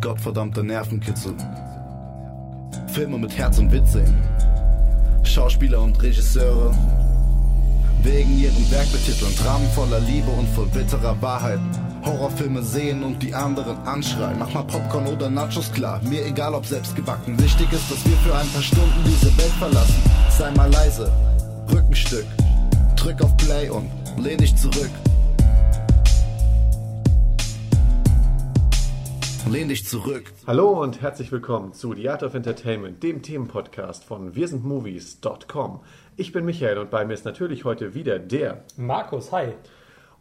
Gottverdammter Nervenkitzel. Filme mit Herz und Witz sehen. Schauspieler und Regisseure wegen ihrem Werk betiteln. Dramen voller Liebe und voll bitterer Wahrheit. Horrorfilme sehen und die anderen anschreien. Mach mal Popcorn oder Nachos klar, mir egal ob selbst gebacken. Wichtig ist, dass wir für ein paar Stunden diese Welt verlassen. Sei mal leise, Rückenstück, drück auf Play und lehn dich zurück. Lehn dich zurück. Hallo und herzlich willkommen zu The Art of Entertainment, dem Themenpodcast von wirsindmovies.com. Ich bin Michael und bei mir ist natürlich heute wieder der Markus, hi.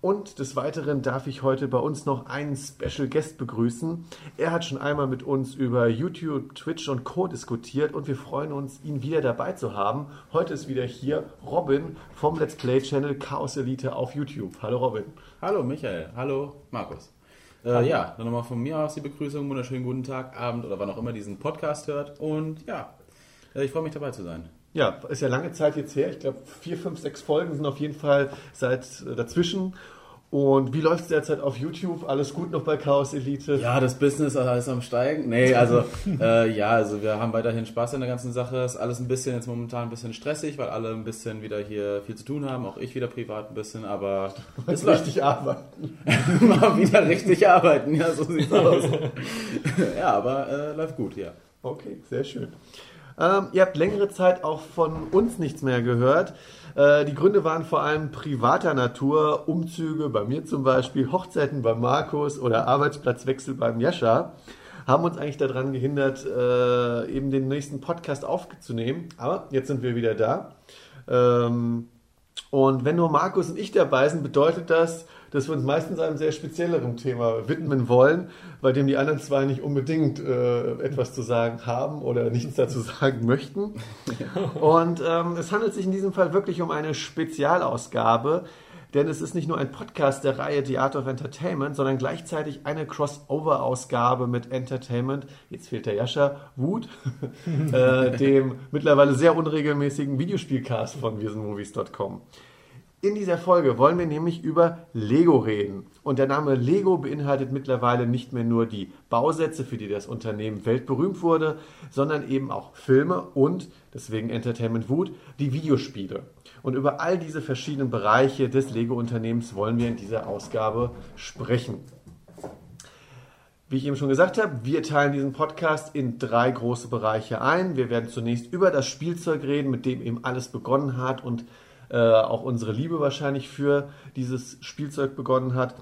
Und des Weiteren darf ich heute bei uns noch einen Special Guest begrüßen. Er hat schon einmal mit uns über YouTube, Twitch und Co. diskutiert und wir freuen uns, ihn wieder dabei zu haben. Heute ist wieder hier Robin vom Let's Play Channel Chaos Elite auf YouTube. Hallo Robin. Hallo Michael, hallo Markus. Äh, ja, dann nochmal von mir aus die Begrüßung, wunderschönen guten Tag, Abend oder wann auch immer diesen Podcast hört. Und ja, äh, ich freue mich dabei zu sein. Ja, ist ja lange Zeit jetzt her. Ich glaube, vier, fünf, sechs Folgen sind auf jeden Fall seit äh, dazwischen. Und wie läuft es derzeit auf YouTube? Alles gut noch bei Chaos Elite? Ja, das Business ist am Steigen. Nee, also äh, ja, also wir haben weiterhin Spaß an der ganzen Sache. Ist alles ein bisschen jetzt momentan ein bisschen stressig, weil alle ein bisschen wieder hier viel zu tun haben. Auch ich wieder privat ein bisschen, aber es richtig arbeiten. Mal wieder richtig arbeiten, ja, so sieht's aus. ja, aber äh, läuft gut, ja. Okay, sehr schön. Ähm, ihr habt längere Zeit auch von uns nichts mehr gehört. Äh, die Gründe waren vor allem privater Natur, Umzüge bei mir zum Beispiel, Hochzeiten bei Markus oder Arbeitsplatzwechsel beim Jascha. Haben uns eigentlich daran gehindert, äh, eben den nächsten Podcast aufzunehmen. Aber jetzt sind wir wieder da. Ähm, und wenn nur Markus und ich dabei sind, bedeutet das, dass wir uns meistens einem sehr spezielleren Thema widmen wollen, bei dem die anderen zwei nicht unbedingt äh, etwas zu sagen haben oder nichts dazu sagen möchten. Und ähm, es handelt sich in diesem Fall wirklich um eine Spezialausgabe, denn es ist nicht nur ein Podcast der Reihe The Art of Entertainment, sondern gleichzeitig eine Crossover-Ausgabe mit Entertainment, jetzt fehlt der Jascha, Wut, äh, dem mittlerweile sehr unregelmäßigen Videospielcast von wirsenmovies.com. In dieser Folge wollen wir nämlich über Lego reden. Und der Name Lego beinhaltet mittlerweile nicht mehr nur die Bausätze, für die das Unternehmen weltberühmt wurde, sondern eben auch Filme und, deswegen Entertainment Wut, die Videospiele. Und über all diese verschiedenen Bereiche des Lego-Unternehmens wollen wir in dieser Ausgabe sprechen. Wie ich eben schon gesagt habe, wir teilen diesen Podcast in drei große Bereiche ein. Wir werden zunächst über das Spielzeug reden, mit dem eben alles begonnen hat und äh, auch unsere Liebe wahrscheinlich für dieses Spielzeug begonnen hat.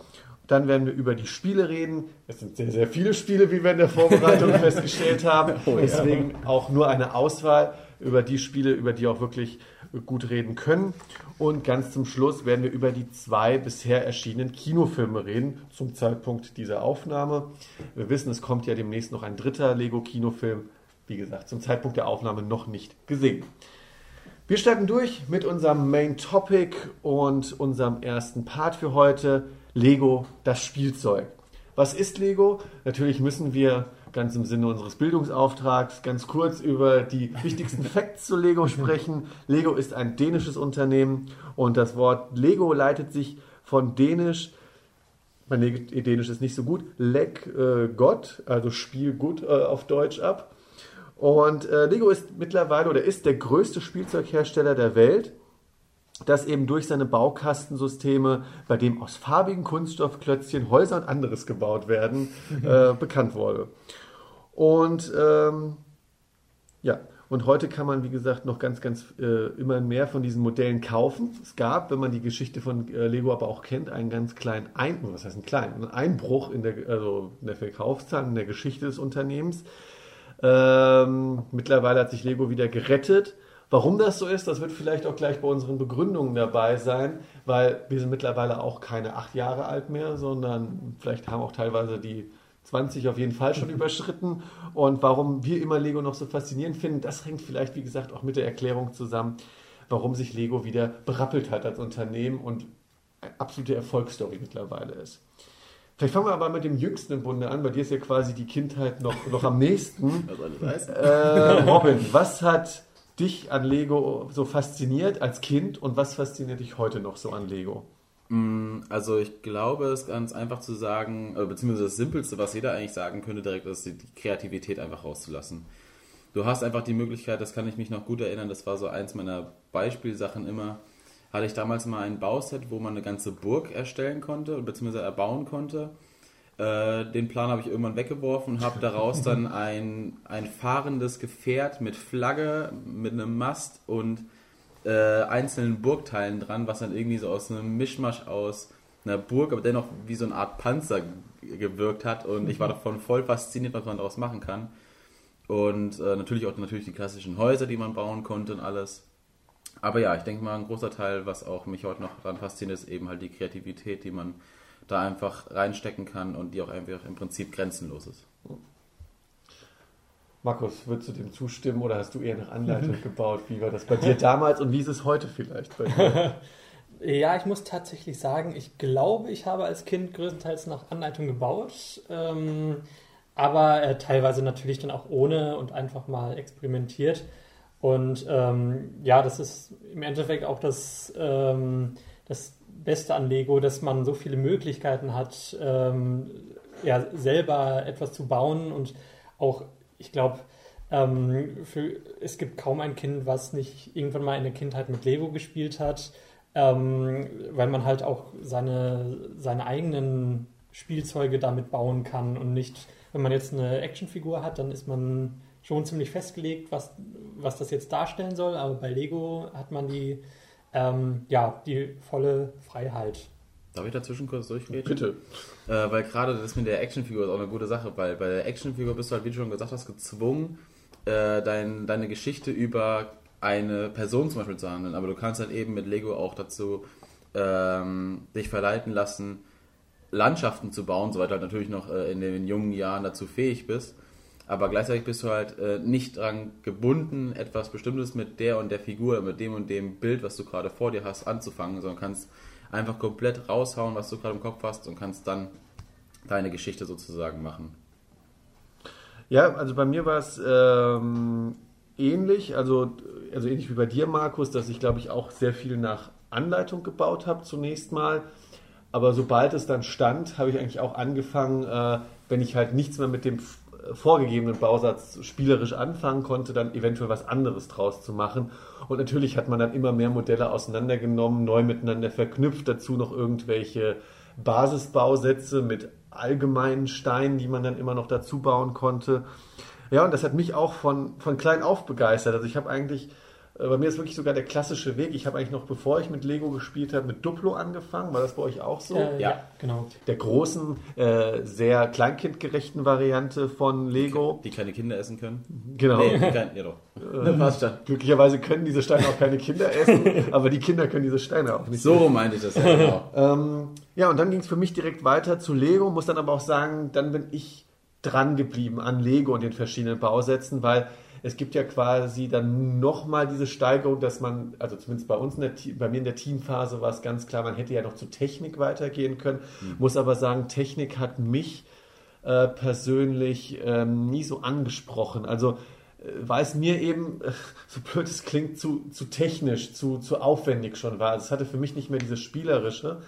Dann werden wir über die Spiele reden. Es sind sehr, sehr viele Spiele, wie wir in der Vorbereitung festgestellt haben. Oh, Deswegen ja. auch nur eine Auswahl über die Spiele, über die auch wirklich gut reden können. Und ganz zum Schluss werden wir über die zwei bisher erschienenen Kinofilme reden, zum Zeitpunkt dieser Aufnahme. Wir wissen, es kommt ja demnächst noch ein dritter Lego-Kinofilm. Wie gesagt, zum Zeitpunkt der Aufnahme noch nicht gesehen. Wir starten durch mit unserem Main Topic und unserem ersten Part für heute. Lego, das Spielzeug. Was ist Lego? Natürlich müssen wir ganz im Sinne unseres Bildungsauftrags ganz kurz über die wichtigsten Facts zu Lego sprechen. Lego ist ein dänisches Unternehmen und das Wort Lego leitet sich von Dänisch, mein Dänisch ist nicht so gut, Leg äh, Gott, also Spiel gut äh, auf Deutsch ab. Und äh, Lego ist mittlerweile oder ist der größte Spielzeughersteller der Welt, das eben durch seine Baukastensysteme, bei dem aus farbigen Kunststoffklötzchen Häuser und anderes gebaut werden, äh, bekannt wurde. Und ähm, ja, und heute kann man, wie gesagt, noch ganz, ganz äh, immer mehr von diesen Modellen kaufen. Es gab, wenn man die Geschichte von äh, Lego aber auch kennt, einen ganz kleinen Ein was heißt einen kleinen, einen Einbruch in der, also in der Verkaufszahl, in der Geschichte des Unternehmens. Ähm, mittlerweile hat sich Lego wieder gerettet. Warum das so ist, das wird vielleicht auch gleich bei unseren Begründungen dabei sein, weil wir sind mittlerweile auch keine acht Jahre alt mehr, sondern vielleicht haben auch teilweise die 20 auf jeden Fall schon überschritten. Und warum wir immer Lego noch so faszinierend finden, das hängt vielleicht, wie gesagt, auch mit der Erklärung zusammen, warum sich Lego wieder berappelt hat als Unternehmen und eine absolute Erfolgsstory mittlerweile ist. Vielleicht fangen wir aber mit dem Jüngsten im Bunde an. Bei dir ist ja quasi die Kindheit noch, noch am nächsten. Was äh, Robin, was hat dich an Lego so fasziniert als Kind und was fasziniert dich heute noch so an Lego? Mm, also ich glaube, es ist ganz einfach zu sagen, äh, beziehungsweise das Simpelste, was jeder eigentlich sagen könnte, direkt ist, die Kreativität einfach rauszulassen. Du hast einfach die Möglichkeit, das kann ich mich noch gut erinnern, das war so eins meiner Beispielsachen immer, hatte ich damals mal ein Bauset, wo man eine ganze Burg erstellen konnte, beziehungsweise erbauen konnte. Äh, den Plan habe ich irgendwann weggeworfen und habe daraus dann ein, ein fahrendes Gefährt mit Flagge, mit einem Mast und äh, einzelnen Burgteilen dran, was dann irgendwie so aus einem Mischmasch aus einer Burg, aber dennoch wie so eine Art Panzer gewirkt hat. Und ich war davon voll fasziniert, was man daraus machen kann. Und äh, natürlich auch natürlich die klassischen Häuser, die man bauen konnte und alles. Aber ja, ich denke mal, ein großer Teil, was auch mich heute noch daran fasziniert, ist eben halt die Kreativität, die man da einfach reinstecken kann und die auch einfach im Prinzip grenzenlos ist. Markus, würdest du dem zustimmen oder hast du eher nach Anleitung gebaut? Wie war das bei dir damals und wie ist es heute vielleicht bei dir? ja, ich muss tatsächlich sagen, ich glaube, ich habe als Kind größtenteils nach Anleitung gebaut, ähm, aber äh, teilweise natürlich dann auch ohne und einfach mal experimentiert. Und ähm, ja, das ist im Endeffekt auch das, ähm, das Beste an Lego, dass man so viele Möglichkeiten hat, ähm, ja, selber etwas zu bauen. Und auch, ich glaube, ähm, es gibt kaum ein Kind, was nicht irgendwann mal in der Kindheit mit Lego gespielt hat, ähm, weil man halt auch seine, seine eigenen Spielzeuge damit bauen kann und nicht, wenn man jetzt eine Actionfigur hat, dann ist man schon ziemlich festgelegt, was, was das jetzt darstellen soll, aber bei Lego hat man die, ähm, ja, die volle Freiheit. Darf ich dazwischen kurz durchgehen? Bitte. Äh, weil gerade das mit der Actionfigur ist auch eine gute Sache, weil bei der Actionfigur bist du halt, wie du schon gesagt hast, gezwungen, äh, dein, deine Geschichte über eine Person zum Beispiel zu handeln. Aber du kannst halt eben mit Lego auch dazu ähm, dich verleiten lassen, Landschaften zu bauen, soweit du halt natürlich noch äh, in den jungen Jahren dazu fähig bist aber gleichzeitig bist du halt äh, nicht daran gebunden, etwas Bestimmtes mit der und der Figur, mit dem und dem Bild, was du gerade vor dir hast, anzufangen, sondern kannst einfach komplett raushauen, was du gerade im Kopf hast und kannst dann deine Geschichte sozusagen machen. Ja, also bei mir war es ähm, ähnlich, also, also ähnlich wie bei dir, Markus, dass ich glaube ich auch sehr viel nach Anleitung gebaut habe zunächst mal. Aber sobald es dann stand, habe ich eigentlich auch angefangen, äh, wenn ich halt nichts mehr mit dem vorgegebenen Bausatz spielerisch anfangen konnte, dann eventuell was anderes draus zu machen. Und natürlich hat man dann immer mehr Modelle auseinandergenommen, neu miteinander verknüpft, dazu noch irgendwelche Basisbausätze mit allgemeinen Steinen, die man dann immer noch dazu bauen konnte. Ja, und das hat mich auch von, von klein auf begeistert. Also ich habe eigentlich bei mir ist wirklich sogar der klassische Weg. Ich habe eigentlich noch, bevor ich mit Lego gespielt habe, mit Duplo angefangen. War das bei euch auch so? Äh, ja, genau. Der großen, äh, sehr kleinkindgerechten Variante von Lego. Die keine Kinder essen können? Genau. Nee, kann, ja doch. Äh, passt schon. Glücklicherweise können diese Steine auch keine Kinder essen, aber die Kinder können diese Steine auch nicht. So meinte ich das ja genau. ähm, ja, und dann ging es für mich direkt weiter zu Lego. Muss dann aber auch sagen, dann bin ich dran geblieben an Lego und den verschiedenen Bausätzen, weil es gibt ja quasi dann nochmal diese Steigerung, dass man, also zumindest bei uns, in der, bei mir in der Teamphase war es ganz klar, man hätte ja noch zu Technik weitergehen können. Mhm. Muss aber sagen, Technik hat mich äh, persönlich ähm, nie so angesprochen. Also äh, weil es mir eben, äh, so blöd es klingt, zu, zu technisch, zu, zu aufwendig schon war. Also es hatte für mich nicht mehr dieses Spielerische,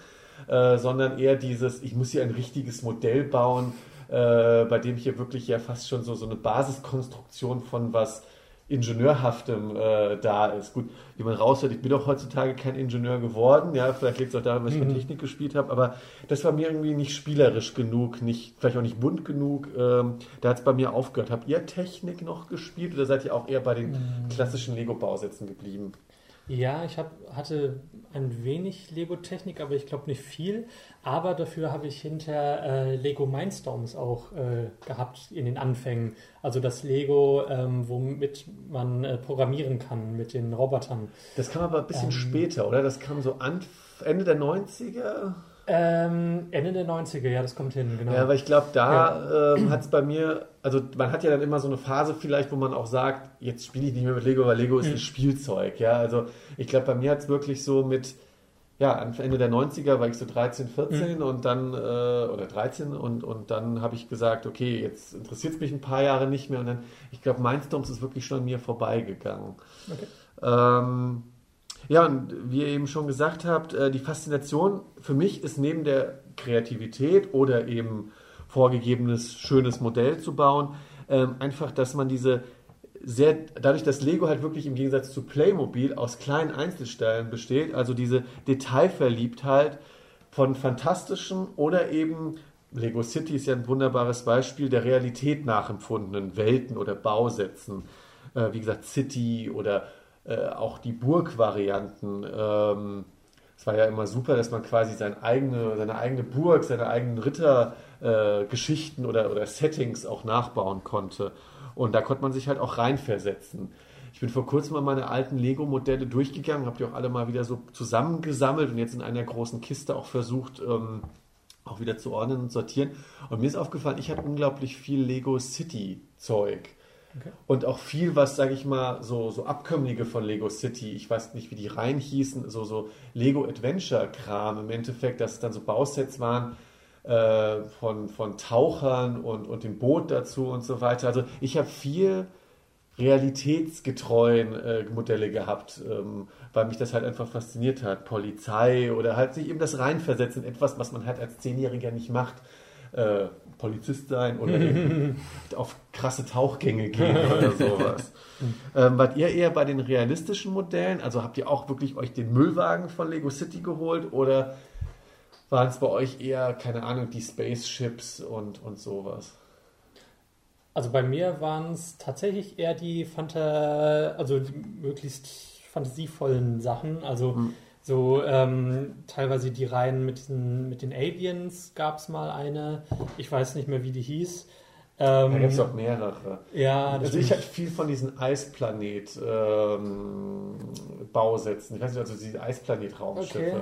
äh, sondern eher dieses, ich muss hier ein richtiges Modell bauen äh, bei dem hier wirklich ja fast schon so, so eine Basiskonstruktion von was Ingenieurhaftem äh, da ist. Gut, wie man raushört, ich bin auch heutzutage kein Ingenieur geworden, ja, vielleicht liegt es auch daran, dass ich mit mhm. Technik gespielt habe, aber das war mir irgendwie nicht spielerisch genug, nicht, vielleicht auch nicht bunt genug. Ähm, da hat es bei mir aufgehört. Habt ihr Technik noch gespielt oder seid ihr auch eher bei den mhm. klassischen Lego-Bausätzen geblieben? Ja, ich hab, hatte ein wenig Lego-Technik, aber ich glaube nicht viel. Aber dafür habe ich hinter äh, Lego Mindstorms auch äh, gehabt in den Anfängen. Also das Lego, ähm, womit man äh, programmieren kann mit den Robotern. Das kam aber ein bisschen ähm, später, oder? Das kam so Ende der 90er? Ähm, Ende der 90er, ja, das kommt hin, genau. Ja, aber ich glaube, da ja. ähm, hat es bei mir, also man hat ja dann immer so eine Phase vielleicht, wo man auch sagt, jetzt spiele ich nicht mehr mit Lego, weil Lego ist mhm. ein Spielzeug, ja. Also ich glaube, bei mir hat es wirklich so mit, ja, Ende der 90er war ich so 13, 14 mhm. und dann, äh, oder 13 und, und dann habe ich gesagt, okay, jetzt interessiert es mich ein paar Jahre nicht mehr und dann, ich glaube, Mindstorms ist wirklich schon an mir vorbeigegangen. Okay. Ähm, Ja, und wie ihr eben schon gesagt habt, äh, die Faszination für mich ist neben der Kreativität oder eben vorgegebenes schönes Modell zu bauen, ähm, einfach, dass man diese sehr, dadurch, dass Lego halt wirklich im Gegensatz zu Playmobil aus kleinen Einzelstellen besteht, also diese Detailverliebtheit von fantastischen oder eben Lego City ist ja ein wunderbares Beispiel der Realität nachempfundenen Welten oder Bausätzen. Äh, wie gesagt, City oder äh, auch die Burgvarianten. Ähm, es war ja immer super, dass man quasi seine eigene, seine eigene Burg, seine eigenen Rittergeschichten äh, oder, oder Settings auch nachbauen konnte. Und da konnte man sich halt auch reinversetzen. Ich bin vor kurzem mal meine alten Lego-Modelle durchgegangen, habe die auch alle mal wieder so zusammengesammelt und jetzt in einer großen Kiste auch versucht, ähm, auch wieder zu ordnen und sortieren. Und mir ist aufgefallen, ich habe unglaublich viel Lego City-Zeug. Okay. Und auch viel, was, sage ich mal, so, so Abkömmlinge von Lego City, ich weiß nicht, wie die rein hießen, so, so Lego Adventure-Kram im Endeffekt, dass es dann so Bausets waren äh, von, von Tauchern und, und dem Boot dazu und so weiter. Also ich habe viel realitätsgetreuen äh, Modelle gehabt, ähm, weil mich das halt einfach fasziniert hat. Polizei oder halt sich eben das reinversetzen in etwas, was man halt als Zehnjähriger nicht macht. Äh, Polizist sein oder auf krasse Tauchgänge gehen oder sowas. ähm, wart ihr eher bei den realistischen Modellen? Also habt ihr auch wirklich euch den Müllwagen von Lego City geholt oder waren es bei euch eher, keine Ahnung, die Spaceships und, und sowas? Also bei mir waren es tatsächlich eher die Fanta also die möglichst fantasievollen Sachen. Also hm. So ähm, teilweise die Reihen mit, diesen, mit den Aliens gab es mal eine. Ich weiß nicht mehr, wie die hieß. Ähm, da gibt es auch mehrere. Ja, also ich hatte viel von diesen Eisplanet-Bausätzen. Ähm, ich weiß nicht, also diese Eisplanet-Raumschiffe. Okay.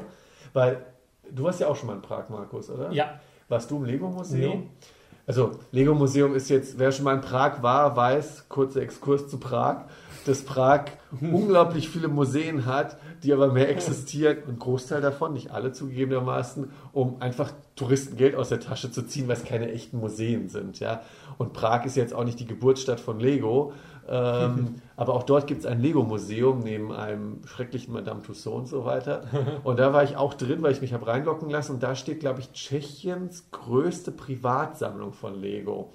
Weil du warst ja auch schon mal in Prag, Markus, oder? Ja. Warst du im Lego-Museum? Nee. Also Lego Museum ist jetzt, wer schon mal in Prag war, weiß, kurzer Exkurs zu Prag, dass Prag unglaublich viele Museen hat, die aber mehr existieren, ein Großteil davon, nicht alle zugegebenermaßen, um einfach Touristen Geld aus der Tasche zu ziehen, weil es keine echten Museen sind. Ja? Und Prag ist jetzt auch nicht die Geburtsstadt von Lego, ähm, aber auch dort gibt es ein Lego-Museum neben einem schrecklichen Madame Tussauds und so weiter. Und da war ich auch drin, weil ich mich habe reinlocken lassen. Und da steht, glaube ich, Tschechiens größte Privatsammlung von Lego.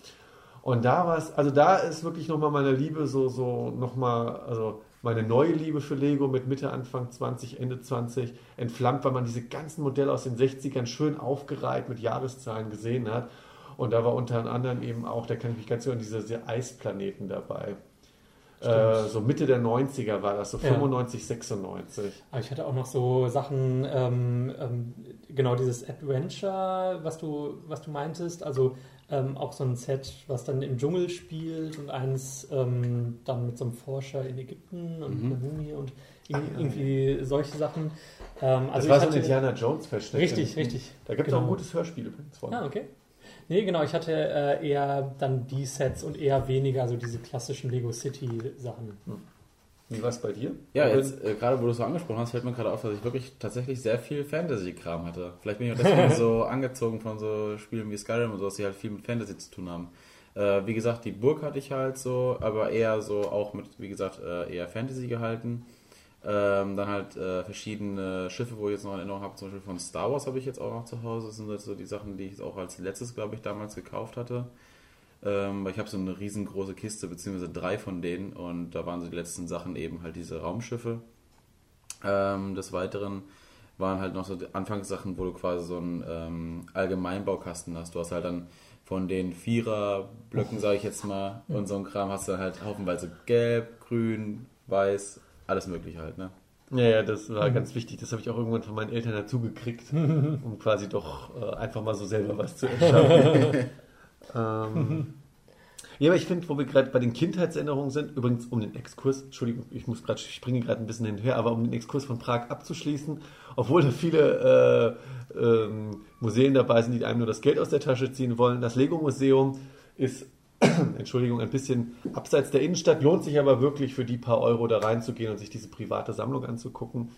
Und da war es, also da ist wirklich nochmal meine Liebe so, so nochmal, also meine neue Liebe für Lego mit Mitte, Anfang 20, Ende 20 entflammt, weil man diese ganzen Modelle aus den 60ern schön aufgereiht mit Jahreszahlen gesehen hat. Und da war unter anderem eben auch, da kann ich mich ganz erinnern, diese Eisplaneten dabei. Äh, so Mitte der 90er war das, so 95, ja. 96. Aber ich hatte auch noch so Sachen, ähm, ähm, genau dieses Adventure, was du, was du meintest, also ähm, auch so ein Set, was dann im Dschungel spielt und eins ähm, dann mit so einem Forscher in Ägypten und mhm. einer Mumie und ah, irgendwie ja. solche Sachen. Ähm, also das war so ein Indiana Jones Versteck. Richtig, richtig. Da gibt es genau. auch ein gutes Hörspiel übrigens von. Ah, okay. Nee, genau, ich hatte äh, eher dann die Sets und eher weniger so diese klassischen Lego City Sachen. Hm. Wie war es bei dir? Ja, jetzt äh, gerade wo du es so angesprochen hast, fällt mir gerade auf, dass ich wirklich tatsächlich sehr viel Fantasy-Kram hatte. Vielleicht bin ich auch deswegen so angezogen von so Spielen wie Skyrim und sowas, die halt viel mit Fantasy zu tun haben. Äh, wie gesagt, die Burg hatte ich halt so, aber eher so auch mit, wie gesagt, äh, eher Fantasy gehalten. Ähm, dann halt äh, verschiedene Schiffe, wo ich jetzt noch in Erinnerung habe, zum Beispiel von Star Wars habe ich jetzt auch noch zu Hause. Das sind halt so die Sachen, die ich auch als letztes, glaube ich, damals gekauft hatte. Ähm, weil ich habe so eine riesengroße Kiste, beziehungsweise drei von denen und da waren so die letzten Sachen eben halt diese Raumschiffe. Ähm, des Weiteren waren halt noch so Anfangssachen, wo du quasi so einen ähm, Allgemeinbaukasten hast. Du hast halt dann von den Viererblöcken, sage ich jetzt mal, und so ein Kram hast du halt haufenweise gelb, grün, weiß, alles mögliche halt, ne? Ja, ja, das war mhm. ganz wichtig. Das habe ich auch irgendwann von meinen Eltern dazu gekriegt, um quasi doch äh, einfach mal so selber was zu erschaffen. ähm, ja, aber ich finde, wo wir gerade bei den Kindheitserinnerungen sind, übrigens um den Exkurs, Entschuldigung, ich muss gerade, ich springe gerade ein bisschen hinterher, aber um den Exkurs von Prag abzuschließen, obwohl da viele äh, ähm, Museen dabei sind, die einem nur das Geld aus der Tasche ziehen wollen, das Lego-Museum ist Entschuldigung, ein bisschen abseits der Innenstadt. Lohnt sich aber wirklich für die paar Euro da reinzugehen und sich diese private Sammlung anzugucken.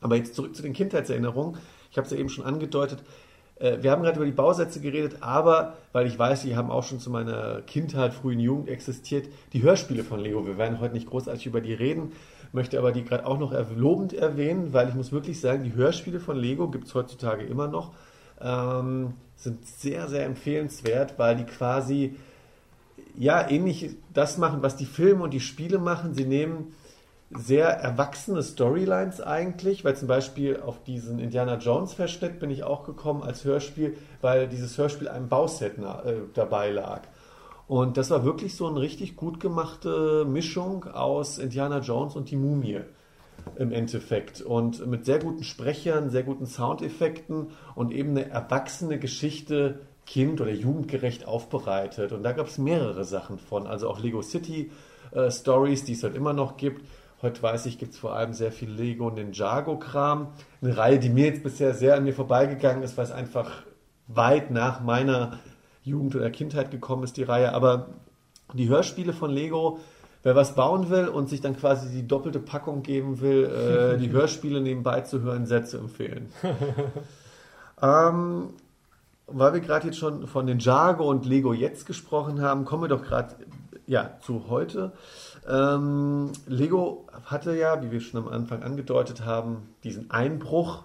Aber jetzt zurück zu den Kindheitserinnerungen. Ich habe es ja eben schon angedeutet. Äh, wir haben gerade über die Bausätze geredet, aber weil ich weiß, die haben auch schon zu meiner Kindheit, frühen Jugend existiert, die Hörspiele von Lego. Wir werden heute nicht großartig über die reden. möchte aber die gerade auch noch lobend erwähnen, weil ich muss wirklich sagen, die Hörspiele von Lego gibt es heutzutage immer noch, ähm, sind sehr, sehr empfehlenswert, weil die quasi ja ähnlich das machen, was die Filme und die Spiele machen. Sie nehmen sehr erwachsene Storylines eigentlich, weil zum Beispiel auf diesen Indiana Jones Verschnitt bin ich auch gekommen als Hörspiel, weil dieses Hörspiel einem Bauset äh, dabei lag. Und das war wirklich so eine richtig gut gemachte Mischung aus Indiana Jones und die Mumie im Endeffekt. Und mit sehr guten Sprechern, sehr guten Soundeffekten und eben eine erwachsene Geschichte kind- oder jugendgerecht aufbereitet. Und da gab es mehrere Sachen von. Also auch Lego City äh, Stories, die es halt immer noch gibt. Heute weiß ich, gibt es vor allem sehr viel Lego Ninjago-Kram. Eine Reihe, die mir jetzt bisher sehr an mir vorbeigegangen ist, weil es einfach weit nach meiner Jugend oder Kindheit gekommen ist, die Reihe. Aber die Hörspiele von Lego, wer was bauen will und sich dann quasi die doppelte Packung geben will, äh, die Hörspiele nebenbei zu hören, sehr zu empfehlen. ähm, weil wir gerade jetzt schon von den Jago und Lego jetzt gesprochen haben, kommen wir doch gerade ja, zu heute. Ähm, Lego hatte ja, wie wir schon am Anfang angedeutet haben, diesen Einbruch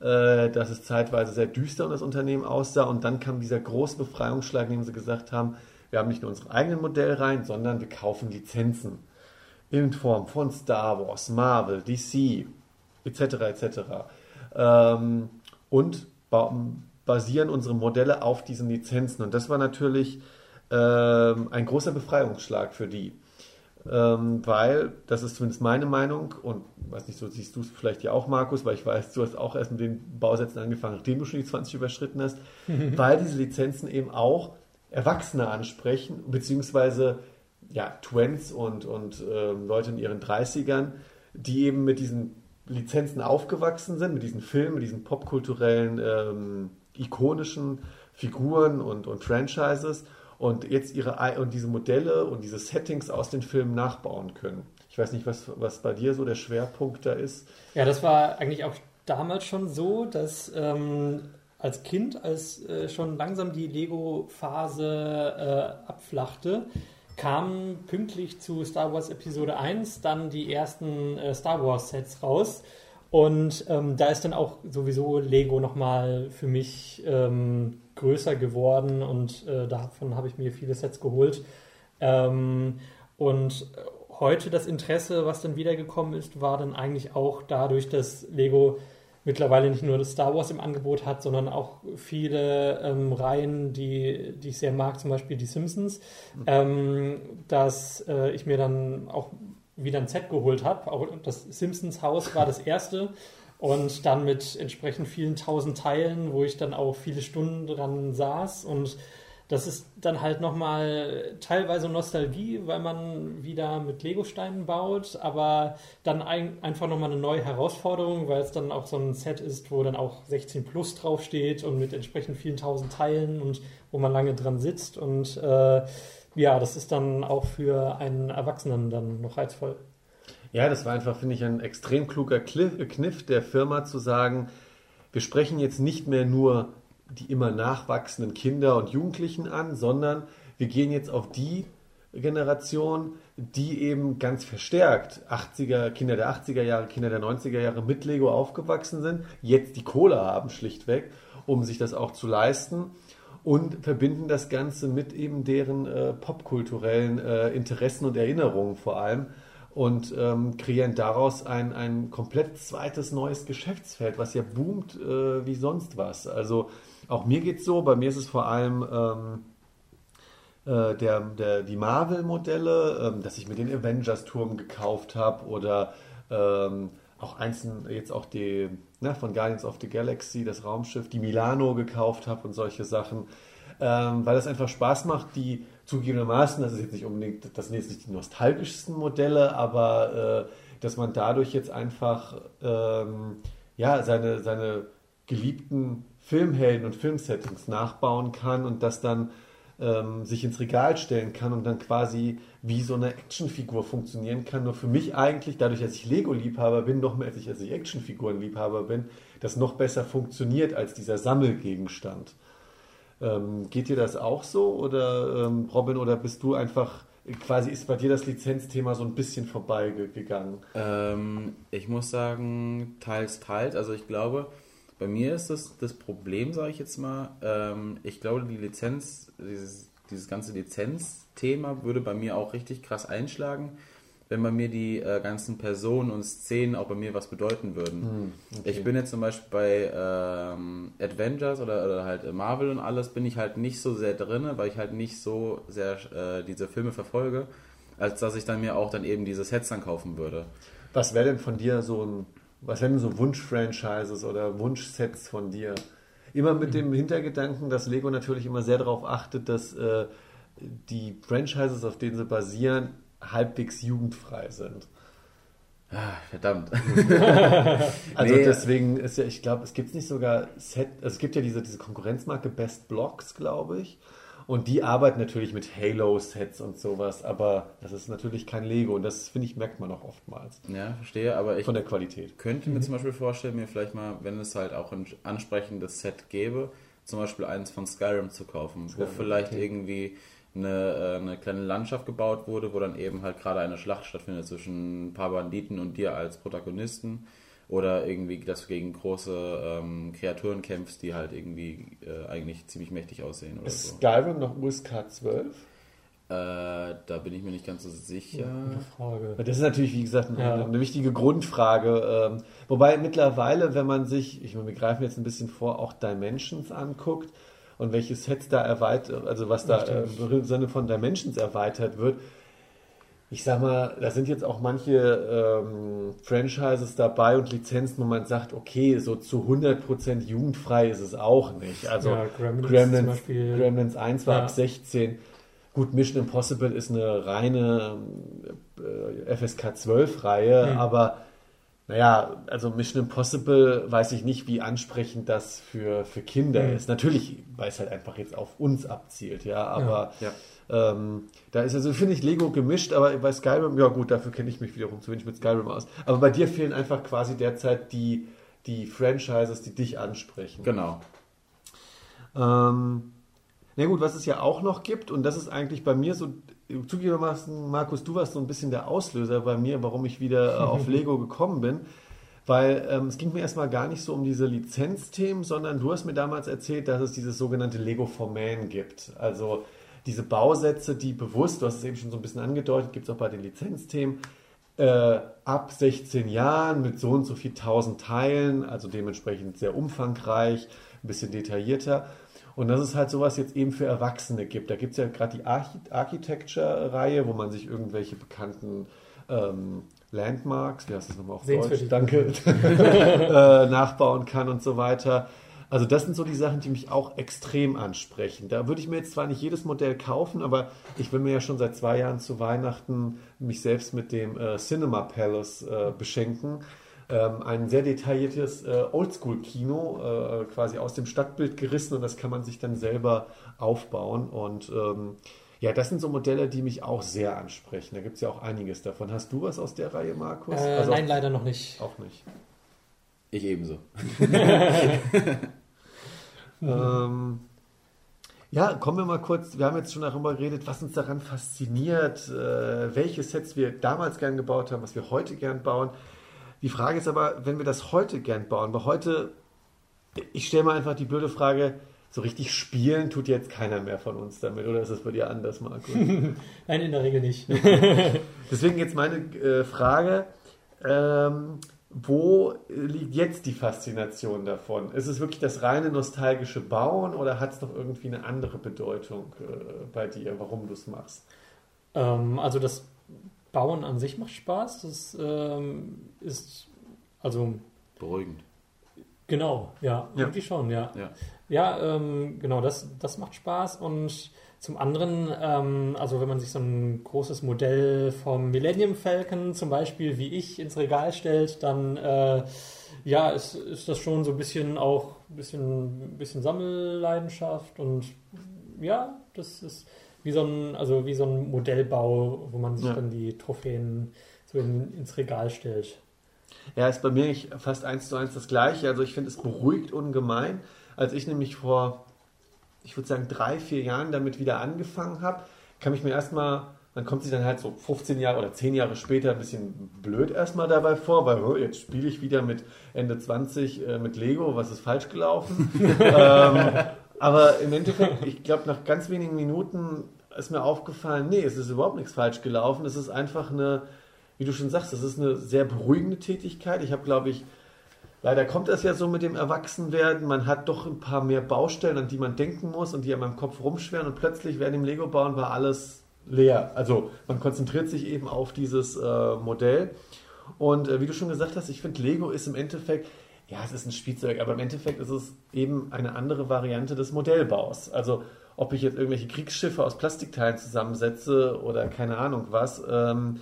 äh, dass es zeitweise sehr düster um das Unternehmen aussah. Und dann kam dieser große Befreiungsschlag, in dem sie gesagt haben, wir haben nicht nur unsere eigenen Modellreihen, sondern wir kaufen Lizenzen in Form von Star Wars, Marvel, DC etc. etc. Ähm, und basieren unsere Modelle auf diesen Lizenzen. Und das war natürlich ähm, ein großer Befreiungsschlag für die. Ähm, weil, das ist zumindest meine Meinung und weiß nicht, so siehst du es vielleicht ja auch, Markus, weil ich weiß, du hast auch erst mit den Bausätzen angefangen, nachdem du schon die 20 überschritten hast, weil diese Lizenzen eben auch Erwachsene ansprechen, beziehungsweise ja, Twins und, und äh, Leute in ihren 30ern, die eben mit diesen Lizenzen aufgewachsen sind, mit diesen Filmen, mit diesen popkulturellen, ähm, ikonischen Figuren und, und Franchises und jetzt ihre und diese Modelle und diese Settings aus den Filmen nachbauen können. Ich weiß nicht, was, was bei dir so der Schwerpunkt da ist. Ja, das war eigentlich auch damals schon so, dass ähm, als Kind, als äh, schon langsam die Lego-Phase äh, abflachte, kamen pünktlich zu Star Wars Episode 1 dann die ersten äh, Star Wars Sets raus. Und ähm, da ist dann auch sowieso Lego nochmal für mich ähm, größer geworden und äh, davon habe ich mir viele Sets geholt. Ähm, und heute das Interesse, was dann wiedergekommen ist, war dann eigentlich auch dadurch, dass Lego mittlerweile nicht nur das Star Wars im Angebot hat, sondern auch viele ähm, Reihen, die, die ich sehr mag, zum Beispiel die Simpsons, ähm, dass äh, ich mir dann auch wieder ein Set geholt habe. Auch das Simpsons Haus war das erste und dann mit entsprechend vielen tausend Teilen, wo ich dann auch viele Stunden dran saß und das ist dann halt nochmal teilweise Nostalgie, weil man wieder mit Lego-Steinen baut, aber dann ein, einfach nochmal eine neue Herausforderung, weil es dann auch so ein Set ist, wo dann auch 16 Plus draufsteht und mit entsprechend vielen tausend Teilen und wo man lange dran sitzt. Und äh, ja, das ist dann auch für einen Erwachsenen dann noch reizvoll. Ja, das war einfach, finde ich, ein extrem kluger Kniff der Firma zu sagen, wir sprechen jetzt nicht mehr nur die immer nachwachsenden Kinder und Jugendlichen an, sondern wir gehen jetzt auf die Generation, die eben ganz verstärkt 80er, Kinder der 80er Jahre, Kinder der 90er Jahre mit Lego aufgewachsen sind, jetzt die Kohle haben schlichtweg, um sich das auch zu leisten und verbinden das Ganze mit eben deren äh, popkulturellen äh, Interessen und Erinnerungen vor allem und ähm, kreieren daraus ein, ein komplett zweites neues Geschäftsfeld, was ja boomt äh, wie sonst was. Also auch mir geht es so, bei mir ist es vor allem ähm, äh, der, der, die Marvel-Modelle, ähm, dass ich mir den Avengers-Turm gekauft habe oder ähm, auch einzeln jetzt auch die ne, von Guardians of the Galaxy, das Raumschiff, die Milano gekauft habe und solche Sachen, ähm, weil das einfach Spaß macht, die zugegebenermaßen, das ist jetzt nicht unbedingt, das sind jetzt nicht die nostalgischsten Modelle, aber äh, dass man dadurch jetzt einfach ähm, ja, seine, seine geliebten Filmhelden und Filmsettings nachbauen kann und das dann ähm, sich ins Regal stellen kann und dann quasi wie so eine Actionfigur funktionieren kann. Nur für mich eigentlich, dadurch, dass ich Lego-Liebhaber bin, noch mehr als ich, als ich Actionfiguren-Liebhaber bin, das noch besser funktioniert als dieser Sammelgegenstand. Ähm, geht dir das auch so oder ähm, Robin oder bist du einfach quasi ist bei dir das Lizenzthema so ein bisschen vorbeigegangen? Ähm, ich muss sagen, teils, teils. Also ich glaube, bei mir ist das das Problem, sage ich jetzt mal. Ähm, ich glaube, die Lizenz, dieses, dieses ganze Lizenzthema würde bei mir auch richtig krass einschlagen, wenn bei mir die äh, ganzen Personen und Szenen auch bei mir was bedeuten würden. Hm, okay. Ich bin jetzt zum Beispiel bei ähm, Avengers oder, oder halt Marvel und alles, bin ich halt nicht so sehr drin, weil ich halt nicht so sehr äh, diese Filme verfolge, als dass ich dann mir auch dann eben diese Sets dann kaufen würde. Was wäre denn von dir so ein, was wären so Wunsch-Franchises oder Wunschsets von dir? Immer mit dem Hintergedanken, dass Lego natürlich immer sehr darauf achtet, dass äh, die Franchises, auf denen sie basieren, halbwegs jugendfrei sind. Ah, verdammt. Also Nee. deswegen ist ja, ich glaube, es gibt nicht sogar Set, also es gibt ja diese, diese Konkurrenzmarke Best Blocks, glaube ich. Und die arbeiten natürlich mit Halo-Sets und sowas, aber das ist natürlich kein Lego und das, finde ich, merkt man auch oftmals Ja, verstehe, aber ich von der Qualität. könnte mir zum Beispiel vorstellen, mir vielleicht mal, wenn es halt auch ein ansprechendes Set gäbe, zum Beispiel eins von Skyrim zu kaufen, wo Skyrim, vielleicht okay. irgendwie eine, äh, eine kleine Landschaft gebaut wurde, wo dann eben halt gerade eine Schlacht stattfindet zwischen ein paar Banditen und dir als Protagonisten. Oder irgendwie, dass du gegen große ähm, Kreaturen kämpfst, die halt irgendwie äh, eigentlich ziemlich mächtig aussehen oder Ist so. Skyrim noch USK 12? Äh, da bin ich mir nicht ganz so sicher. Frage. Das ist natürlich, wie gesagt, eine, Ja. eine wichtige Grundfrage. Ähm, wobei mittlerweile, wenn man sich, ich meine, wir greifen jetzt ein bisschen vor, auch Dimensions anguckt und welche Sets da erweitert, also was da äh, im Sinne von Dimensions erweitert wird. Ich sag mal, da sind jetzt auch manche ähm, Franchises dabei und Lizenzen, wo man sagt, okay, so zu 100% jugendfrei ist es auch nicht. Also Ja, Gremlins Gremlins, zum Beispiel. Gremlins 1 war Ja. ab 16. Gut, Mission Impossible ist eine reine äh, FSK 12 Reihe, Hm. aber naja, also Mission Impossible weiß ich nicht, wie ansprechend das für, für Kinder Hm. ist. Natürlich, weil es halt einfach jetzt auf uns abzielt, ja, aber Ja. ähm, da ist also, finde ich, Lego gemischt, aber bei Skyrim, ja gut, dafür kenne ich mich wiederum zu wenig mit Skyrim aus. Aber bei dir fehlen einfach quasi derzeit die, die Franchises, die dich ansprechen. Genau. Ähm, na gut, was es ja auch noch gibt, und das ist eigentlich bei mir so, zugegebenermaßen, Markus, du warst so ein bisschen der Auslöser bei mir, warum ich wieder äh, auf Lego gekommen bin. Weil ähm, es ging mir erstmal gar nicht so um diese Lizenzthemen, sondern du hast mir damals erzählt, dass es dieses sogenannte Lego for Man gibt. Also diese Bausätze, die bewusst, du hast es eben schon so ein bisschen angedeutet, gibt es auch bei den Lizenzthemen, äh, ab 16 Jahren mit so und so viel tausend Teilen, also dementsprechend sehr umfangreich, ein bisschen detaillierter. Und dass es halt sowas jetzt eben für Erwachsene gibt. Da gibt es ja gerade die Archi Architecture-Reihe, wo man sich irgendwelche bekannten ähm, Landmarks, wie heißt das nochmal auf Deutsch? Danke, äh, nachbauen kann und so weiter. Also das sind so die Sachen, die mich auch extrem ansprechen. Da würde ich mir jetzt zwar nicht jedes Modell kaufen, aber ich will mir ja schon seit zwei Jahren zu Weihnachten mich selbst mit dem äh, Cinema Palace äh, beschenken. Ähm, ein sehr detailliertes äh, Oldschool-Kino, äh, quasi aus dem Stadtbild gerissen und das kann man sich dann selber aufbauen. Und ähm, ja, das sind so Modelle, die mich auch sehr ansprechen. Da gibt es ja auch einiges davon. Hast du was aus der Reihe, Markus? Äh, Also nein, leider noch nicht. auch nicht. Ich ebenso. Ähm, ja, kommen wir mal kurz, wir haben jetzt schon darüber geredet, was uns daran fasziniert, äh, welche Sets wir damals gern gebaut haben, was wir heute gern bauen. Die Frage ist aber, wenn wir das heute gern bauen, weil heute, ich stelle mal einfach die blöde Frage, so richtig spielen tut jetzt keiner mehr von uns damit, oder ist das bei dir anders, Markus? Nein, in der Regel nicht. Deswegen jetzt meine äh, Frage, ähm, wo liegt jetzt die Faszination davon? Ist es wirklich das reine nostalgische Bauen oder hat es noch irgendwie eine andere Bedeutung äh, bei dir, warum du es machst? ähm, also das Bauen an sich macht Spaß. Das ähm, ist also Beruhigend. genau, ja, Ja. irgendwie schon, ja. Ja. Ja, ähm, genau, das, das macht Spaß. Und zum anderen, ähm, also wenn man sich so ein großes Modell vom Millennium Falcon zum Beispiel wie ich ins Regal stellt, dann äh, ja, ist, ist das schon so ein bisschen auch ein bisschen, bisschen Sammelleidenschaft und ja, das ist wie so ein, also wie so ein Modellbau, wo man sich Ja. dann die Trophäen so in, ins Regal stellt. Ja, ist bei mir fast eins zu eins das Gleiche. Also ich finde, es beruhigt ungemein. Als ich nämlich vor, ich würde sagen, drei, vier Jahren damit wieder angefangen habe, kam ich mir erstmal man kommt sich dann halt so 15 Jahre oder 10 Jahre später ein bisschen blöd erstmal dabei vor, weil oh, jetzt spiele ich wieder mit Ende 20 äh, mit Lego, was ist falsch gelaufen? ähm, aber im Endeffekt, ich glaube, nach ganz wenigen Minuten ist mir aufgefallen, nee, es ist überhaupt nichts falsch gelaufen. Es ist einfach eine, wie du schon sagst, es ist eine sehr beruhigende Tätigkeit. Ich habe, glaube ich, leider kommt das ja so mit dem Erwachsenwerden. Man hat doch ein paar mehr Baustellen, an die man denken muss und die an meinem Kopf rumschweren und plötzlich während dem Lego bauen war alles leer. Also man konzentriert sich eben auf dieses äh, Modell. Und äh, wie du schon gesagt hast, ich finde, Lego ist im Endeffekt, ja, es ist ein Spielzeug, aber im Endeffekt ist es eben eine andere Variante des Modellbaus. Also ob ich jetzt irgendwelche Kriegsschiffe aus Plastikteilen zusammensetze oder keine Ahnung was, ähm,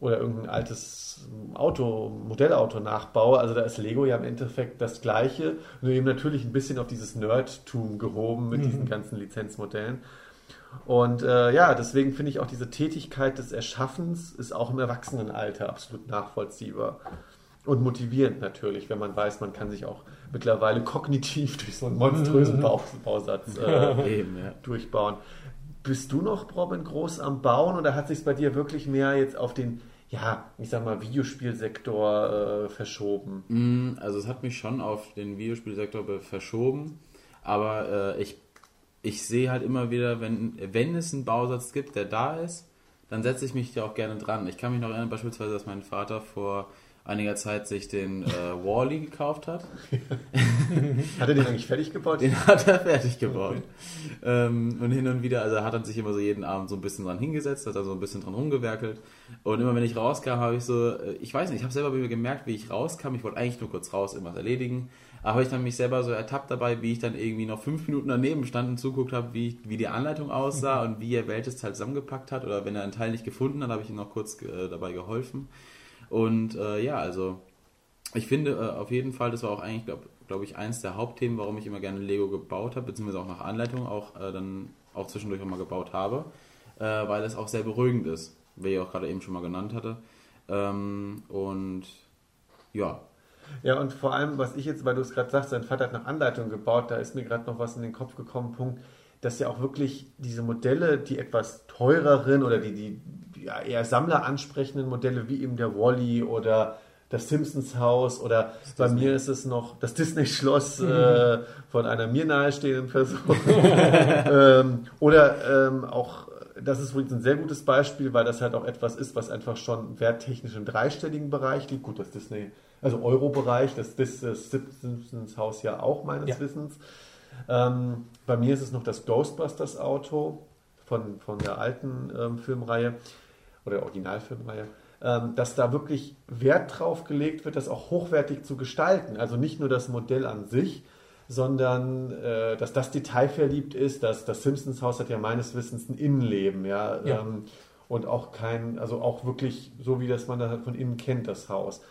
oder irgendein altes Auto, Modellauto nachbaue. Also da ist Lego ja im Endeffekt das Gleiche, nur eben natürlich ein bisschen auf dieses Nerdtum gehoben mit mhm. diesen ganzen Lizenzmodellen. Und äh, ja, deswegen finde ich auch diese Tätigkeit des Erschaffens ist auch im Erwachsenenalter absolut nachvollziehbar. Und motivierend natürlich, wenn man weiß, man kann sich auch mittlerweile kognitiv durch so einen monströsen Bau Bausatz äh, Eben, ja. durchbauen. Bist du noch, Robin, groß am Bauen oder hat sich es bei dir wirklich mehr jetzt auf den, ja, ich sag mal, Videospielsektor äh, verschoben? Mm, also es hat mich schon auf den Videospielsektor verschoben, aber äh, ich ich sehe halt immer wieder, wenn, wenn es einen Bausatz gibt, der da ist, dann setze ich mich da auch gerne dran. Ich kann mich noch erinnern, beispielsweise, dass mein Vater vor einiger Zeit sich den äh, Wally gekauft hat. hat er den eigentlich fertig gebaut? Den hat er fertig gebaut. ähm, und hin und wieder, also er hat dann sich immer so jeden Abend so ein bisschen dran hingesetzt, hat da so ein bisschen dran rumgewerkelt. Und immer wenn ich rauskam, habe ich so, äh, ich weiß nicht, ich habe selber bei mir gemerkt, wie ich rauskam. Ich wollte eigentlich nur kurz raus, irgendwas erledigen. Aber ich dann mich selber so ertappt dabei, wie ich dann irgendwie noch fünf Minuten daneben stand und zuguckt habe, wie, wie die Anleitung aussah und wie er welches Teil zusammengepackt hat. Oder wenn er einen Teil nicht gefunden hat, habe ich ihm noch kurz äh, dabei geholfen. Und äh, ja, also ich finde äh, auf jeden Fall, das war auch eigentlich, glaube glaub ich, eins der Hauptthemen, warum ich immer gerne Lego gebaut habe, beziehungsweise auch nach Anleitung auch äh, dann auch zwischendurch auch mal gebaut habe, äh, weil es auch sehr beruhigend ist, wie ich auch gerade eben schon mal genannt hatte. Ähm, und ja, ja, und vor allem, was ich jetzt, weil du es gerade sagst, sein Vater hat nach Anleitung gebaut, da ist mir gerade noch was in den Kopf gekommen, Punkt, dass ja auch wirklich diese Modelle, die etwas teureren oder die, die ja, eher Sammler ansprechenden Modelle, wie eben der Wally oder das Simpsons Haus oder das bei Disney. mir ist es noch das Disney Schloss äh, von einer mir nahestehenden Person. ähm, oder ähm, auch, das ist übrigens ein sehr gutes Beispiel, weil das halt auch etwas ist, was einfach schon werttechnisch im dreistelligen Bereich liegt. Gut, das Disney also Euro-Bereich, das, das, das Simpsons Haus ja auch meines ja. Wissens. Ähm, bei mir ist es noch das Ghostbusters Auto von, von der alten ähm, Filmreihe oder Originalfilmreihe, ähm, dass da wirklich Wert drauf gelegt wird, das auch hochwertig zu gestalten. Also nicht nur das Modell an sich, sondern äh, dass das detailverliebt ist, dass das Simpsons Haus hat ja meines Wissens ein Innenleben, ja, ja. Ähm, und auch kein, also auch wirklich so wie das man das von innen kennt, das Haus.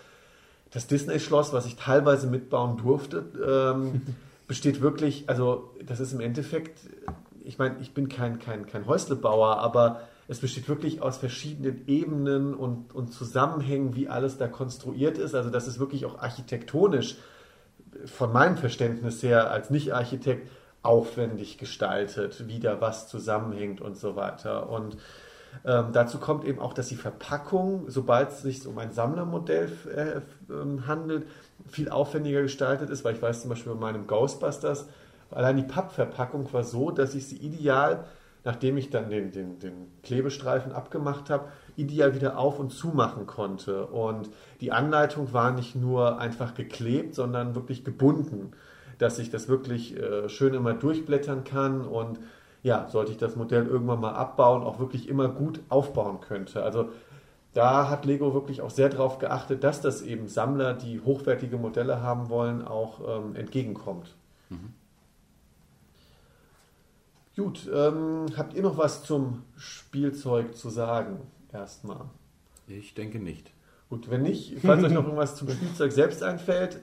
Das Disney-Schloss, was ich teilweise mitbauen durfte, ähm, besteht wirklich, also das ist im Endeffekt, ich meine, ich bin kein, kein, kein Häuslebauer, aber es besteht wirklich aus verschiedenen Ebenen und, und Zusammenhängen, wie alles da konstruiert ist. Also das ist wirklich auch architektonisch von meinem Verständnis her als Nicht-Architekt aufwendig gestaltet, wie da was zusammenhängt und so weiter. Und ähm, dazu kommt eben auch, dass die Verpackung, sobald es sich um ein Sammlermodell äh, ähm, handelt, viel aufwendiger gestaltet ist, weil ich weiß zum Beispiel bei meinem Ghostbusters, allein die Pappverpackung war so, dass ich sie ideal, nachdem ich dann den, den, den Klebestreifen abgemacht habe, ideal wieder auf und zu machen konnte. Und die Anleitung war nicht nur einfach geklebt, sondern wirklich gebunden, dass ich das wirklich äh, schön immer durchblättern kann und ja, sollte ich das Modell irgendwann mal abbauen, auch wirklich immer gut aufbauen könnte. Also da hat Lego wirklich auch sehr darauf geachtet, dass das eben Sammler, die hochwertige Modelle haben wollen, auch ähm, entgegenkommt. Mhm. Gut, ähm, habt ihr noch was zum Spielzeug zu sagen? Erstmal. Ich denke nicht. Gut, wenn nicht, falls euch noch irgendwas zum Spielzeug selbst einfällt,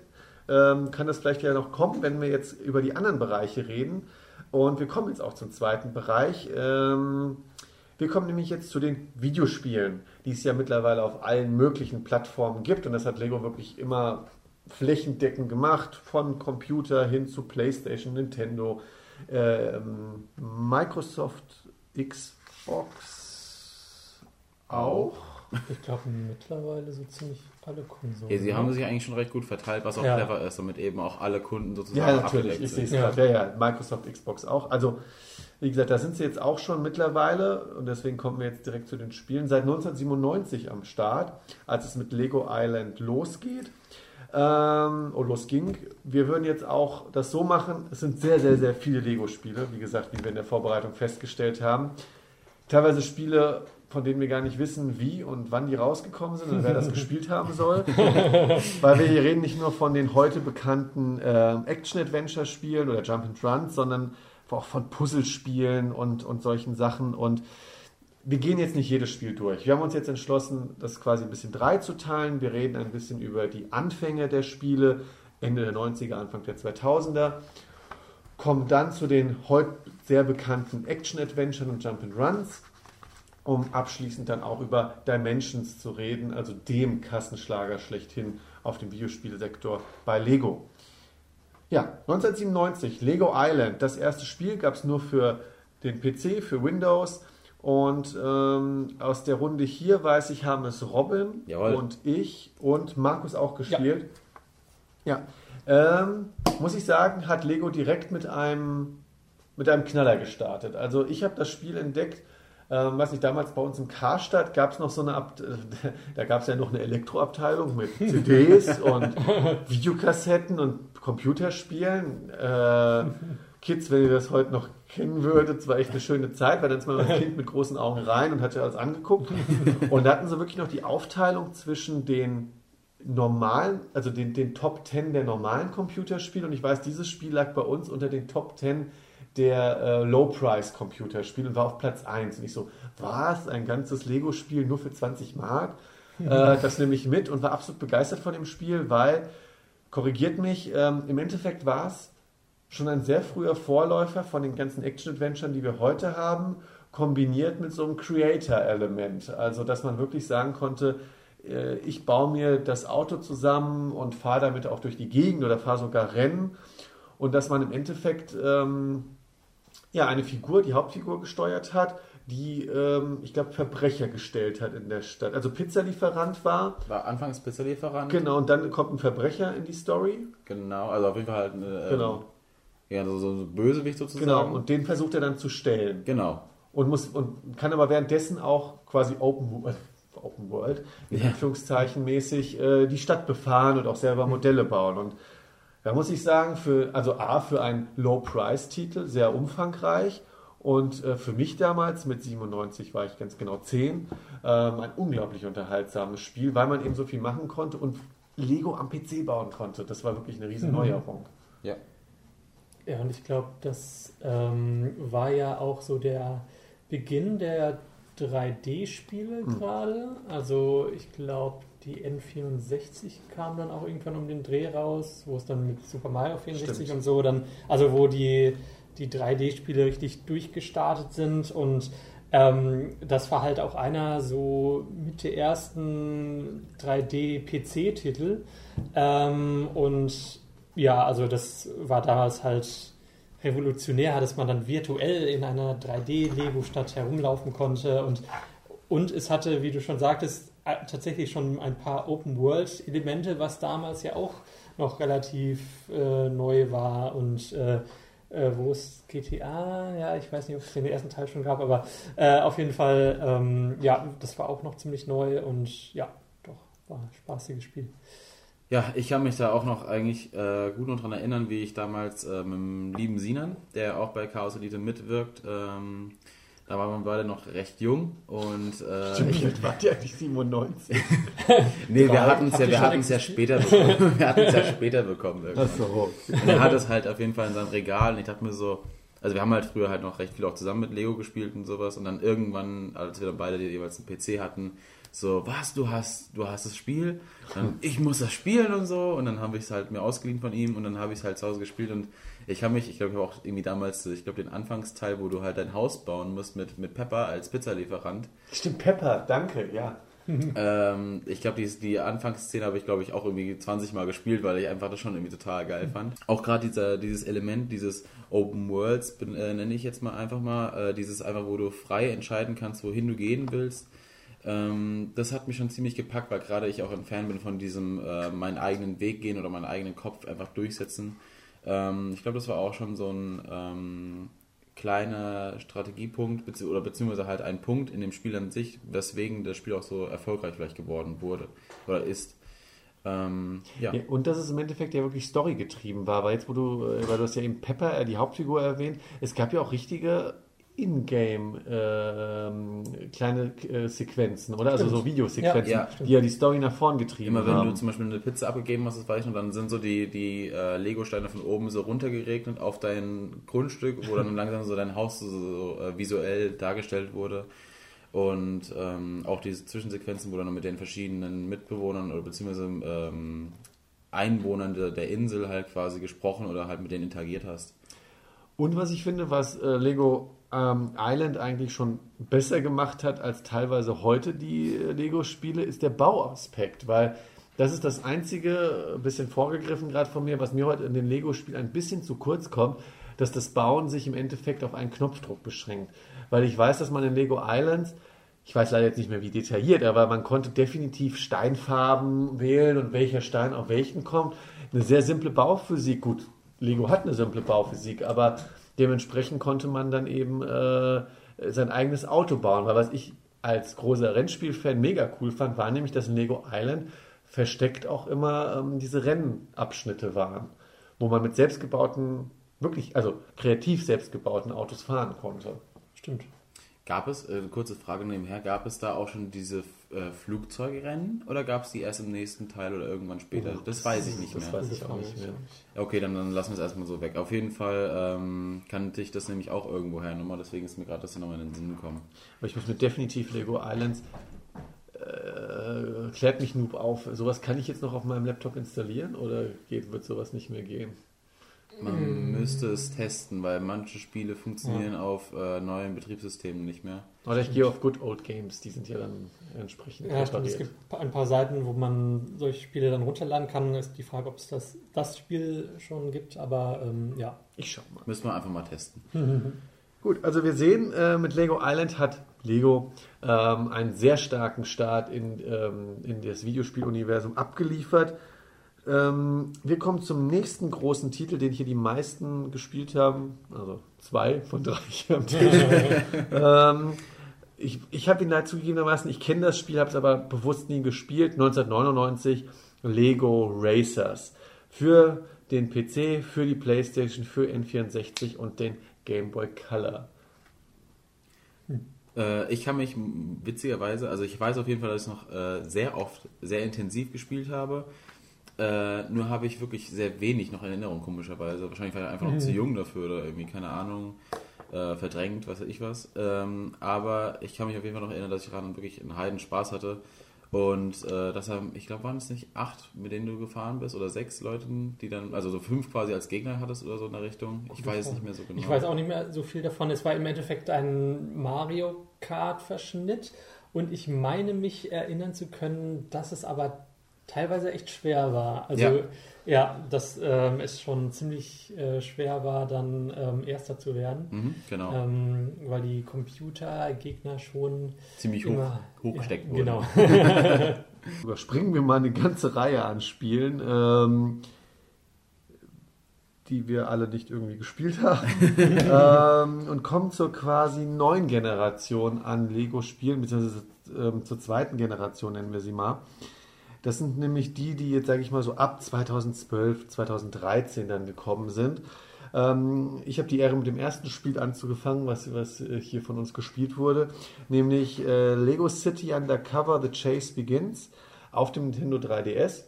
ähm, kann das vielleicht ja noch kommen, wenn wir jetzt über die anderen Bereiche reden. Und wir kommen jetzt auch zum zweiten Bereich. Ähm, wir kommen nämlich jetzt zu den Videospielen, die es ja mittlerweile auf allen möglichen Plattformen gibt. Und das hat Lego wirklich immer flächendeckend gemacht, von Computer hin zu PlayStation, Nintendo, ähm, Microsoft, Xbox, auch. Ich glaube mittlerweile so ziemlich alle Konsolen. Ja, sie haben sich eigentlich schon recht gut verteilt, was auch Ja. clever ist, damit eben auch alle Kunden sozusagen Ja, natürlich. abgedeckt sehe es sind. Ja. gerade. Ja, ja, Microsoft, Xbox auch. Also, wie gesagt, da sind sie jetzt auch schon mittlerweile und deswegen kommen wir jetzt direkt zu den Spielen. Seit 1997 am Start, als es mit Lego Island losgeht. Ähm, oh, losging. Wir würden jetzt auch das so machen. Es sind sehr, sehr, sehr viele Lego-Spiele, wie gesagt, wie wir in der Vorbereitung festgestellt haben. Teilweise Spiele, von denen wir gar nicht wissen, wie und wann die rausgekommen sind und wer das gespielt haben soll. Weil wir hier reden nicht nur von den heute bekannten äh, Action-Adventure-Spielen oder Jump-and-Runs, sondern auch von Puzzlespielen und, und solchen Sachen. Und wir gehen jetzt nicht jedes Spiel durch. Wir haben uns jetzt entschlossen, das quasi ein bisschen drei zu teilen. Wir reden ein bisschen über die Anfänge der Spiele, Ende der 90er, Anfang der 2000er. Kommen dann zu den heute sehr bekannten Action-Adventure und Jump-and-Runs, um abschließend dann auch über Dimensions zu reden, also dem Kassenschlager schlechthin auf dem Videospielsektor bei Lego. Ja, 1997, Lego Island. Das erste Spiel gab es nur für den PC, für Windows. Und ähm, aus der Runde hier weiß ich, haben es Robin Jawohl. und ich und Markus auch gespielt. Ja. Ähm, muss ich sagen, hat Lego direkt mit einem, mit einem Knaller gestartet. Also ich habe das Spiel entdeckt, ähm, weiß nicht, damals bei uns im Karstadt gab es noch so eine, Ab da gab es ja noch eine Elektroabteilung mit CDs und Videokassetten und Computerspielen. Äh, Kids, wenn ihr das heute noch kennen würdet, es war echt eine schöne Zeit, weil dann ist man als Kind mit großen Augen rein und hat ja alles angeguckt. Und da hatten sie wirklich noch die Aufteilung zwischen den normalen, also den, den Top 10 der normalen Computerspiele. Und ich weiß, dieses Spiel lag bei uns unter den Top 10 der äh, Low-Price-Computerspiele und war auf Platz 1. Und ich so, was? Ein ganzes Lego-Spiel nur für 20 Mark? Äh, das nehme ich mit und war absolut begeistert von dem Spiel, weil, korrigiert mich, ähm, im Endeffekt war es schon ein sehr früher Vorläufer von den ganzen Action-Adventuren, die wir heute haben, kombiniert mit so einem Creator-Element. Also, dass man wirklich sagen konnte, äh, ich baue mir das Auto zusammen und fahre damit auch durch die Gegend oder fahre sogar Rennen. Und dass man im Endeffekt ähm, ja, eine Figur, die Hauptfigur gesteuert hat, die, ähm, ich glaube, Verbrecher gestellt hat in der Stadt. Also Pizzalieferant war. War anfangs Pizzalieferant. Genau, und dann kommt ein Verbrecher in die Story. Genau, also auf jeden Fall halt eine, ähm, Genau. Ja, so, so ein Bösewicht sozusagen. Genau, und den versucht er dann zu stellen. genau. Und, muss, und kann aber währenddessen auch quasi Open, äh, Open World, in Ja. Anführungszeichen mäßig, äh, die Stadt befahren und auch selber Modelle bauen. Und da muss ich sagen, für, also A, für einen Low-Price-Titel, sehr umfangreich. Und äh, für mich damals, mit 97 war ich ganz genau 10, ähm, ein unglaublich unterhaltsames Spiel, weil man eben so viel machen konnte und Lego am PC bauen konnte. Das war wirklich eine riesen. Neuerung. Ja. Ja, und ich glaube, das ähm, war ja auch so der Beginn der 3D-Spiele Mhm. gerade. Also ich glaube, die N64 kam dann auch irgendwann um den Dreh raus, wo es dann mit Super Mario 64 Stimmt. und so dann, also wo die, die 3D-Spiele richtig durchgestartet sind und ähm, das war halt auch einer so mit der ersten 3D-PC-Titel. Ähm, und ja, also das war damals halt revolutionär, dass man dann virtuell in einer 3D-Lego-Stadt herumlaufen konnte. Und, und es hatte, wie du schon sagtest, äh, tatsächlich schon ein paar Open-World-Elemente, was damals ja auch noch relativ äh, neu war. Und äh, äh, wo es GTA, ja, ich weiß nicht, ob es den ersten Teil schon gab, aber äh, auf jeden Fall, ähm, ja, das war auch noch ziemlich neu. Und ja, doch, war ein spaßiges Spiel. Ja, ich kann mich da auch noch eigentlich äh, gut noch dran erinnern, wie ich damals äh, mit dem lieben Sinan, der auch bei Chaos Elite mitwirkt, ähm, da waren wir beide noch recht jung und äh, Wie alt war die eigentlich 97? nee, wir hatten es ja, wir ja später bekommen. wir hatten es ja später bekommen. Irgendwann. Achso. Und er hat es halt auf jeden Fall in seinem Regal und ich dachte mir so, also wir haben halt früher halt noch recht viel auch zusammen mit Lego gespielt und sowas und dann irgendwann, als wir dann beide jeweils einen PC hatten, so, was, du hast, du hast das Spiel? Dann, ich muss das spielen und so und dann habe ich es halt mir ausgeliehen von ihm und dann habe ich es halt zu Hause gespielt und ich habe mich, ich glaube, ich habe auch irgendwie damals, ich glaube, den Anfangsteil, wo du halt dein Haus bauen musst mit, mit Pepper als Pizzalieferant, Stimmt, Pepper, danke, ja. ähm, ich glaube, die, die Anfangsszene habe ich, glaube ich, auch irgendwie 20 Mal gespielt, weil ich einfach das schon irgendwie total geil fand. Auch gerade dieser, dieses Element, dieses Open Worlds, äh, nenne ich jetzt mal einfach mal, äh, dieses einfach, wo du frei entscheiden kannst, wohin du gehen willst. Ähm, das hat mich schon ziemlich gepackt, weil gerade ich auch ein Fan bin von diesem äh, meinen eigenen Weg gehen oder meinen eigenen Kopf einfach durchsetzen. Ähm, ich glaube, das war auch schon so ein ähm, kleiner Strategiepunkt bezieh oder beziehungsweise halt ein Punkt in dem Spiel an sich, weswegen das Spiel auch so erfolgreich vielleicht geworden wurde oder ist. Ähm, ja. ja. Und dass es im Endeffekt ja wirklich Story getrieben war, weil jetzt, wo du, äh, weil du hast ja eben Pepper, äh, die Hauptfigur erwähnt, es gab ja auch richtige in-game äh, kleine äh, Sequenzen, oder? Also so Videosequenzen, ja, ja, die ja die Story nach vorn getrieben haben. Immer wenn haben. du zum Beispiel eine Pizza abgegeben hast, das weiß ich noch, dann sind so die, die äh, Lego-Steine von oben so runtergeregnet auf dein Grundstück, wo dann langsam so dein Haus so, so äh, visuell dargestellt wurde. Und ähm, auch diese Zwischensequenzen, wo du dann mit den verschiedenen Mitbewohnern oder beziehungsweise ähm, Einwohnern der, der Insel halt quasi gesprochen oder halt mit denen interagiert hast. Und was ich finde, was äh, Lego ähm, Island eigentlich schon besser gemacht hat als teilweise heute die äh, Lego-Spiele, ist der Bauaspekt, weil das ist das einzige, ein bisschen vorgegriffen gerade von mir, was mir heute in den Lego-Spielen ein bisschen zu kurz kommt, dass das Bauen sich im Endeffekt auf einen Knopfdruck beschränkt. Weil ich weiß, dass man in Lego Islands, ich weiß leider jetzt nicht mehr wie detailliert, aber man konnte definitiv Steinfarben wählen und welcher Stein auf welchen kommt. Eine sehr simple Bauphysik, gut, Lego hat eine simple Bauphysik, aber dementsprechend konnte man dann eben äh, sein eigenes Auto bauen. Weil was ich als großer Rennspielfan mega cool fand, war nämlich, dass in Lego Island versteckt auch immer ähm, diese Rennabschnitte waren, wo man mit selbstgebauten, wirklich, also kreativ selbstgebauten Autos fahren konnte. Stimmt. Gab es, äh, kurze Frage nebenher, gab es da auch schon diese äh, Flugzeugrennen oder gab es die erst im nächsten Teil oder irgendwann später? Oh, das weiß ich nicht das mehr. Das weiß ich auch nicht mehr. Okay, dann, dann lassen wir es erstmal so weg. Auf jeden Fall ähm, kannte ich das nämlich auch irgendwo her nochmal, deswegen ist mir gerade das nochmal in den Sinn gekommen. Aber ich muss mir definitiv Lego Islands äh, klärt mich Noob auf. Sowas kann ich jetzt noch auf meinem Laptop installieren oder geht, wird sowas nicht mehr gehen? Man hm. müsste es testen, weil manche Spiele funktionieren ja. auf äh, neuen Betriebssystemen nicht mehr. Oder ich gehe auf Good Old Games, die sind ja dann entsprechend. Ja, stimmt, es gibt ein paar Seiten, wo man solche Spiele dann runterladen kann. Ist die Frage, ob es das, das Spiel schon gibt, aber ähm, ja. Ich schau mal. Müssen wir einfach mal testen. Gut, also wir sehen, äh, mit Lego Island hat Lego ähm, einen sehr starken Start in, ähm, in das Videospieluniversum abgeliefert. Ähm, wir kommen zum nächsten großen Titel, den hier die meisten gespielt haben. Also zwei von drei hier am Tisch. ich ich habe ihn halt zugegebenermaßen, ich kenne das Spiel, habe es aber bewusst nie gespielt. 1999 Lego Racers. Für den PC, für die Playstation, für N64 und den Game Boy Color. Äh, ich kann mich witzigerweise, also ich weiß auf jeden Fall, dass ich noch äh, sehr oft, sehr intensiv gespielt habe. Äh, nur habe ich wirklich sehr wenig noch in Erinnerung, komischerweise. Wahrscheinlich war ich einfach noch mhm. zu jung dafür oder irgendwie, keine Ahnung, äh, verdrängt, was weiß ich was. Ähm, aber ich kann mich auf jeden Fall noch erinnern, dass ich daran wirklich einen Heiden Spaß hatte. Und äh, das haben, ich glaube, waren es nicht acht, mit denen du gefahren bist oder sechs Leuten, die dann, also so fünf quasi als Gegner hattest oder so in der Richtung. Ich weiß es nicht mehr so genau. Ich weiß auch nicht mehr so viel davon. Es war im Endeffekt ein Mario Kart-Verschnitt und ich meine mich erinnern zu können, dass es aber teilweise echt schwer war. Also ja, ja dass ähm, es schon ziemlich äh, schwer war, dann ähm, Erster zu werden. Mhm, genau. Ähm, weil die Computergegner schon ziemlich hoch, hochgesteckt ja, wurden. Genau. Überspringen wir mal eine ganze Reihe an Spielen. Ähm, die wir alle nicht irgendwie gespielt haben. ähm, und kommen zur quasi neuen Generation an Lego-Spielen, beziehungsweise ähm, zur zweiten Generation nennen wir sie mal. Das sind nämlich die, die jetzt, sage ich mal, so ab 2012, 2013 dann gekommen sind. Ähm, ich habe die Ehre mit dem ersten Spiel anzugefangen, was, was äh, hier von uns gespielt wurde, nämlich äh, Lego City Undercover The Chase Begins auf dem Nintendo 3DS.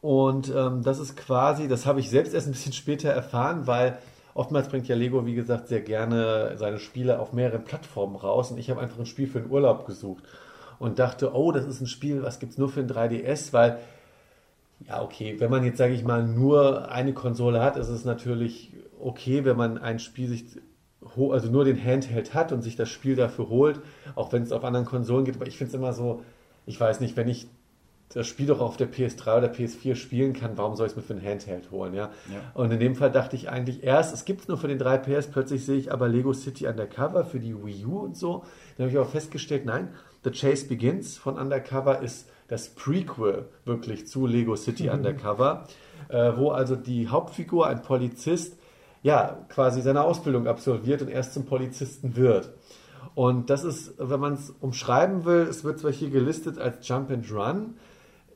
Und ähm, das ist quasi, das habe ich selbst erst ein bisschen später erfahren, weil oftmals bringt ja Lego, wie gesagt, sehr gerne seine Spiele auf mehreren Plattformen raus. Und ich habe einfach ein Spiel für den Urlaub gesucht und dachte, oh, das ist ein Spiel, was gibt es nur für ein 3DS, weil, ja, okay, wenn man jetzt, sage ich mal, nur eine Konsole hat, ist es natürlich okay, wenn man ein Spiel sich, also nur den Handheld hat und sich das Spiel dafür holt, auch wenn es auf anderen Konsolen geht, aber ich finde es immer so, ich weiß nicht, wenn ich das Spiel doch auf der PS3 oder PS4 spielen kann, warum soll ich es mir für ein Handheld holen, ja? ja? Und in dem Fall dachte ich eigentlich erst, es gibt es nur für den 3PS, plötzlich sehe ich aber Lego City Undercover für die Wii U und so. Dann habe ich aber festgestellt, nein, The Chase Begins von Undercover ist das Prequel wirklich zu Lego City Undercover, äh, wo also die Hauptfigur, ein Polizist, ja, quasi seine Ausbildung absolviert und erst zum Polizisten wird. Und das ist, wenn man es umschreiben will, es wird zwar hier gelistet als Jump and Run,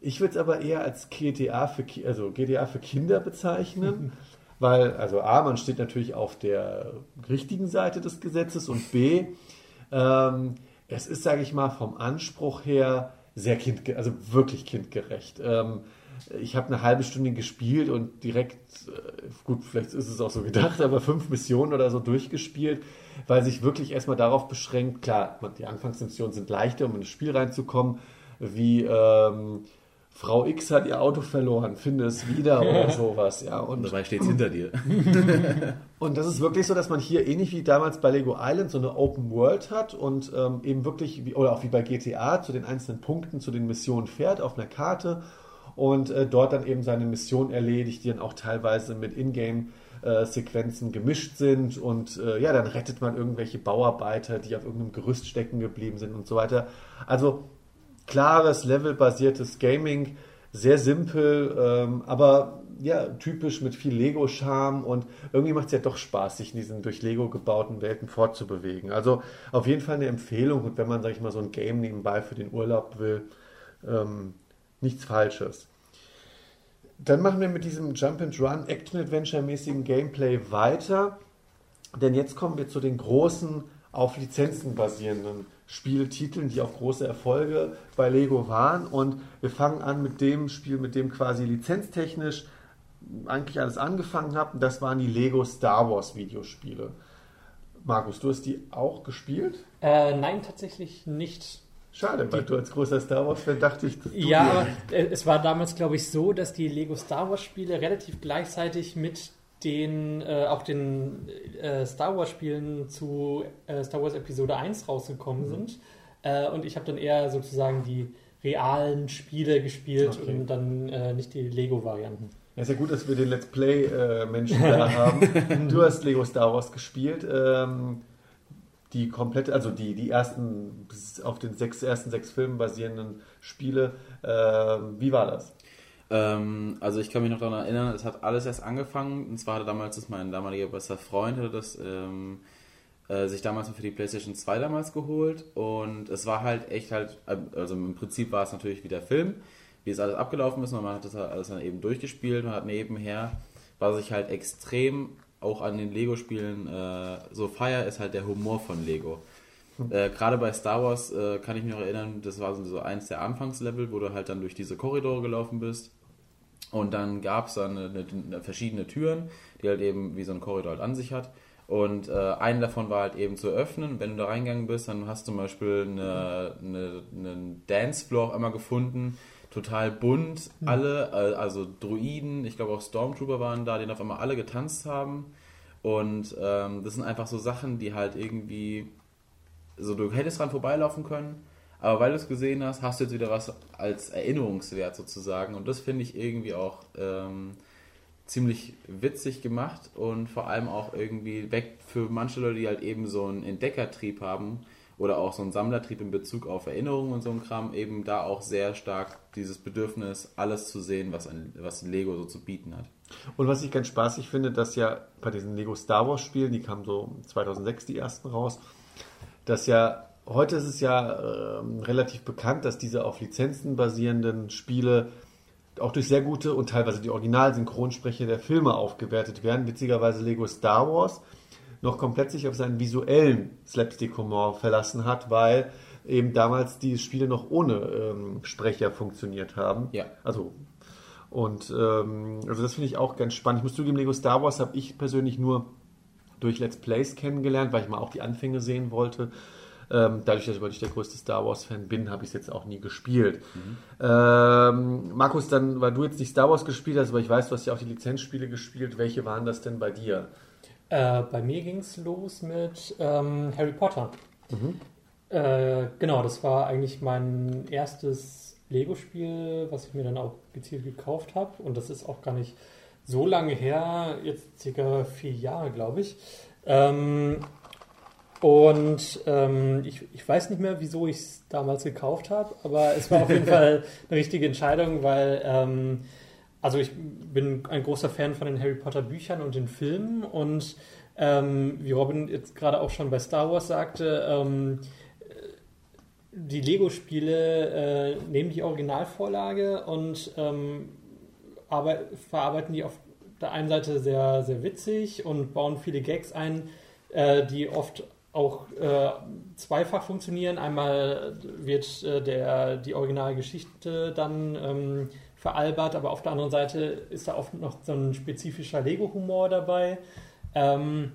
ich würde es aber eher als GTA für, also GTA für Kinder bezeichnen, weil, also A, man steht natürlich auf der richtigen Seite des Gesetzes und B, ähm, es ist, sage ich mal, vom Anspruch her sehr kindgerecht, also wirklich kindgerecht. Ähm, ich habe eine halbe Stunde gespielt und direkt, äh, gut, vielleicht ist es auch so gedacht, aber fünf Missionen oder so durchgespielt, weil sich wirklich erstmal darauf beschränkt, klar, die Anfangsmissionen sind leichter, um in das Spiel reinzukommen, wie ähm, Frau X hat ihr Auto verloren, finde es wieder oder sowas, ja. Und dabei steht es hinter dir. und das ist wirklich so, dass man hier ähnlich wie damals bei Lego Island so eine Open World hat und ähm, eben wirklich, wie, oder auch wie bei GTA, zu den einzelnen Punkten, zu den Missionen fährt auf einer Karte und äh, dort dann eben seine Mission erledigt, die dann auch teilweise mit Ingame äh, Sequenzen gemischt sind und äh, ja, dann rettet man irgendwelche Bauarbeiter, die auf irgendeinem Gerüst stecken geblieben sind und so weiter. Also klares, levelbasiertes Gaming, sehr simpel, ähm, aber ja, typisch mit viel Lego-Charme und irgendwie macht es ja doch Spaß, sich in diesen durch Lego gebauten Welten fortzubewegen. Also auf jeden Fall eine Empfehlung und wenn man, sag ich mal, so ein Game nebenbei für den Urlaub will, ähm, nichts Falsches. Dann machen wir mit diesem Jump and Run Action-Adventure-mäßigen Gameplay weiter, denn jetzt kommen wir zu den großen, auf Lizenzen basierenden Spieltiteln, die auch große Erfolge bei Lego waren. Und wir fangen an mit dem Spiel, mit dem quasi lizenztechnisch eigentlich alles angefangen hat. Und das waren die Lego Star Wars Videospiele. Markus, du hast die auch gespielt? Äh, nein, tatsächlich nicht. Schade, weil die, du als großer Star Wars-Fan dachte ich, dass du Ja, aber es war damals, glaube ich, so, dass die Lego Star Wars-Spiele relativ gleichzeitig mit den äh, auch den äh, Star Wars Spielen zu äh, Star Wars Episode 1 rausgekommen mhm. sind. Äh, und ich habe dann eher sozusagen die realen Spiele gespielt okay. und dann äh, nicht die Lego-Varianten. Ja, ist ja gut, dass wir den Let's Play-Menschen äh, da haben. Du hast Lego Star Wars gespielt. Ähm, die komplette, also die, die ersten, auf den sechs, ersten sechs Filmen basierenden Spiele. Ähm, wie war das? Ähm, also ich kann mich noch daran erinnern, es hat alles erst angefangen. Und zwar hatte damals das mein damaliger bester Freund, hatte das ähm, äh, sich damals für die PlayStation 2 damals geholt. Und es war halt echt halt, also im Prinzip war es natürlich wie der Film, wie es alles abgelaufen ist. Und man hat das halt alles dann eben durchgespielt. Man hat nebenher, was ich halt extrem auch an den Lego-Spielen äh, so feier, ist halt der Humor von Lego. Äh, Gerade bei Star Wars äh, kann ich mich noch erinnern, das war so eins der Anfangslevel, wo du halt dann durch diese Korridore gelaufen bist und dann gab es dann eine, eine, verschiedene Türen, die halt eben wie so ein Korridor halt an sich hat. Und äh, eine davon war halt eben zu öffnen. Wenn du da reingegangen bist, dann hast du zum Beispiel eine, eine, einen Dancefloor auch einmal gefunden. Total bunt, mhm. alle, äh, also Druiden, ich glaube auch Stormtrooper waren da, die auf einmal alle getanzt haben. Und ähm, das sind einfach so Sachen, die halt irgendwie, so du hättest dran vorbeilaufen können, aber weil du es gesehen hast, hast du jetzt wieder was als Erinnerungswert sozusagen. Und das finde ich irgendwie auch ähm, ziemlich witzig gemacht und vor allem auch irgendwie weg für manche Leute, die halt eben so einen Entdeckertrieb haben oder auch so einen Sammlertrieb in Bezug auf Erinnerungen und so ein Kram, eben da auch sehr stark dieses Bedürfnis, alles zu sehen, was, ein, was Lego so zu bieten hat. Und was ich ganz spaßig finde, dass ja bei diesen Lego Star Wars Spielen, die kamen so 2006 die ersten raus, dass ja heute ist es ja äh, relativ bekannt, dass diese auf Lizenzen basierenden Spiele auch durch sehr gute und teilweise die Originalsynchronsprecher der Filme aufgewertet werden. Witzigerweise Lego Star Wars noch komplett sich auf seinen visuellen Slapstick-Humor verlassen hat, weil eben damals die Spiele noch ohne ähm, Sprecher funktioniert haben. Ja. Also und ähm, also das finde ich auch ganz spannend. Ich muss zugeben, Lego Star Wars habe ich persönlich nur durch Let's Plays kennengelernt, weil ich mal auch die Anfänge sehen wollte. Ähm, dadurch, dass ich nicht der größte Star Wars-Fan bin, habe ich es jetzt auch nie gespielt. Mhm. Ähm, Markus, dann, weil du jetzt nicht Star Wars gespielt hast, aber ich weiß, du hast ja auch die Lizenzspiele gespielt. Welche waren das denn bei dir? Äh, bei mir ging es los mit ähm, Harry Potter. Mhm. Äh, genau, das war eigentlich mein erstes Lego-Spiel, was ich mir dann auch gezielt gekauft habe. Und das ist auch gar nicht so lange her, jetzt circa vier Jahre, glaube ich. Ähm, Und ähm, ich, ich weiß nicht mehr, wieso ich es damals gekauft habe, aber es war auf jeden Fall eine richtige Entscheidung, weil ähm, also ich bin ein großer Fan von den Harry Potter Büchern und den Filmen und ähm, wie Robin jetzt gerade auch schon bei Star Wars sagte, ähm, die Lego-Spiele äh, nehmen die Originalvorlage und ähm, verarbeiten die auf der einen Seite sehr, sehr witzig und bauen viele Gags ein, äh, die oft auch äh, zweifach funktionieren. Einmal wird äh, der, die Originalgeschichte dann ähm, veralbert, aber auf der anderen Seite ist da oft noch so ein spezifischer Lego-Humor dabei. Ähm,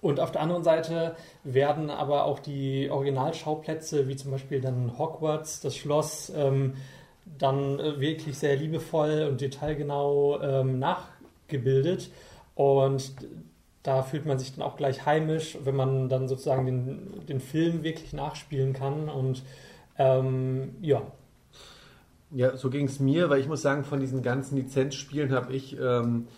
und auf der anderen Seite werden aber auch die Originalschauplätze, wie zum Beispiel dann Hogwarts, das Schloss, ähm, dann wirklich sehr liebevoll und detailgenau ähm, nachgebildet. Und da fühlt man sich dann auch gleich heimisch, wenn man dann sozusagen den, den Film wirklich nachspielen kann. Und ähm, ja. Ja, so ging es mir, weil ich muss sagen, von diesen ganzen Lizenzspielen habe ich ähm,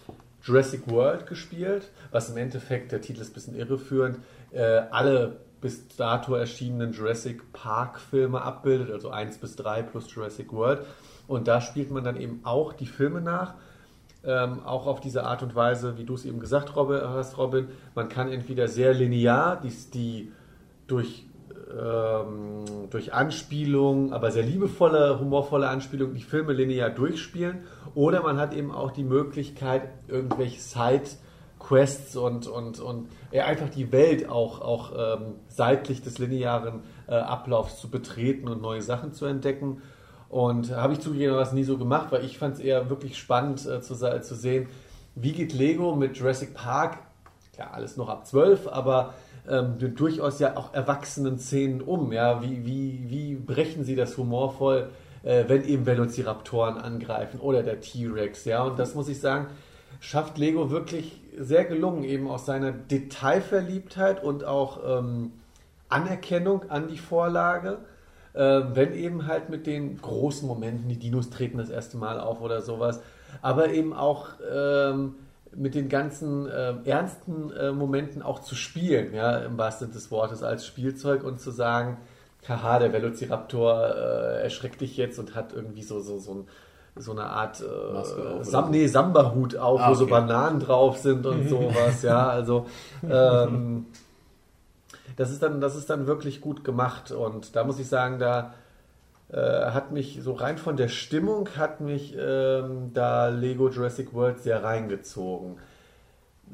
Jurassic World gespielt, was im Endeffekt, der Titel ist ein bisschen irreführend, äh, alle bis dato erschienenen Jurassic Park Filme abbildet, also 1 bis 3 plus Jurassic World. Und da spielt man dann eben auch die Filme nach ähm, auch auf diese Art und Weise, wie du es eben gesagt hast, Robin. Man kann entweder sehr linear, die, die durch, ähm, durch Anspielung, aber sehr liebevolle, humorvolle Anspielung, die Filme linear durchspielen. Oder man hat eben auch die Möglichkeit, irgendwelche Side-Quests und, und, und ja, einfach die Welt auch, auch ähm, seitlich des linearen äh, Ablaufs zu betreten und neue Sachen zu entdecken. Und habe ich zugegebenermaßen nie so gemacht, weil ich fand es eher wirklich spannend äh, zu, zu sehen, wie geht Lego mit Jurassic Park, klar, alles noch ab 12, aber ähm, durchaus ja auch erwachsenen Szenen um. Ja? Wie, wie, wie brechen sie das humorvoll, äh, wenn eben Velociraptoren angreifen oder der T-Rex. Ja? Und das muss ich sagen, schafft Lego wirklich sehr gelungen, eben aus seiner Detailverliebtheit und auch ähm, Anerkennung an die Vorlage äh, wenn eben halt mit den großen Momenten, die Dinos treten das erste Mal auf oder sowas, aber eben auch ähm, mit den ganzen äh, ernsten äh, Momenten auch zu spielen, ja, im wahrsten Sinne des Wortes als Spielzeug und zu sagen, haha, der Velociraptor äh, erschreckt dich jetzt und hat irgendwie so, so, so, ein, so eine Art äh, Sam nee, Samba-Hut auf, ah, okay. wo so Bananen drauf sind und sowas, ja, also ähm, das ist dann, das ist dann wirklich gut gemacht. Und da muss ich sagen, da äh, hat mich so rein von der Stimmung hat mich ähm, da Lego Jurassic World sehr reingezogen.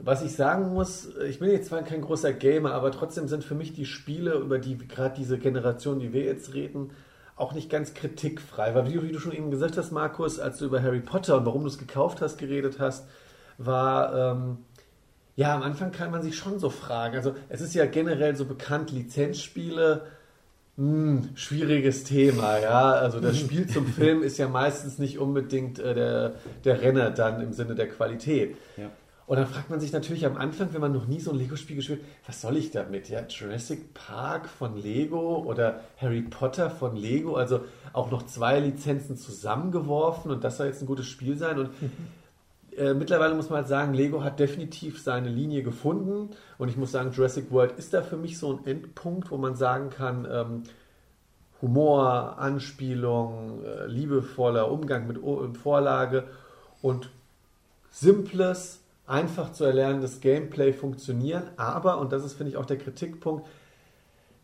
Was ich sagen muss, ich bin jetzt zwar kein großer Gamer, aber trotzdem sind für mich die Spiele, über die gerade diese Generation, die wir jetzt reden, auch nicht ganz kritikfrei. Weil wie, du schon eben gesagt hast, Markus, als du über Harry Potter und warum du es gekauft hast, geredet hast, war ähm, ja, am Anfang kann man sich schon so fragen. Also es ist ja generell so bekannt, Lizenzspiele, mh, hm, schwieriges Thema, ja. Also das Spiel zum Film ist ja meistens nicht unbedingt äh, der, der Renner dann im Sinne der Qualität. Ja. Und dann fragt man sich natürlich am Anfang, wenn man noch nie so ein Lego-Spiel gespielt hat, was soll ich damit? Ja, Jurassic Park von Lego oder Harry Potter von Lego, also auch noch zwei Lizenzen zusammengeworfen und das soll jetzt ein gutes Spiel sein. Und äh, mittlerweile muss man halt sagen, Lego hat definitiv seine Linie gefunden und ich muss sagen, Jurassic World ist da für mich so ein Endpunkt, wo man sagen kann, ähm, Humor, Anspielung, äh, liebevoller Umgang mit o Vorlage und simples, einfach zu erlernendes Gameplay funktionieren. Aber, und das ist, finde ich, auch der Kritikpunkt,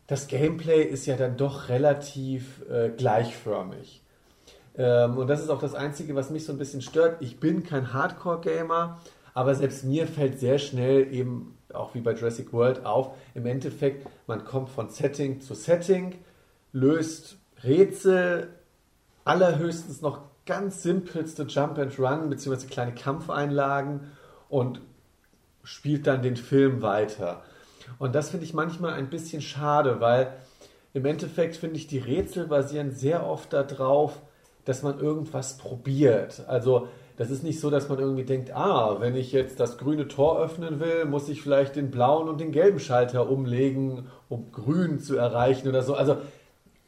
das Gameplay ist ja dann doch relativ äh, gleichförmig. Ähm, und das ist auch das Einzige, was mich so ein bisschen stört. Ich bin kein Hardcore-Gamer, aber selbst mir fällt sehr schnell eben, auch wie bei Jurassic World, auf, im Endeffekt, man kommt von Setting zu Setting, löst Rätsel, allerhöchstens noch ganz simpelste Jump and Run bzw. kleine Kampfeinlagen und spielt dann den Film weiter. Und das finde ich manchmal ein bisschen schade, weil im Endeffekt finde ich, die Rätsel basieren sehr oft darauf, dass man irgendwas probiert. Also das ist nicht so, dass man irgendwie denkt, ah, wenn ich jetzt das grüne Tor öffnen will, muss ich vielleicht den blauen und den gelben Schalter umlegen, um grün zu erreichen oder so. Also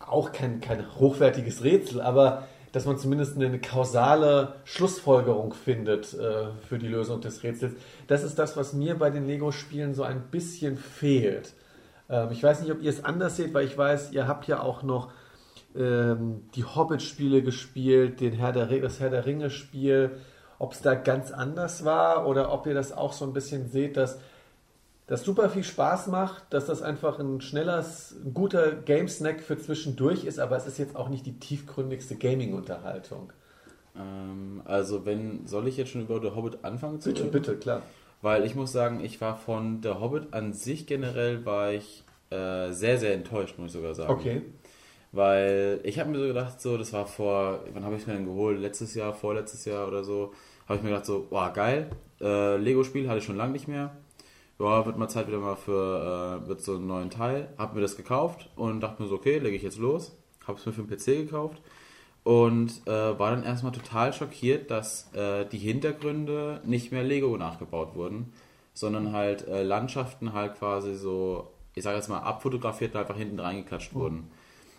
auch kein, kein hochwertiges Rätsel, aber dass man zumindest eine kausale Schlussfolgerung findet äh, für die Lösung des Rätsels. Das ist das, was mir bei den Lego-Spielen so ein bisschen fehlt. Ähm, ich weiß nicht, ob ihr es anders seht, weil ich weiß, ihr habt ja auch noch ähm, die Hobbit-Spiele gespielt, den Herr der, das Herr der Ringe-Spiel. Ob es da ganz anders war oder ob ihr das auch so ein bisschen seht, dass das super viel Spaß macht, dass das einfach ein schneller, ein guter Game-Snack für zwischendurch ist, aber es ist jetzt auch nicht die tiefgründigste Gaming-Unterhaltung. Ähm, also wenn, soll ich jetzt schon über The Hobbit anfangen zu Bitte, reden? bitte, klar. Weil ich muss sagen, ich war von The Hobbit an sich generell, war ich äh, sehr, sehr enttäuscht, muss ich sogar sagen. Okay. Weil ich habe mir so gedacht, so, das war vor, wann habe ich es mir denn geholt? Letztes Jahr, vorletztes Jahr oder so, habe ich mir gedacht, so, boah, geil, äh, Lego-Spiel hatte ich schon lange nicht mehr. Ja, wird mal Zeit wieder mal für äh, wird so einen neuen Teil. Hab mir das gekauft und dachte mir so, okay, lege ich jetzt los. Habe es mir für den PC gekauft und äh, war dann erstmal total schockiert, dass äh, die Hintergründe nicht mehr Lego nachgebaut wurden, sondern halt äh, Landschaften halt quasi so, ich sage jetzt mal, abfotografiert und einfach hinten reingeklatscht mhm. wurden.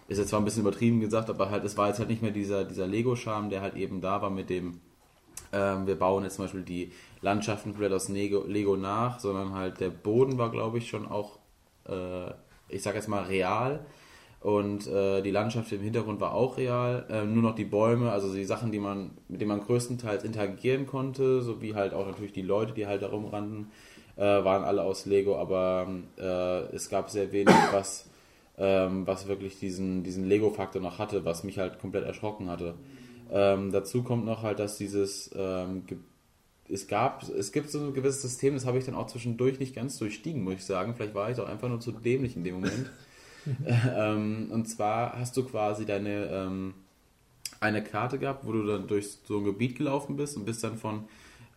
Ist jetzt zwar ein bisschen übertrieben gesagt, aber halt, es war jetzt halt nicht mehr dieser, dieser Lego-Charme, der halt eben da war mit dem, ähm, wir bauen jetzt zum Beispiel die Landschaften komplett aus Lego, Lego nach, sondern halt der Boden war, glaube ich, schon auch, äh, ich sage jetzt mal, real und äh, die Landschaft im Hintergrund war auch real. Äh, nur noch die Bäume, also die Sachen, die man, mit denen man größtenteils interagieren konnte, sowie halt auch natürlich die Leute, die halt da rumrannten, äh, waren alle aus Lego, aber äh, es gab sehr wenig, was, ähm, was wirklich diesen, diesen Lego-Faktor noch hatte, was mich halt komplett erschrocken hatte. Ähm, dazu kommt noch halt, dass dieses ähm, es gab, es gibt so ein gewisses System, das habe ich dann auch zwischendurch nicht ganz durchstiegen, muss ich sagen. Vielleicht war ich auch einfach nur zu dämlich in dem Moment. ähm, und zwar hast du quasi deine ähm, eine Karte gehabt, wo du dann durch so ein Gebiet gelaufen bist und bist dann von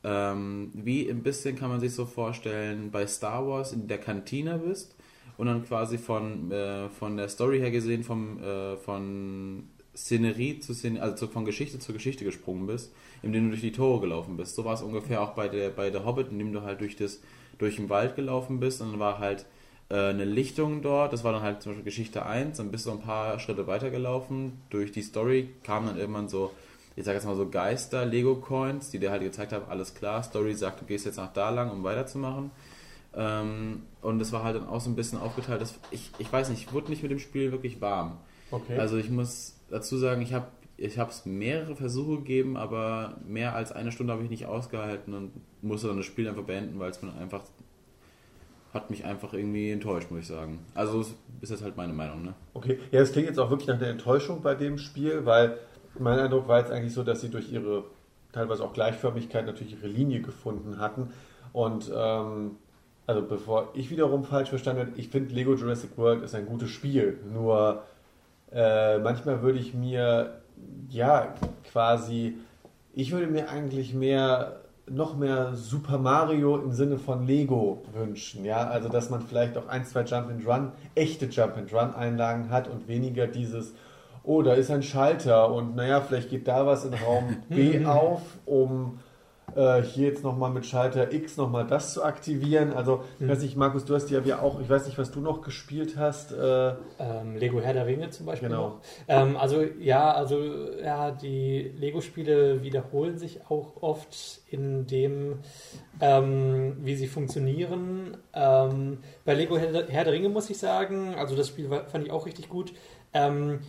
ähm, wie ein bisschen kann man sich so vorstellen, bei Star Wars in der Kantine bist und dann quasi von, äh, von der Story her gesehen vom, äh, von Szenerie zu Szenerie, also von Geschichte zu Geschichte gesprungen bist, indem du durch die Tore gelaufen bist. So war es ungefähr auch bei der, bei der Hobbit, indem du halt durch, das, durch den Wald gelaufen bist und dann war halt äh, eine Lichtung dort. Das war dann halt zum Beispiel Geschichte 1. Dann bist du ein paar Schritte weitergelaufen. Durch die Story kamen dann irgendwann so, ich sag jetzt mal so Geister, Lego-Coins, die dir halt gezeigt haben, alles klar, Story sagt, du gehst jetzt nach da lang, um weiterzumachen. Ähm, und das war halt dann auch so ein bisschen aufgeteilt. Dass ich, ich weiß nicht, ich wurde nicht mit dem Spiel wirklich warm. Okay. Also ich muss dazu sagen, ich habe ich es mehrere Versuche gegeben, aber mehr als eine Stunde habe ich nicht ausgehalten und musste dann das Spiel einfach beenden, weil es mir einfach hat mich einfach irgendwie enttäuscht, muss ich sagen. Also ist das halt meine Meinung, ne? Okay, ja, es klingt jetzt auch wirklich nach einer Enttäuschung bei dem Spiel, weil mein Eindruck war jetzt eigentlich so, dass sie durch ihre teilweise auch Gleichförmigkeit natürlich ihre Linie gefunden hatten. Und ähm, also bevor ich wiederum falsch verstanden habe, ich finde Lego Jurassic World ist ein gutes Spiel. Nur äh, manchmal würde ich mir ja quasi, ich würde mir eigentlich mehr noch mehr Super Mario im Sinne von Lego wünschen. Ja, also dass man vielleicht auch ein, zwei Jump and Run, echte Jump and Run Einlagen hat und weniger dieses, oh, da ist ein Schalter und naja, vielleicht geht da was in Raum B auf, um äh, hier jetzt nochmal mit Schalter X nochmal das zu aktivieren. Also, ich weiß nicht, Markus, du hast ja auch, ich weiß nicht, was du noch gespielt hast. Äh, ähm, Lego Herr der Ringe zum Beispiel. Genau. Ähm, also, ja, also, ja, die Lego-Spiele wiederholen sich auch oft in dem, ähm, wie sie funktionieren. Ähm, bei Lego Herr, Herr der Ringe muss ich sagen, also das Spiel fand ich auch richtig gut. Ähm,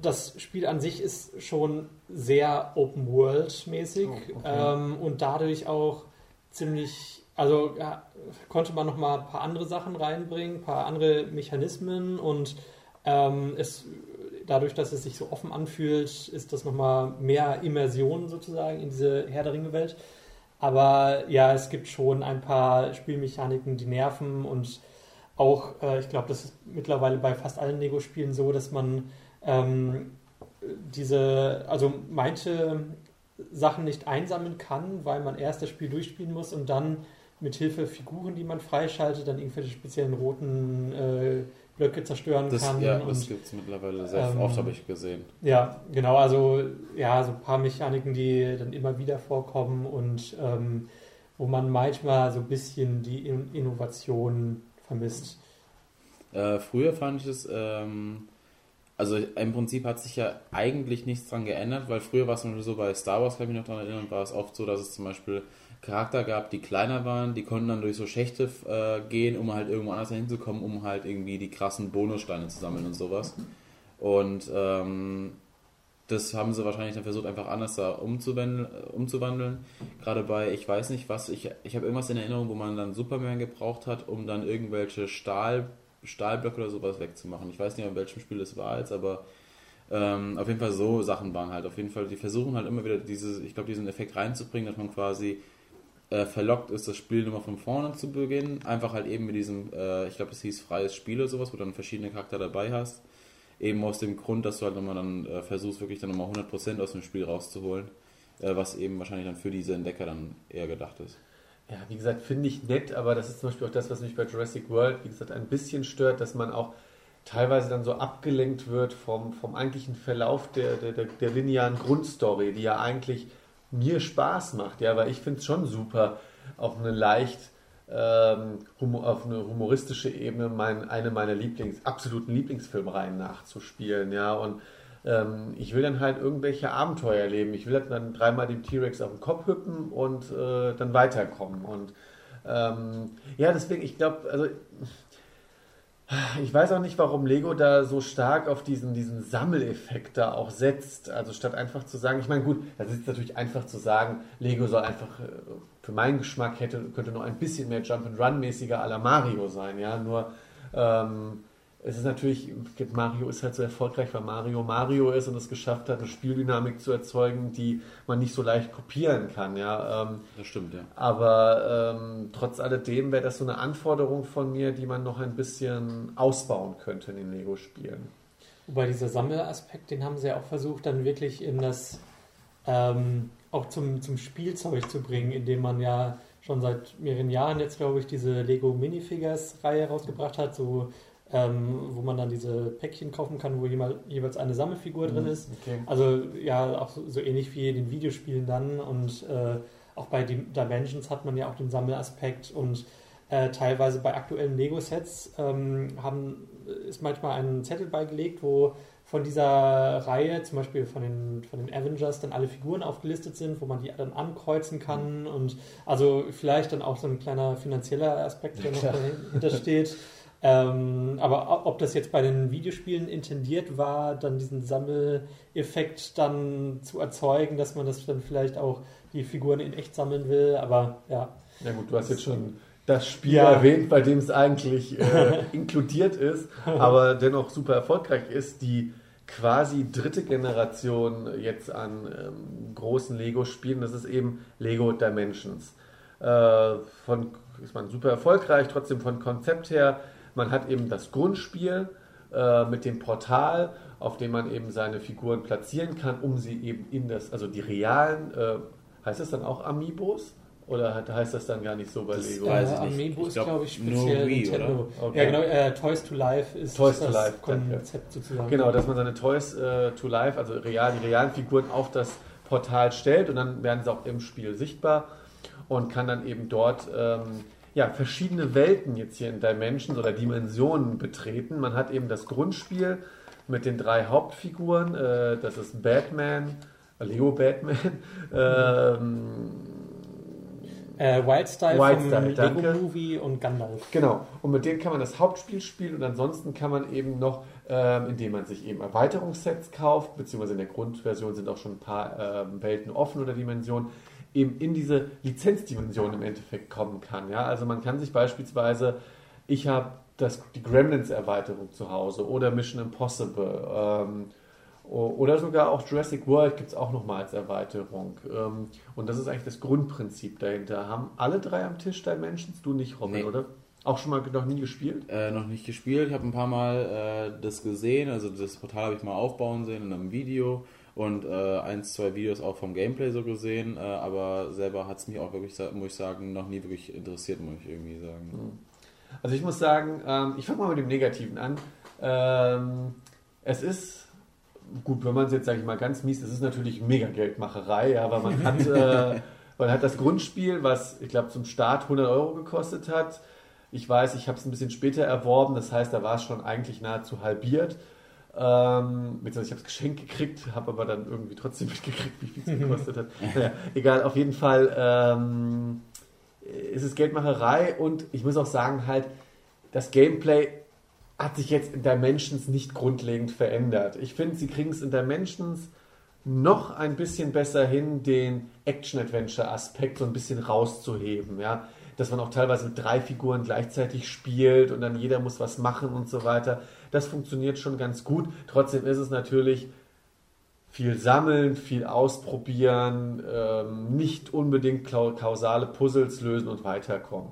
das Spiel an sich ist schon sehr Open World mäßig oh, okay. ähm, und dadurch auch ziemlich, also ja, konnte man noch mal ein paar andere Sachen reinbringen, ein paar andere Mechanismen und ähm, es dadurch, dass es sich so offen anfühlt, ist das noch mal mehr Immersion sozusagen in diese Herr der Ringe Welt. Aber ja, es gibt schon ein paar Spielmechaniken, die nerven und auch, äh, ich glaube, das ist mittlerweile bei fast allen Lego-Spielen so, dass man ähm, diese, also manche Sachen nicht einsammeln kann, weil man erst das Spiel durchspielen muss und dann mit Hilfe Figuren, die man freischaltet, dann irgendwelche speziellen roten äh, Blöcke zerstören das, kann. Ja, das gibt es mittlerweile sehr ähm, oft, habe ich gesehen. Ja, genau, also ja, so ein paar Mechaniken, die dann immer wieder vorkommen und ähm, wo man manchmal so ein bisschen die Innovation vermisst. Äh, früher fand ich es ähm, also im Prinzip hat sich ja eigentlich nichts dran geändert, weil früher war es nur so bei Star Wars, kann ich mich noch daran erinnern, war es oft so, dass es zum Beispiel Charakter gehabt, die kleiner waren, die konnten dann durch so Schächte äh, gehen, um halt irgendwo anders hinzukommen, um halt irgendwie die krassen Bonussteine zu sammeln und sowas. Und ähm, das haben sie wahrscheinlich dann versucht, einfach anders da umzuwandeln. umzuwandeln. Gerade bei, ich weiß nicht was, ich, ich habe irgendwas in Erinnerung, wo man dann Superman gebraucht hat, um dann irgendwelche Stahl, Stahlblöcke oder sowas wegzumachen. Ich weiß nicht, in welchem Spiel das war jetzt, aber ähm, auf jeden Fall so Sachen waren halt. Auf jeden Fall, die versuchen halt immer wieder diese, ich glaube, diesen Effekt reinzubringen, dass man quasi äh, verlockt ist, das Spiel nochmal von vorne zu beginnen. Einfach halt eben mit diesem, äh, ich glaube, es hieß freies Spiel oder sowas, wo du dann verschiedene Charakter dabei hast Eben aus dem Grund, dass du halt nochmal dann äh, versuchst, wirklich dann nochmal 100% aus dem Spiel rauszuholen, äh, was eben wahrscheinlich dann für diese Entdecker dann eher gedacht ist. Ja, wie gesagt, finde ich nett, aber das ist zum Beispiel auch das, was mich bei Jurassic World, wie gesagt, ein bisschen stört, dass man auch teilweise dann so abgelenkt wird vom, vom eigentlichen Verlauf der, der, der, der linearen Grundstory, die ja eigentlich mir Spaß macht, ja, weil ich finde es schon super, auf eine leicht ähm, auf eine humoristische Ebene mein, eine meiner Lieblings, absoluten Lieblingsfilmreihen nachzuspielen, ja, und ähm, ich will dann halt irgendwelche Abenteuer erleben. Ich will halt dann dreimal dem T-Rex auf den Kopf hüppen und äh, dann weiterkommen. Und ähm, ja, deswegen, ich glaube, also ich weiß auch nicht, warum Lego da so stark auf diesen, diesen Sammeleffekt da auch setzt. Also statt einfach zu sagen, ich meine, gut, das ist natürlich einfach zu sagen, Lego soll einfach, äh, für meinen Geschmack hätte, könnte noch ein bisschen mehr Jump-and-Run-mäßiger à la Mario sein, ja. Nur ähm, es ist natürlich, Mario ist halt so erfolgreich, weil Mario Mario ist und es geschafft hat, eine Spieldynamik zu erzeugen, die man nicht so leicht kopieren kann. Ja, ähm, das stimmt, ja. Aber ähm, trotz alledem wäre das so eine Anforderung von mir, die man noch ein bisschen ausbauen könnte in den Lego-Spielen. Wobei dieser Sammelaspekt, den haben sie ja auch versucht, dann wirklich in das ähm, auch zum, zum Spielzeug zu bringen, indem man ja schon seit mehreren Jahren jetzt, glaube ich, diese Lego Minifigures-Reihe rausgebracht hat, so ähm, wo man dann diese Päckchen kaufen kann, wo jeweils eine Sammelfigur drin mhm, ist. Okay. Also ja, auch so, ähnlich wie in den Videospielen dann und äh, auch bei Dimensions hat man ja auch den Sammelaspekt und äh, teilweise bei aktuellen Lego-Sets ähm, haben, ist manchmal ein Zettel beigelegt, wo von dieser Reihe, zum Beispiel von den, von den Avengers, dann alle Figuren aufgelistet sind, wo man die dann ankreuzen kann mhm. und also vielleicht dann auch so ein kleiner finanzieller Aspekt, der noch dahinter steht. Ähm, aber ob das jetzt bei den Videospielen intendiert war, dann diesen Sammeleffekt dann zu erzeugen, dass man das dann vielleicht auch die Figuren in echt sammeln will, aber ja. Ja gut, du hast jetzt schon das Spiel ja. erwähnt, bei dem es eigentlich äh, inkludiert ist, aber dennoch super erfolgreich ist, die quasi dritte Generation jetzt an ähm, großen Lego-Spielen, das ist eben Lego Dimensions. Äh, von, ist man super erfolgreich, trotzdem von Konzept her man hat eben das Grundspiel äh, mit dem Portal, auf dem man eben seine Figuren platzieren kann, um sie eben in das, also die realen, äh, heißt das dann auch Amiibos? Oder heißt das dann gar nicht so bei Lego? Äh, Amiibo ist, glaube ich, speziell Wii, Nintendo. Okay. Ja, genau. Äh, Toys to Life ist Toys das Life, Konzept sozusagen. Genau, dass man seine Toys äh, to Life, also real, die realen Figuren auf das Portal stellt und dann werden sie auch im Spiel sichtbar und kann dann eben dort ähm, ja, verschiedene Welten jetzt hier in Dimensions oder Dimensionen betreten. Man hat eben das Grundspiel mit den drei Hauptfiguren. Äh, das ist Batman, Leo Batman, ähm, äh, Wildstyle, Wildstyle vom Lego Movie und Gandalf. Genau. Und mit denen kann man das Hauptspiel spielen und ansonsten kann man eben noch, ähm, indem man sich eben Erweiterungssets kauft, beziehungsweise in der Grundversion sind auch schon ein paar äh, Welten offen oder Dimensionen, eben in diese Lizenzdimension im Endeffekt kommen kann. Ja? Also man kann sich beispielsweise, ich habe die Gremlins-Erweiterung zu Hause oder Mission Impossible ähm, oder sogar auch Jurassic World gibt es auch nochmal als Erweiterung. Ähm, und das ist eigentlich das Grundprinzip dahinter. Haben alle drei am Tisch Dimensions? Du nicht, Robin, nee. oder? Auch schon mal noch nie gespielt? Äh, noch nicht gespielt. Ich habe ein paar Mal äh, das gesehen. Also das Portal habe ich mal aufbauen sehen in einem Video und äh, ein, zwei Videos auch vom Gameplay so gesehen, äh, aber selber hat es mich auch wirklich, muss ich sagen, noch nie wirklich interessiert, muss ich irgendwie sagen. Hm. Also ich muss sagen, ähm, ich fange mal mit dem Negativen an. Ähm, es ist gut, wenn man es jetzt, sage ich mal, ganz mies, es ist natürlich mega Geldmacherei, ja, aber man hat, äh, man hat das Grundspiel, was ich glaube zum Start 100 Euro gekostet hat. Ich weiß, ich habe es ein bisschen später erworben, das heißt, da war es schon eigentlich nahezu halbiert. Ähm, beziehungsweise ich habe es geschenkt gekriegt, habe aber dann irgendwie trotzdem mitgekriegt, wie viel es gekostet hat. Naja, egal, auf jeden Fall ähm, ist es Geldmacherei und ich muss auch sagen, halt, das Gameplay hat sich jetzt in Dimensions nicht grundlegend verändert. Ich finde, sie kriegen es in Dimensions noch ein bisschen besser hin, den Action-Adventure-Aspekt so ein bisschen rauszuheben, ja. Dass man auch teilweise mit drei Figuren gleichzeitig spielt und dann jeder muss was machen und so weiter. Das funktioniert schon ganz gut. Trotzdem ist es natürlich viel sammeln, viel ausprobieren, ähm, nicht unbedingt kausale Puzzles lösen und weiterkommen.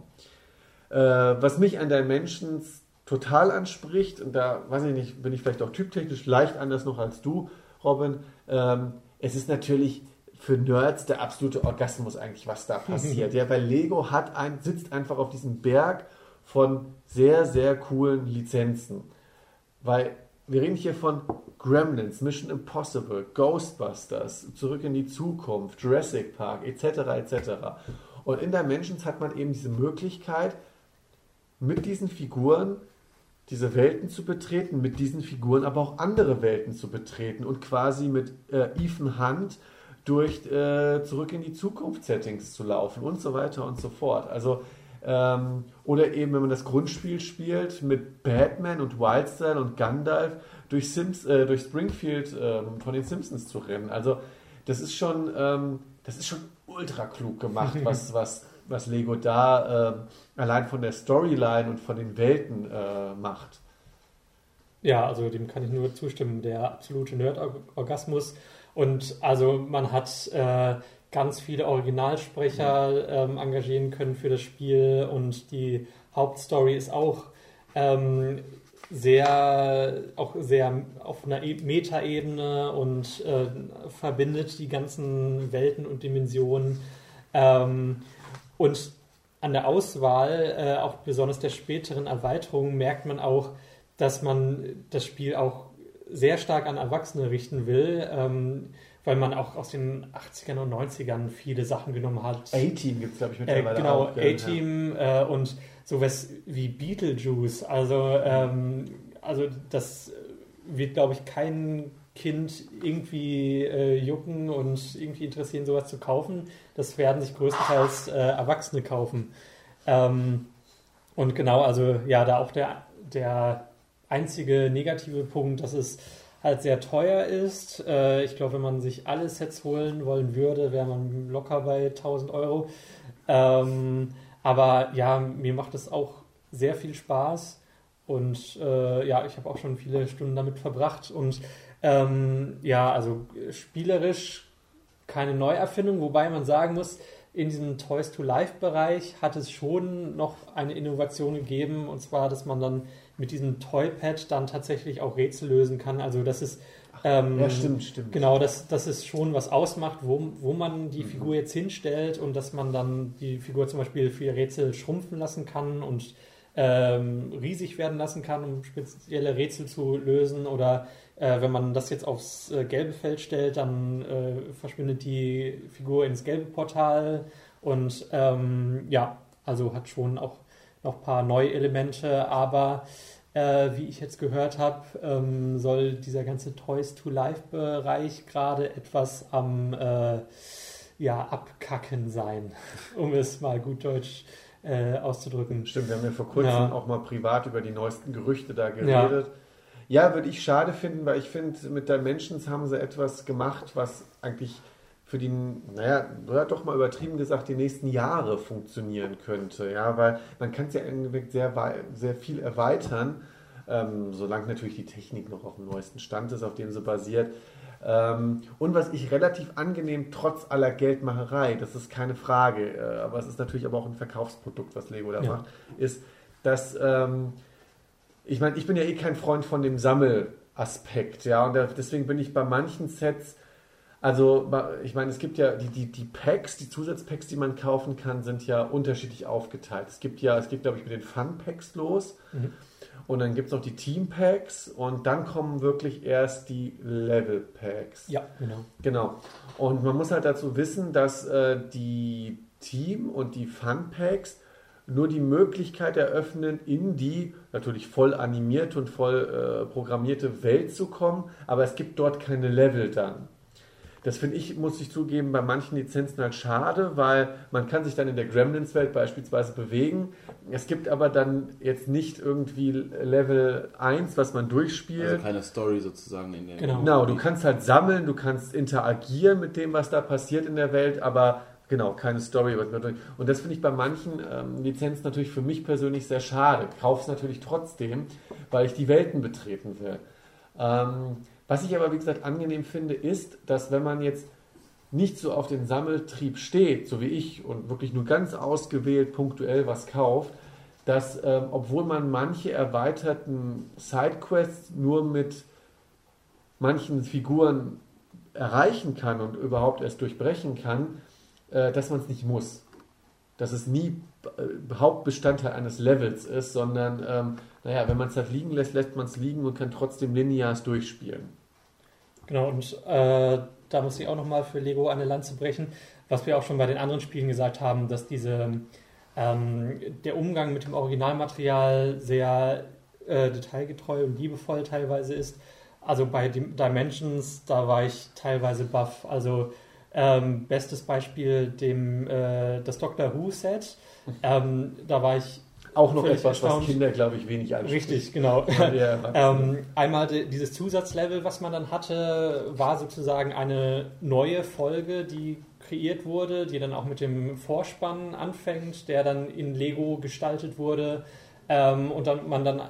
Äh, was mich an Dimensions total anspricht, und da weiß ich nicht, bin ich vielleicht auch typtechnisch leicht anders noch als du, Robin, ähm, es ist natürlich für Nerds der absolute Orgasmus eigentlich, was da passiert. ja, weil Lego hat ein, sitzt einfach auf diesem Berg von sehr, sehr coolen Lizenzen. Weil wir reden hier von Gremlins, Mission Impossible, Ghostbusters, Zurück in die Zukunft, Jurassic Park, etc. etc. Und in Dimensions hat man eben diese Möglichkeit, mit diesen Figuren diese Welten zu betreten, mit diesen Figuren aber auch andere Welten zu betreten und quasi mit äh, Ethan Hunt durch äh, Zurück in die Zukunft-Settings zu laufen und so weiter und so fort. Also ähm, oder eben, wenn man das Grundspiel spielt mit Batman und Wildstyle und Gandalf durch, Sims, äh, durch Springfield ähm, von den Simpsons zu rennen. Also das ist schon, ähm, das ist schon ultra klug gemacht, was, was was Lego da äh, allein von der Storyline und von den Welten äh, macht. Ja, also dem kann ich nur zustimmen. Der absolute Nerd-Orgasmus. Und also man hat äh, ganz viele Originalsprecher ähm, engagieren können für das Spiel und die Hauptstory ist auch ähm, sehr, auch sehr auf einer e Metaebene und äh, verbindet die ganzen Welten und Dimensionen. Ähm, und an der Auswahl, äh, auch besonders der späteren Erweiterungen, merkt man auch, dass man das Spiel auch sehr stark an Erwachsene richten will, ähm, weil man auch aus den 80ern und 90ern viele Sachen genommen hat. A-Team gibt es, glaube ich, mittlerweile äh, Genau, A-Team ja. äh, und sowas wie Beetlejuice. Also, ähm, also das wird, glaube ich, kein Kind irgendwie äh, jucken und irgendwie interessieren, sowas zu kaufen. Das werden sich größtenteils äh, Erwachsene kaufen. Ähm, und genau, also ja, da auch der, der einzige negative Punkt, dass es halt sehr teuer ist. Äh, ich glaube, wenn man sich alle Sets holen wollen würde, wäre man locker bei 1000 Euro. Ähm, aber ja, mir macht es auch sehr viel Spaß. Und äh, ja, ich habe auch schon viele Stunden damit verbracht. Und ähm, ja, also spielerisch keine Neuerfindung, wobei man sagen muss, in diesem Toys to Life Bereich hat es schon noch eine Innovation gegeben und zwar, dass man dann mit diesem Toypad dann tatsächlich auch Rätsel lösen kann. Also das ist ähm, ja, stimmt, stimmt. Genau, dass das ist schon was ausmacht, wo, wo man die mhm. Figur jetzt hinstellt und dass man dann die Figur zum Beispiel für Rätsel schrumpfen lassen kann und ähm, riesig werden lassen kann, um spezielle Rätsel zu lösen oder äh, wenn man das jetzt aufs äh, gelbe Feld stellt, dann äh, verschwindet die Figur ins gelbe Portal und ähm, ja, also hat schon auch noch ein paar neue Elemente, aber äh, wie ich jetzt gehört habe, ähm, soll dieser ganze Toys to Life-Bereich gerade etwas am äh, ja, Abkacken sein, um es mal gut deutsch äh, auszudrücken. Stimmt, wir haben ja vor kurzem ja. auch mal privat über die neuesten Gerüchte da geredet. Ja. Ja, würde ich schade finden, weil ich finde, mit Dimensions haben sie etwas gemacht, was eigentlich für die, naja, doch mal übertrieben gesagt, die nächsten Jahre funktionieren könnte. Ja, weil man kann es ja sehr, sehr viel erweitern, ähm, solange natürlich die Technik noch auf dem neuesten Stand ist, auf dem sie basiert. Ähm, und was ich relativ angenehm, trotz aller Geldmacherei, das ist keine Frage, äh, aber es ist natürlich aber auch ein Verkaufsprodukt, was Lego da ja. macht, ist, dass ähm, ich meine, ich bin ja eh kein Freund von dem Sammelaspekt, ja, und deswegen bin ich bei manchen Sets, also ich meine, es gibt ja die, die, die Packs, die Zusatzpacks, die man kaufen kann, sind ja unterschiedlich aufgeteilt. Es gibt ja, es geht, glaube ich, mit den Fun-Packs los. Mhm. Und dann gibt es noch die Team-Packs und dann kommen wirklich erst die Level-Packs. Ja, genau. Genau. Und man muss halt dazu wissen, dass äh, die Team- und die Fun-Packs nur die Möglichkeit eröffnen, in die natürlich voll animierte und voll äh, programmierte Welt zu kommen, aber es gibt dort keine Level dann. Das finde ich, muss ich zugeben, bei manchen Lizenzen halt schade, weil man kann sich dann in der Gremlins-Welt beispielsweise bewegen. Es gibt aber dann jetzt nicht irgendwie Level 1, was man durchspielt. Also keine Story sozusagen in der Genau, genau du kannst halt sammeln, du kannst interagieren mit dem, was da passiert in der Welt, aber Genau, keine Story. Und das finde ich bei manchen ähm, Lizenzen natürlich für mich persönlich sehr schade. Kaufe es natürlich trotzdem, weil ich die Welten betreten will. Ähm, was ich aber, wie gesagt, angenehm finde, ist, dass wenn man jetzt nicht so auf den Sammeltrieb steht, so wie ich, und wirklich nur ganz ausgewählt punktuell was kauft, dass, ähm, obwohl man manche erweiterten Sidequests nur mit manchen Figuren erreichen kann und überhaupt erst durchbrechen kann, äh, dass man es nicht muss. Dass es nie Hauptbestandteil eines Levels ist, sondern, ähm, naja, wenn man es halt liegen lässt, lässt man es liegen und kann trotzdem linear durchspielen. Genau, und äh, da muss ich auch nochmal für Lego eine Lanze brechen, was wir auch schon bei den anderen Spielen gesagt haben, dass diese, ähm, der Umgang mit dem Originalmaterial sehr äh, detailgetreu und liebevoll teilweise ist. Also bei Dimensions, da war ich teilweise baff. Also ähm, bestes Beispiel dem äh, das Doctor Who Set. Ähm, da war ich auch noch etwas, was Kinder, glaube ich, wenig anspricht. Richtig, genau. ähm, einmal die, dieses Zusatzlevel, was man dann hatte, war sozusagen eine neue Folge, die kreiert wurde, die dann auch mit dem Vorspann anfängt, der dann in Lego gestaltet wurde. Ähm, und dann man dann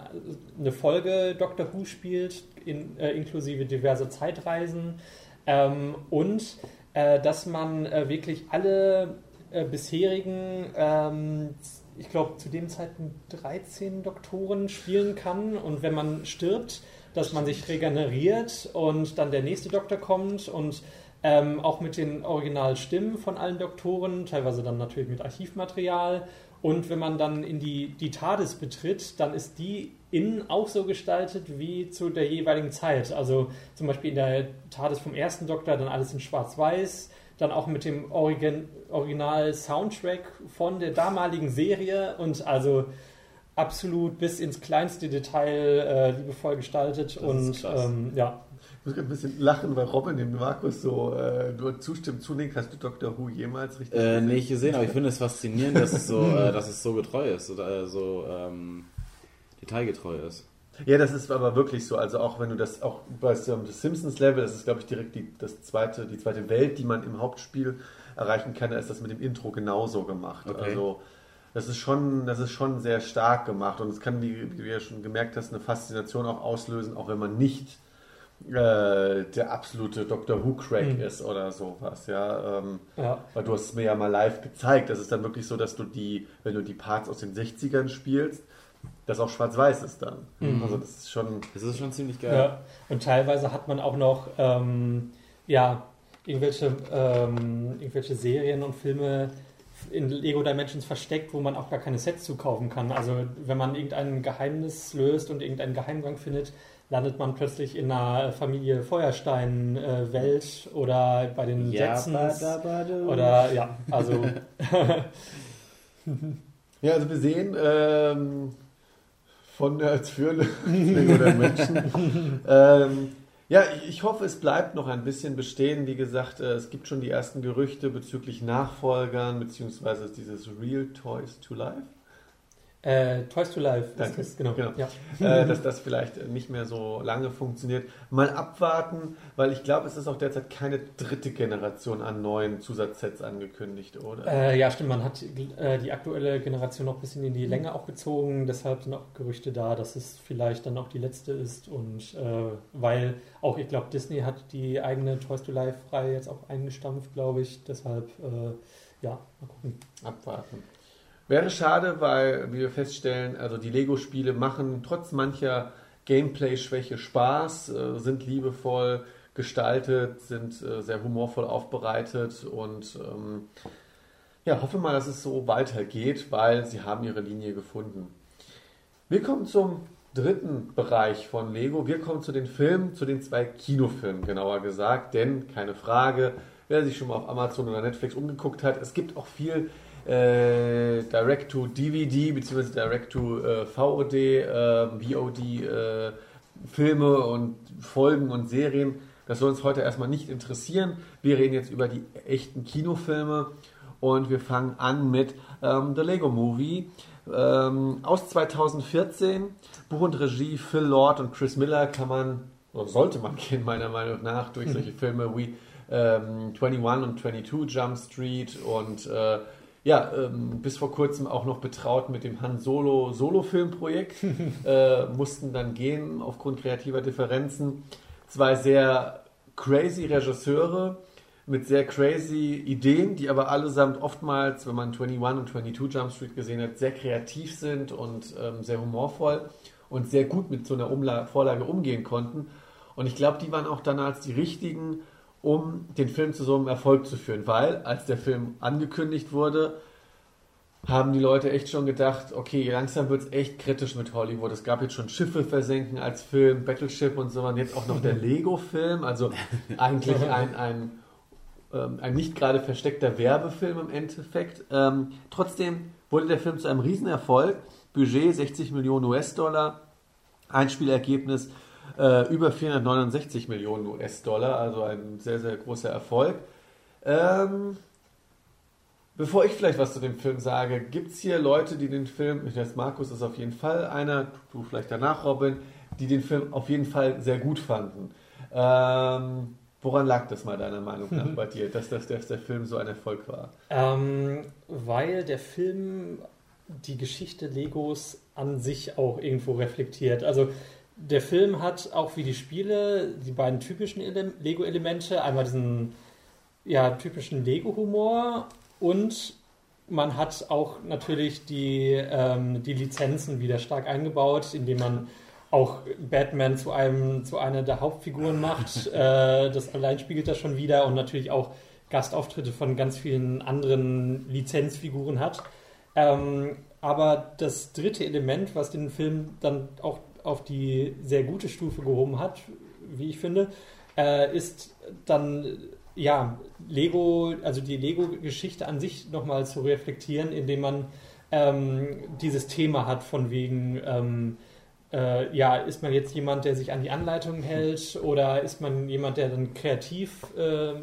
eine Folge Doctor Who spielt, in, äh, inklusive diverse Zeitreisen. Ähm, und äh, dass man äh, wirklich alle äh, bisherigen, ähm, ich glaube zu dem Zeitpunkt 13 Doktoren spielen kann und wenn man stirbt, dass man sich regeneriert und dann der nächste Doktor kommt und ähm, auch mit den Originalstimmen von allen Doktoren, teilweise dann natürlich mit Archivmaterial. Und wenn man dann in die, die TARDIS betritt, dann ist die innen auch so gestaltet wie zu der jeweiligen Zeit. Also zum Beispiel in der TARDIS vom ersten Doktor dann alles in Schwarz-Weiß, dann auch mit dem Origin Original-Soundtrack von der damaligen Serie und also absolut bis ins kleinste Detail äh, liebevoll gestaltet das und ähm, ja. Ich muss ein bisschen lachen, weil Robin dem Markus so äh, nur zustimmt, zunickt. Hast du Dr. Who jemals richtig äh, gesehen? nicht gesehen, aber ich finde es faszinierend, dass es so, äh, dass es so getreu ist oder äh, so ähm, detailgetreu ist. Ja, das ist aber wirklich so. Also auch wenn du das auch bei um, das Simpsons Level, das ist glaube ich direkt die, das zweite, die zweite Welt, die man im Hauptspiel erreichen kann, da ist das mit dem Intro genauso gemacht. Okay. Also das ist schon, das ist schon sehr stark gemacht und es kann, wie, wie du ja schon gemerkt hast, eine Faszination auch auslösen, auch wenn man nicht äh, der absolute Doctor Who Crack mhm. ist oder sowas, ja? Ähm, ja. Weil du hast es mir ja mal live gezeigt. Das ist dann wirklich so, dass du die, wenn du die Parts aus den 60ern spielst, das auch schwarz-weiß ist dann. Mhm. Also das ist schon. Das ist schon ziemlich geil. Ja. Und teilweise hat man auch noch ähm, ja, irgendwelche, ähm, irgendwelche Serien und Filme in Lego Dimensions versteckt, wo man auch gar keine Sets zukaufen kann. Also wenn man irgendein Geheimnis löst und irgendeinen Geheimgang findet, landet man plötzlich in einer Familie Feuerstein-Welt oder bei den ja, Jetsons. Oder ja, also. ja, also wir sehen, ähm, von Nerds für oder Menschen. ähm, ja, ich hoffe, es bleibt noch ein bisschen bestehen. Wie gesagt, äh, es gibt schon die ersten Gerüchte bezüglich Nachfolgern, beziehungsweise dieses Real Toys to Life. Äh, Toys to Life, Danke. Ist, genau. genau. Ja. Äh, dass das vielleicht nicht mehr so lange funktioniert. Mal abwarten, weil ich glaube, es ist auch derzeit keine dritte Generation an neuen Zusatzsets angekündigt, oder? Äh, ja, stimmt. Man hat äh, die aktuelle Generation noch ein bisschen in die Länge auch gezogen. Deshalb sind auch Gerüchte da, dass es vielleicht dann auch die letzte ist. Und äh, weil auch, ich glaube, Disney hat die eigene Toys to Life-Reihe jetzt auch eingestampft, glaube ich. Deshalb, äh, ja, mal gucken. Abwarten. Wäre schade, weil, wie wir feststellen, also die Lego-Spiele machen trotz mancher Gameplay-Schwäche Spaß, äh, sind liebevoll gestaltet, sind äh, sehr humorvoll aufbereitet und ähm, ja, hoffe mal, dass es so weitergeht, weil sie haben ihre Linie gefunden. Wir kommen zum dritten Bereich von Lego. Wir kommen zu den Filmen, zu den zwei Kinofilmen genauer gesagt, denn keine Frage, wer sich schon mal auf Amazon oder Netflix umgeguckt hat, es gibt auch viel äh, Direct-to-DVD bzw. Direct-to-VOD, äh, VOD-Filme äh, und Folgen und Serien. Das soll uns heute erstmal nicht interessieren. Wir reden jetzt über die echten Kinofilme und wir fangen an mit ähm, The Lego Movie ähm, aus 2014. Buch und Regie Phil Lord und Chris Miller kann man, oder sollte man kennen, meiner Meinung nach, durch solche Filme wie ähm, 21 und 22 Jump Street und äh, ja, ähm, bis vor kurzem auch noch betraut mit dem Han Solo Solo-Filmprojekt, äh, mussten dann gehen aufgrund kreativer Differenzen. Zwei sehr crazy Regisseure mit sehr crazy Ideen, die aber allesamt oftmals, wenn man 21 und 22 Jump Street gesehen hat, sehr kreativ sind und ähm, sehr humorvoll und sehr gut mit so einer Umla Vorlage umgehen konnten. Und ich glaube, die waren auch dann als die richtigen um den Film zu so einem Erfolg zu führen. Weil, als der Film angekündigt wurde, haben die Leute echt schon gedacht, okay, langsam wird es echt kritisch mit Hollywood. Es gab jetzt schon Schiffe versenken als Film, Battleship und so, und jetzt auch noch der Lego-Film, also eigentlich ein, ein, ähm, ein nicht gerade versteckter Werbefilm im Endeffekt. Ähm, trotzdem wurde der Film zu einem Riesenerfolg. Budget 60 Millionen US-Dollar, Einspielergebnis äh, über 469 Millionen US-Dollar, also ein sehr, sehr großer Erfolg. Ähm, bevor ich vielleicht was zu dem Film sage, gibt es hier Leute, die den Film, ich weiß, Markus ist auf jeden Fall einer, du vielleicht danach, Robin, die den Film auf jeden Fall sehr gut fanden. Ähm, woran lag das mal deiner Meinung nach bei dir, dass, dass, dass der Film so ein Erfolg war? Ähm, weil der Film die Geschichte Legos an sich auch irgendwo reflektiert. Also der Film hat auch wie die Spiele die beiden typischen Lego-Elemente. Einmal diesen ja, typischen Lego-Humor und man hat auch natürlich die, ähm, die Lizenzen wieder stark eingebaut, indem man auch Batman zu einem zu einer der Hauptfiguren macht. äh, das allein spiegelt das schon wieder und natürlich auch Gastauftritte von ganz vielen anderen Lizenzfiguren hat. Ähm, aber das dritte Element, was den Film dann auch auf die sehr gute Stufe gehoben hat, wie ich finde, äh, ist dann ja Lego, also die Lego-Geschichte an sich nochmal zu reflektieren, indem man ähm, dieses Thema hat von wegen ähm, äh, ja, ist man jetzt jemand, der sich an die Anleitungen hält oder ist man jemand, der dann kreativ, äh,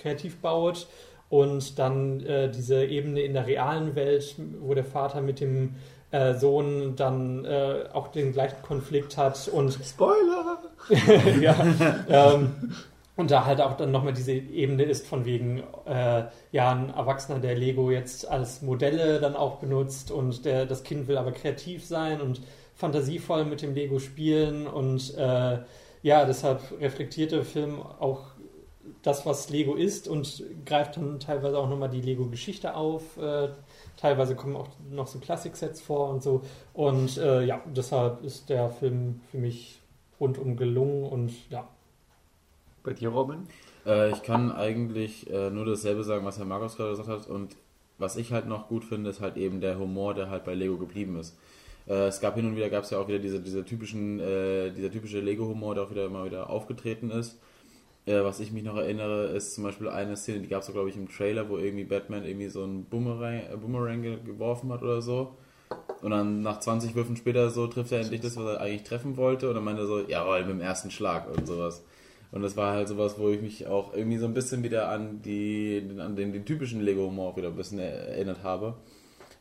kreativ baut und dann äh, diese Ebene in der realen Welt, wo der Vater mit dem äh, Sohn dann äh, auch den gleichen Konflikt hat und Spoiler! ja, ähm, und da halt auch dann nochmal diese Ebene ist von wegen, äh, ja, ein Erwachsener, der Lego jetzt als Modelle dann auch benutzt und der, das Kind will aber kreativ sein und fantasievoll mit dem Lego spielen und äh, ja, deshalb reflektiert der Film auch das, was Lego ist und greift dann teilweise auch nochmal die Lego-Geschichte auf, äh, Teilweise kommen auch noch so Klassik-Sets vor und so. Und äh, ja, deshalb ist der Film für mich rundum gelungen und ja. Bei dir, Robin? Äh, ich kann eigentlich äh, nur dasselbe sagen, was Herr Markus gerade gesagt hat. Und was ich halt noch gut finde, ist halt eben der Humor, der halt bei Lego geblieben ist. Äh, es gab hin und wieder, gab es ja auch wieder diese, diese typischen, äh, dieser typische Lego-Humor, der auch wieder immer wieder aufgetreten ist. Äh, was ich mich noch erinnere, ist zum Beispiel eine Szene, die gab es, so, glaube ich, im Trailer, wo irgendwie Batman irgendwie so einen Boomerang, äh, Boomerang geworfen hat oder so. Und dann nach 20 Würfen später so trifft er endlich das, was er eigentlich treffen wollte. Und dann meinte er so, jawohl, mit dem ersten Schlag und sowas. Und das war halt sowas, wo ich mich auch irgendwie so ein bisschen wieder an, die, an den, den typischen Lego-Humor wieder ein bisschen erinnert habe.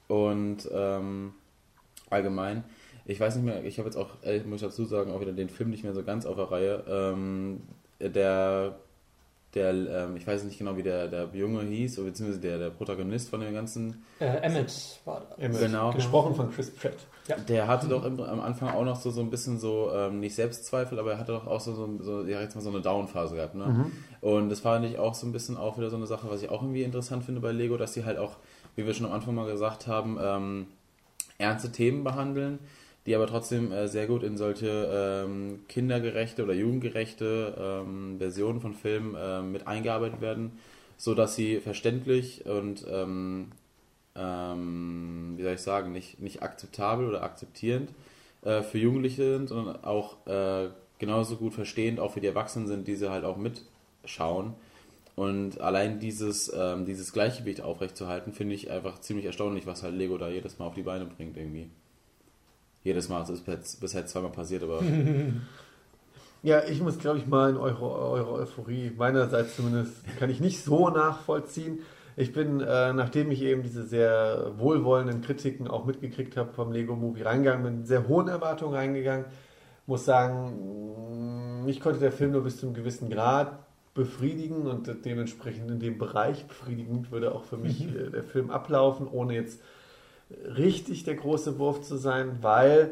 Und ähm, allgemein, ich weiß nicht mehr, ich habe jetzt auch, muss ich dazu sagen, auch wieder den Film nicht mehr so ganz auf der Reihe. Ähm, der, der ähm, ich weiß nicht genau, wie der, der Junge hieß, beziehungsweise der, der Protagonist von dem ganzen. Äh, Emmett war da. Emmett, genau. Gesprochen von Chris Pratt. Ja. Der hatte doch im, am Anfang auch noch so, so ein bisschen so, ähm, nicht Selbstzweifel, aber er hatte doch auch so, so, so ja, jetzt mal so eine Down-Phase gehabt. Ne? Mhm. Und das fand ich auch so ein bisschen auch wieder so eine Sache, was ich auch irgendwie interessant finde bei Lego, dass sie halt auch, wie wir schon am Anfang mal gesagt haben, ähm, ernste Themen behandeln die aber trotzdem äh, sehr gut in solche ähm, kindergerechte oder jugendgerechte ähm, Versionen von Filmen äh, mit eingearbeitet werden, so dass sie verständlich und ähm, ähm, wie soll ich sagen, nicht, nicht akzeptabel oder akzeptierend äh, für Jugendliche sind, sondern auch äh, genauso gut verstehend auch für die Erwachsenen sind, die sie halt auch mitschauen. Und allein dieses, ähm, dieses Gleichgewicht aufrechtzuerhalten, finde ich einfach ziemlich erstaunlich, was halt Lego da jedes Mal auf die Beine bringt irgendwie. Jedes Mal, es ist bis- bisher zweimal passiert, aber Ja, ich muss, glaube ich, mal in eure, eure Euphorie, meinerseits zumindest, kann ich nicht so nachvollziehen. Ich bin, äh, nachdem ich eben diese sehr wohlwollenden Kritiken auch mitgekriegt habe vom Lego Movie reingegangen, bin mit sehr hohen Erwartungen reingegangen. Muss sagen, mich konnte der Film nur bis zu einem gewissen Grad befriedigen und dementsprechend in dem Bereich befriedigend würde auch für mich äh, der Film ablaufen, ohne jetzt richtig der große Wurf zu sein, weil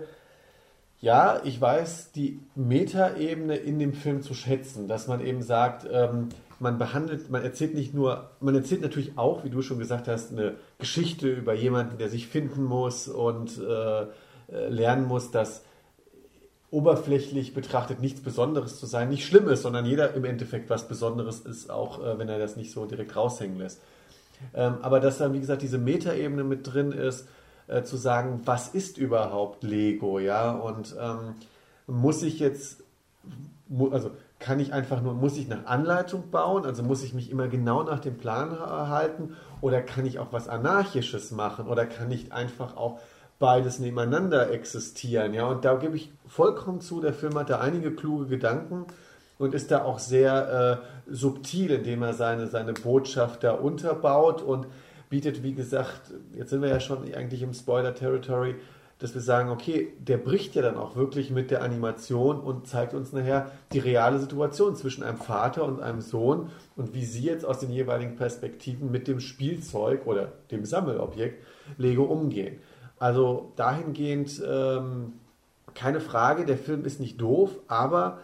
ja, ich weiß die Metaebene in dem Film zu schätzen, dass man eben sagt, ähm, man behandelt, man erzählt nicht nur, man erzählt natürlich auch, wie du schon gesagt hast, eine Geschichte über jemanden, der sich finden muss und äh, äh, lernen muss, dass oberflächlich betrachtet nichts Besonderes zu sein, nicht schlimm ist, sondern jeder im Endeffekt was Besonderes ist, auch äh, wenn er das nicht so direkt raushängen lässt. Ähm, aber dass dann, wie gesagt, diese Metaebene mit drin ist, äh, zu sagen, was ist überhaupt Lego, ja, und ähm, muss ich jetzt, also kann ich einfach nur, muss ich nach Anleitung bauen, also muss ich mich immer genau nach dem Plan ha- halten, oder kann ich auch was Anarchisches machen, oder kann ich einfach auch beides nebeneinander existieren, ja, und da gebe ich vollkommen zu, der Film hat da einige kluge Gedanken, und ist da auch sehr äh, subtil, indem er seine, seine Botschaft da unterbaut und bietet, wie gesagt, jetzt sind wir ja schon eigentlich im Spoiler-Territory, dass wir sagen, okay, der bricht ja dann auch wirklich mit der Animation und zeigt uns nachher die reale Situation zwischen einem Vater und einem Sohn und wie sie jetzt aus den jeweiligen Perspektiven mit dem Spielzeug oder dem Sammelobjekt Lego umgehen. Also dahingehend ähm, keine Frage, der Film ist nicht doof, aber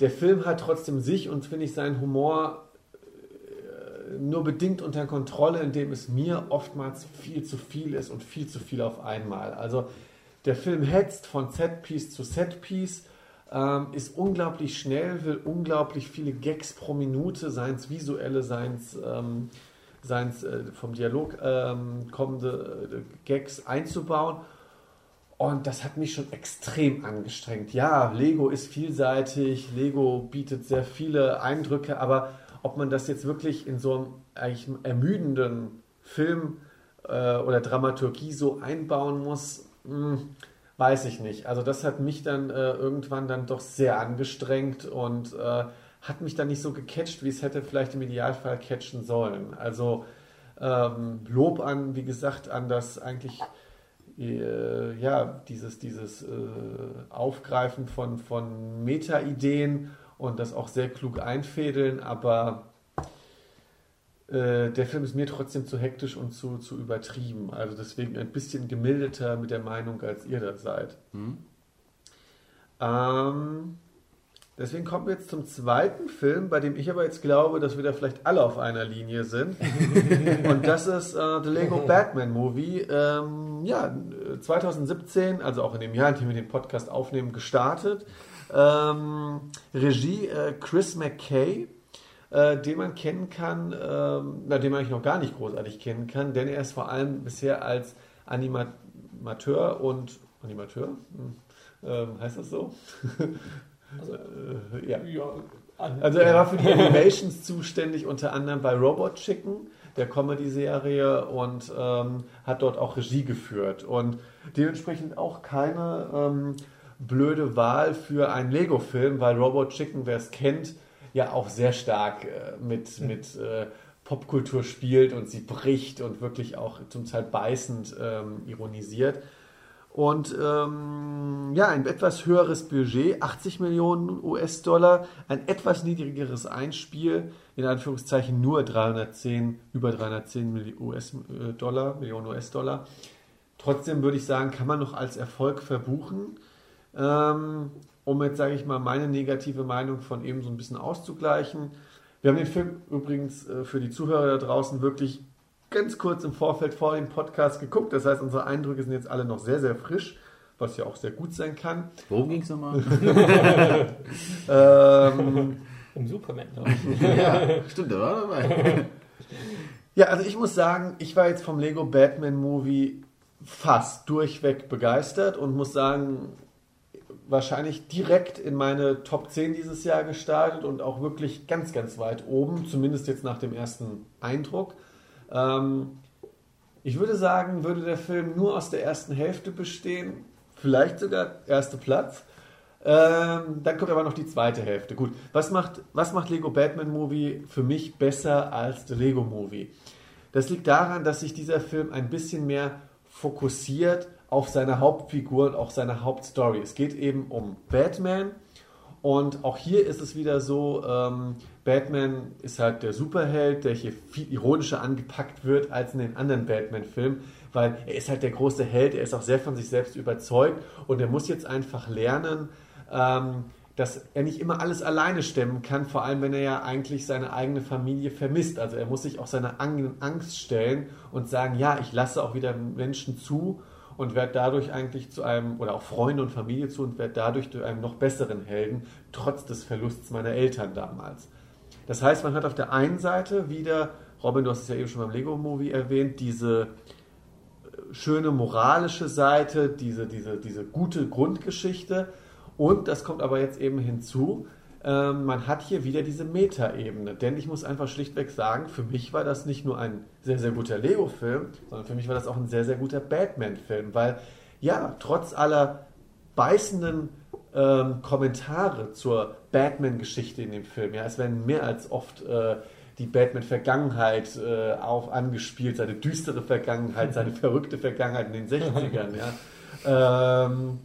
der Film hat trotzdem sich und finde ich seinen Humor äh, nur bedingt unter Kontrolle, indem es mir oftmals viel zu viel ist und viel zu viel auf einmal. Also der Film hetzt von Setpiece zu Setpiece, ähm, ist unglaublich schnell, will unglaublich viele Gags pro Minute, seien es visuelle, seien es ähm, äh, vom Dialog ähm, kommende äh, Gags einzubauen. Und das hat mich schon extrem angestrengt. Ja, Lego ist vielseitig, Lego bietet sehr viele Eindrücke, aber ob man das jetzt wirklich in so einem eigentlich ermüdenden Film äh, oder Dramaturgie so einbauen muss, mh, weiß ich nicht. Also das hat mich dann äh, irgendwann dann doch sehr angestrengt und äh, hat mich dann nicht so gecatcht, wie es hätte vielleicht im Idealfall catchen sollen. Also ähm, Lob an, wie gesagt, an das eigentlich äh, ja, dieses, dieses äh, Aufgreifen von, von Meta-Ideen und das auch sehr klug einfädeln, aber äh, der Film ist mir trotzdem zu hektisch und zu, zu übertrieben. Also deswegen ein bisschen gemildeter mit der Meinung, als ihr das seid. Hm? Ähm, deswegen kommen wir jetzt zum zweiten Film, bei dem ich aber jetzt glaube, dass wir da vielleicht alle auf einer Linie sind. Und das ist äh, The Lego Batman Movie. Ähm, ja, 2017, also auch in dem Jahr, in dem wir den Podcast aufnehmen, gestartet. Ähm, Regie äh, Chris McKay, äh, den man kennen kann, ähm, na, den man eigentlich noch gar nicht großartig kennen kann, denn er ist vor allem bisher als Animateur und Animateur, hm, ähm, heißt das so? Also, äh, ja. Also er war für die Animations zuständig, unter anderem bei Robot Chicken, der Comedy-Serie, und ähm, hat dort auch Regie geführt. Und dementsprechend auch keine ähm, blöde Wahl für einen Lego-Film, weil Robot Chicken, wer es kennt, ja auch sehr stark äh, mit, mit äh, Popkultur spielt und sie bricht und wirklich auch zum Teil beißend ähm, ironisiert. Und ähm, ja, ein etwas höheres Budget, 80 Millionen US-Dollar, ein etwas niedrigeres Einspiel, in Anführungszeichen nur 310, über 310 Milli- US-Dollar, Millionen US-Dollar. Trotzdem würde ich sagen, kann man noch als Erfolg verbuchen. Ähm, um jetzt, sage ich mal, meine negative Meinung von eben so ein bisschen auszugleichen. Wir haben den Film übrigens äh, für die Zuhörer da draußen wirklich ganz kurz im Vorfeld vor dem Podcast geguckt. Das heißt, unsere Eindrücke sind jetzt alle noch sehr, sehr frisch, was ja auch sehr gut sein kann. Worum ging es nochmal? Ähm, um Superman, glaube ich. ja, stimmt, der war dabei. ja, also ich muss sagen, ich war jetzt vom Lego Batman Movie fast durchweg begeistert und muss sagen, wahrscheinlich direkt in meine Top 10 dieses Jahr gestartet und auch wirklich ganz, ganz weit oben, zumindest jetzt nach dem ersten Eindruck. Ähm, ich würde sagen, würde der Film nur aus der ersten Hälfte bestehen, vielleicht sogar erster Platz. Ähm, dann kommt aber noch die zweite Hälfte. Gut, was macht, was macht Lego Batman Movie für mich besser als der Lego Movie? Das liegt daran, dass sich dieser Film ein bisschen mehr fokussiert auf seine Hauptfigur und auch seine Hauptstory. Es geht eben um Batman und auch hier ist es wieder so, ähm, Batman ist halt der Superheld, der hier viel ironischer angepackt wird als in den anderen Batman-Filmen, weil er ist halt der große Held, er ist auch sehr von sich selbst überzeugt und er muss jetzt einfach lernen, ähm, dass er nicht immer alles alleine stemmen kann, vor allem wenn er ja eigentlich seine eigene Familie vermisst. Also er muss sich auch seiner eigenen Angst stellen und sagen, ja, ich lasse auch wieder Menschen zu und werde dadurch eigentlich zu einem, oder auch Freunde und Familie zu und werde dadurch zu einem noch besseren Helden, trotz des Verlusts meiner Eltern damals. Das heißt, man hat auf der einen Seite wieder, Robin, du hast es ja eben schon beim Lego-Movie erwähnt, diese äh, schöne moralische Seite, diese, diese, diese gute Grundgeschichte. Und das kommt aber jetzt eben hinzu, ähm, man hat hier wieder diese Meta-Ebene. Denn ich muss einfach schlichtweg sagen, für mich war das nicht nur ein sehr, sehr guter Lego-Film, sondern für mich war das auch ein sehr, sehr guter Batman-Film. Weil, ja, trotz aller beißenden ähm, Kommentare zur Batman-Geschichte in dem Film, ja, es werden mehr als oft äh, die Batman-Vergangenheit äh, auf angespielt, seine düstere Vergangenheit, seine verrückte Vergangenheit in den 60ern, ja. Ähm,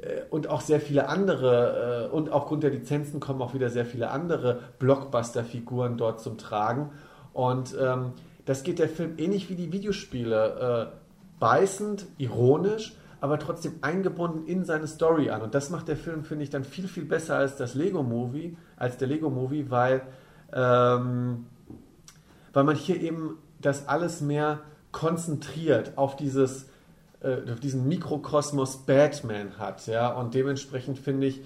äh, und auch sehr viele andere, äh, und aufgrund der Lizenzen kommen auch wieder sehr viele andere Blockbuster-Figuren dort zum Tragen. Und ähm, das geht der Film ähnlich wie die Videospiele, äh, beißend, ironisch, aber trotzdem eingebunden in seine Story an. Und das macht der Film, finde ich, dann viel, viel besser als das Lego-Movie, als der Lego-Movie, weil, ähm, weil man hier eben das alles mehr konzentriert auf dieses äh, diesen Mikrokosmos Batman hat, ja, und dementsprechend finde ich,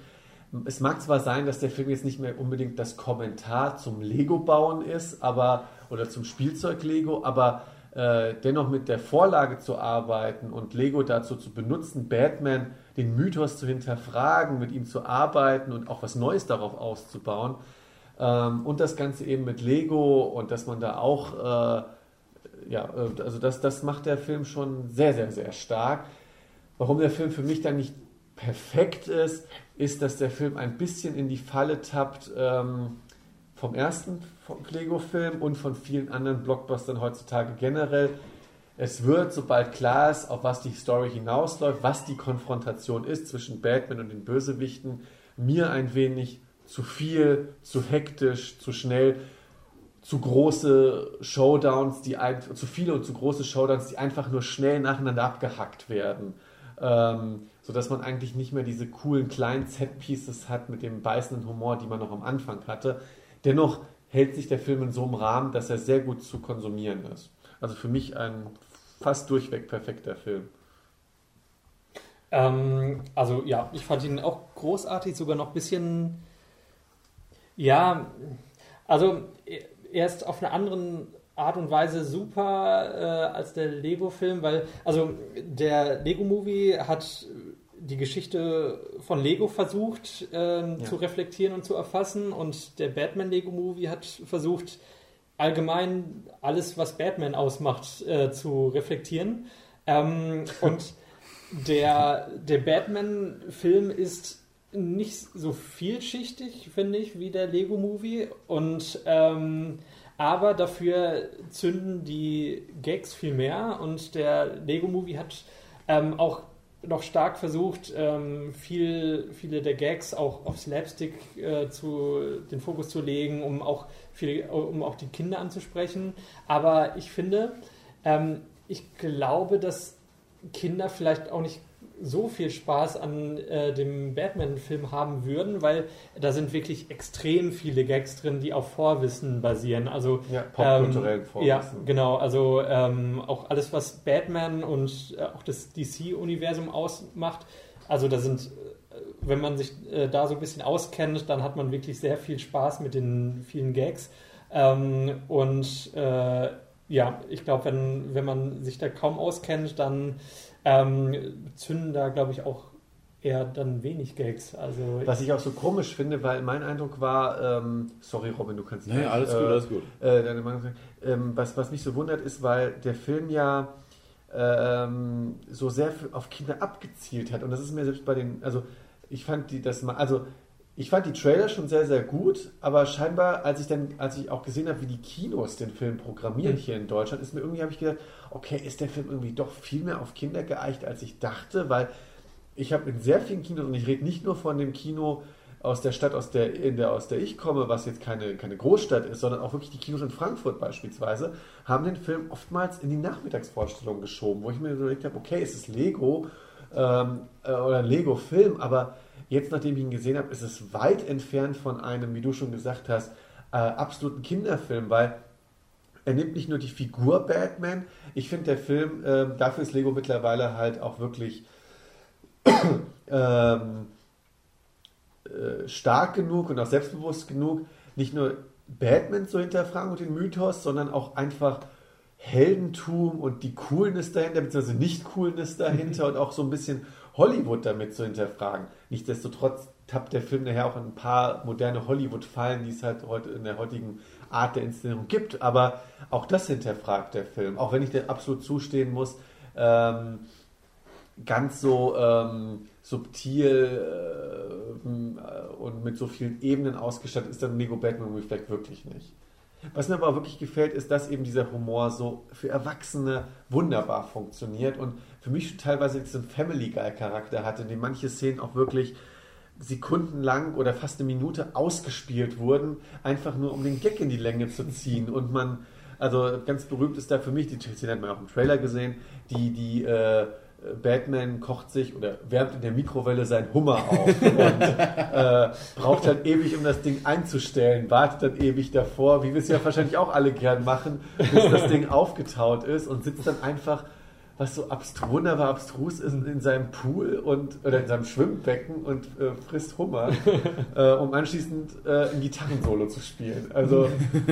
es mag zwar sein, dass der Film jetzt nicht mehr unbedingt das Kommentar zum Lego-Bauen ist, aber oder zum Spielzeug-Lego, aber äh, dennoch mit der Vorlage zu arbeiten und Lego dazu zu benutzen, Batman den Mythos zu hinterfragen, mit ihm zu arbeiten und auch was Neues darauf auszubauen. Ähm, und das Ganze eben mit Lego und dass man da auch äh, ja, äh, also das, das macht der Film schon sehr, sehr, sehr stark. Warum der Film für mich dann nicht perfekt ist, ist, dass der Film ein bisschen in die Falle tappt ähm, vom ersten Lego-Film und von vielen anderen Blockbustern heutzutage generell. Es wird, sobald klar ist, auf was die Story hinausläuft, was die Konfrontation ist zwischen Batman und den Bösewichten, mir ein wenig zu viel, zu hektisch, zu schnell zu große Showdowns, die ein, zu viele und zu große Showdowns, die einfach nur schnell nacheinander abgehackt werden. Ähm, sodass man eigentlich nicht mehr diese coolen kleinen Set-Pieces hat mit dem beißenden Humor, die man noch am Anfang hatte. Dennoch hält sich der Film in so einem Rahmen, dass er sehr gut zu konsumieren ist. Also für mich ein fast durchweg perfekter Film. Ähm, also ja, ich fand ihn auch großartig, sogar noch ein bisschen, ja, also er ist auf eine andere Art und Weise super äh, als der Lego-Film, weil, also der Lego-Movie hat die Geschichte von Lego versucht ähm, ja. zu reflektieren und zu erfassen und der Batman-Lego-Movie hat versucht, allgemein alles, was Batman ausmacht, äh, zu reflektieren. Ähm, und der, der Batman-Film ist nicht so vielschichtig, finde ich, wie der Lego Movie. Und ähm, aber dafür zünden die Gags viel mehr. Und der Lego Movie hat ähm, auch noch stark versucht, ähm, viel, viele der Gags auch auf Slapstick äh, zu, den Fokus zu legen, um auch, viele, um auch die Kinder anzusprechen. Aber ich finde, ähm, ich glaube, dass Kinder vielleicht auch nicht so viel Spaß an äh, dem Batman-Film haben würden, weil da sind wirklich extrem viele Gags drin, die auf Vorwissen basieren. Also ja, popkulturellen ähm, Vorwissen. Ja, genau. Also ähm, auch alles, was Batman und äh, auch das DC-Universum ausmacht. Also da sind, äh, wenn man sich äh, da so ein bisschen auskennt, dann hat man wirklich sehr viel Spaß mit den vielen Gags. Ähm, und äh, ja, ich glaube, wenn, wenn man sich da kaum auskennt, dann ähm, zünden da, glaube ich, auch eher dann wenig Gags. Also Was ich auch so komisch finde, weil mein Eindruck war, ähm, sorry Robin, du kannst Naja, gleich, alles gut, äh, alles gut. Äh, deine Meinung sagen. Ähm, was, was mich so wundert ist, weil der Film ja ähm, so sehr auf Kinder abgezielt hat. Und das ist mir selbst bei den, also ich fand die das mal, also ich fand die Trailer schon sehr, sehr gut, aber scheinbar, als ich dann, als ich auch gesehen habe, wie die Kinos den Film programmieren hier in Deutschland, ist mir irgendwie, habe ich gedacht, okay, ist der Film irgendwie doch viel mehr auf Kinder geeicht, als ich dachte, weil ich habe in sehr vielen Kinos, und ich rede nicht nur von dem Kino aus der Stadt, aus der, in der, aus der ich komme, was jetzt keine, keine Großstadt ist, sondern auch wirklich die Kinos in Frankfurt beispielsweise, haben den Film oftmals in die Nachmittagsvorstellung geschoben, wo ich mir überlegt habe, okay, es ist Lego ähm, äh, oder Lego-Film, aber jetzt, nachdem ich ihn gesehen habe, ist es weit entfernt von einem, wie du schon gesagt hast, äh, absoluten Kinderfilm, weil er nimmt nicht nur die Figur Batman, ich finde der Film, ähm, dafür ist Lego mittlerweile halt auch wirklich ähm, äh, stark genug und auch selbstbewusst genug, nicht nur Batman zu hinterfragen und den Mythos, sondern auch einfach Heldentum und die Coolness dahinter, beziehungsweise Nicht-Coolness dahinter und auch so ein bisschen Hollywood damit zu hinterfragen. Nichtsdestotrotz tappt der Film nachher auch ein paar moderne Hollywood-Fallen, die es halt heute in der heutigen Art der Inszenierung gibt, aber auch das hinterfragt der Film. Auch wenn ich dir absolut zustehen muss, ähm, ganz so ähm, subtil äh, und mit so vielen Ebenen ausgestattet ist dann Lego Batman vielleicht wirklich nicht. Was mir aber wirklich gefällt, ist, dass eben dieser Humor so für Erwachsene wunderbar funktioniert und für mich teilweise diesen Family Guy Charakter hatte, in dem manche Szenen auch wirklich sekundenlang oder fast eine Minute ausgespielt wurden, einfach nur um den Gag in die Länge zu ziehen. Und man also ganz berühmt ist da für mich, die Szene hat man auch im Trailer gesehen, die, die äh, Batman kocht sich oder wärmt in der Mikrowelle sein Hummer auf und äh, braucht halt ewig, um das Ding einzustellen, wartet dann ewig davor, wie wir es ja wahrscheinlich auch alle gern machen, bis das Ding aufgetaut ist und sitzt dann einfach, was so abstru wunderbar abstrus ist, in seinem Pool und oder in seinem Schwimmbecken und äh, frisst Hummer, äh, um anschließend äh, ein Gitarrensolo zu spielen. Also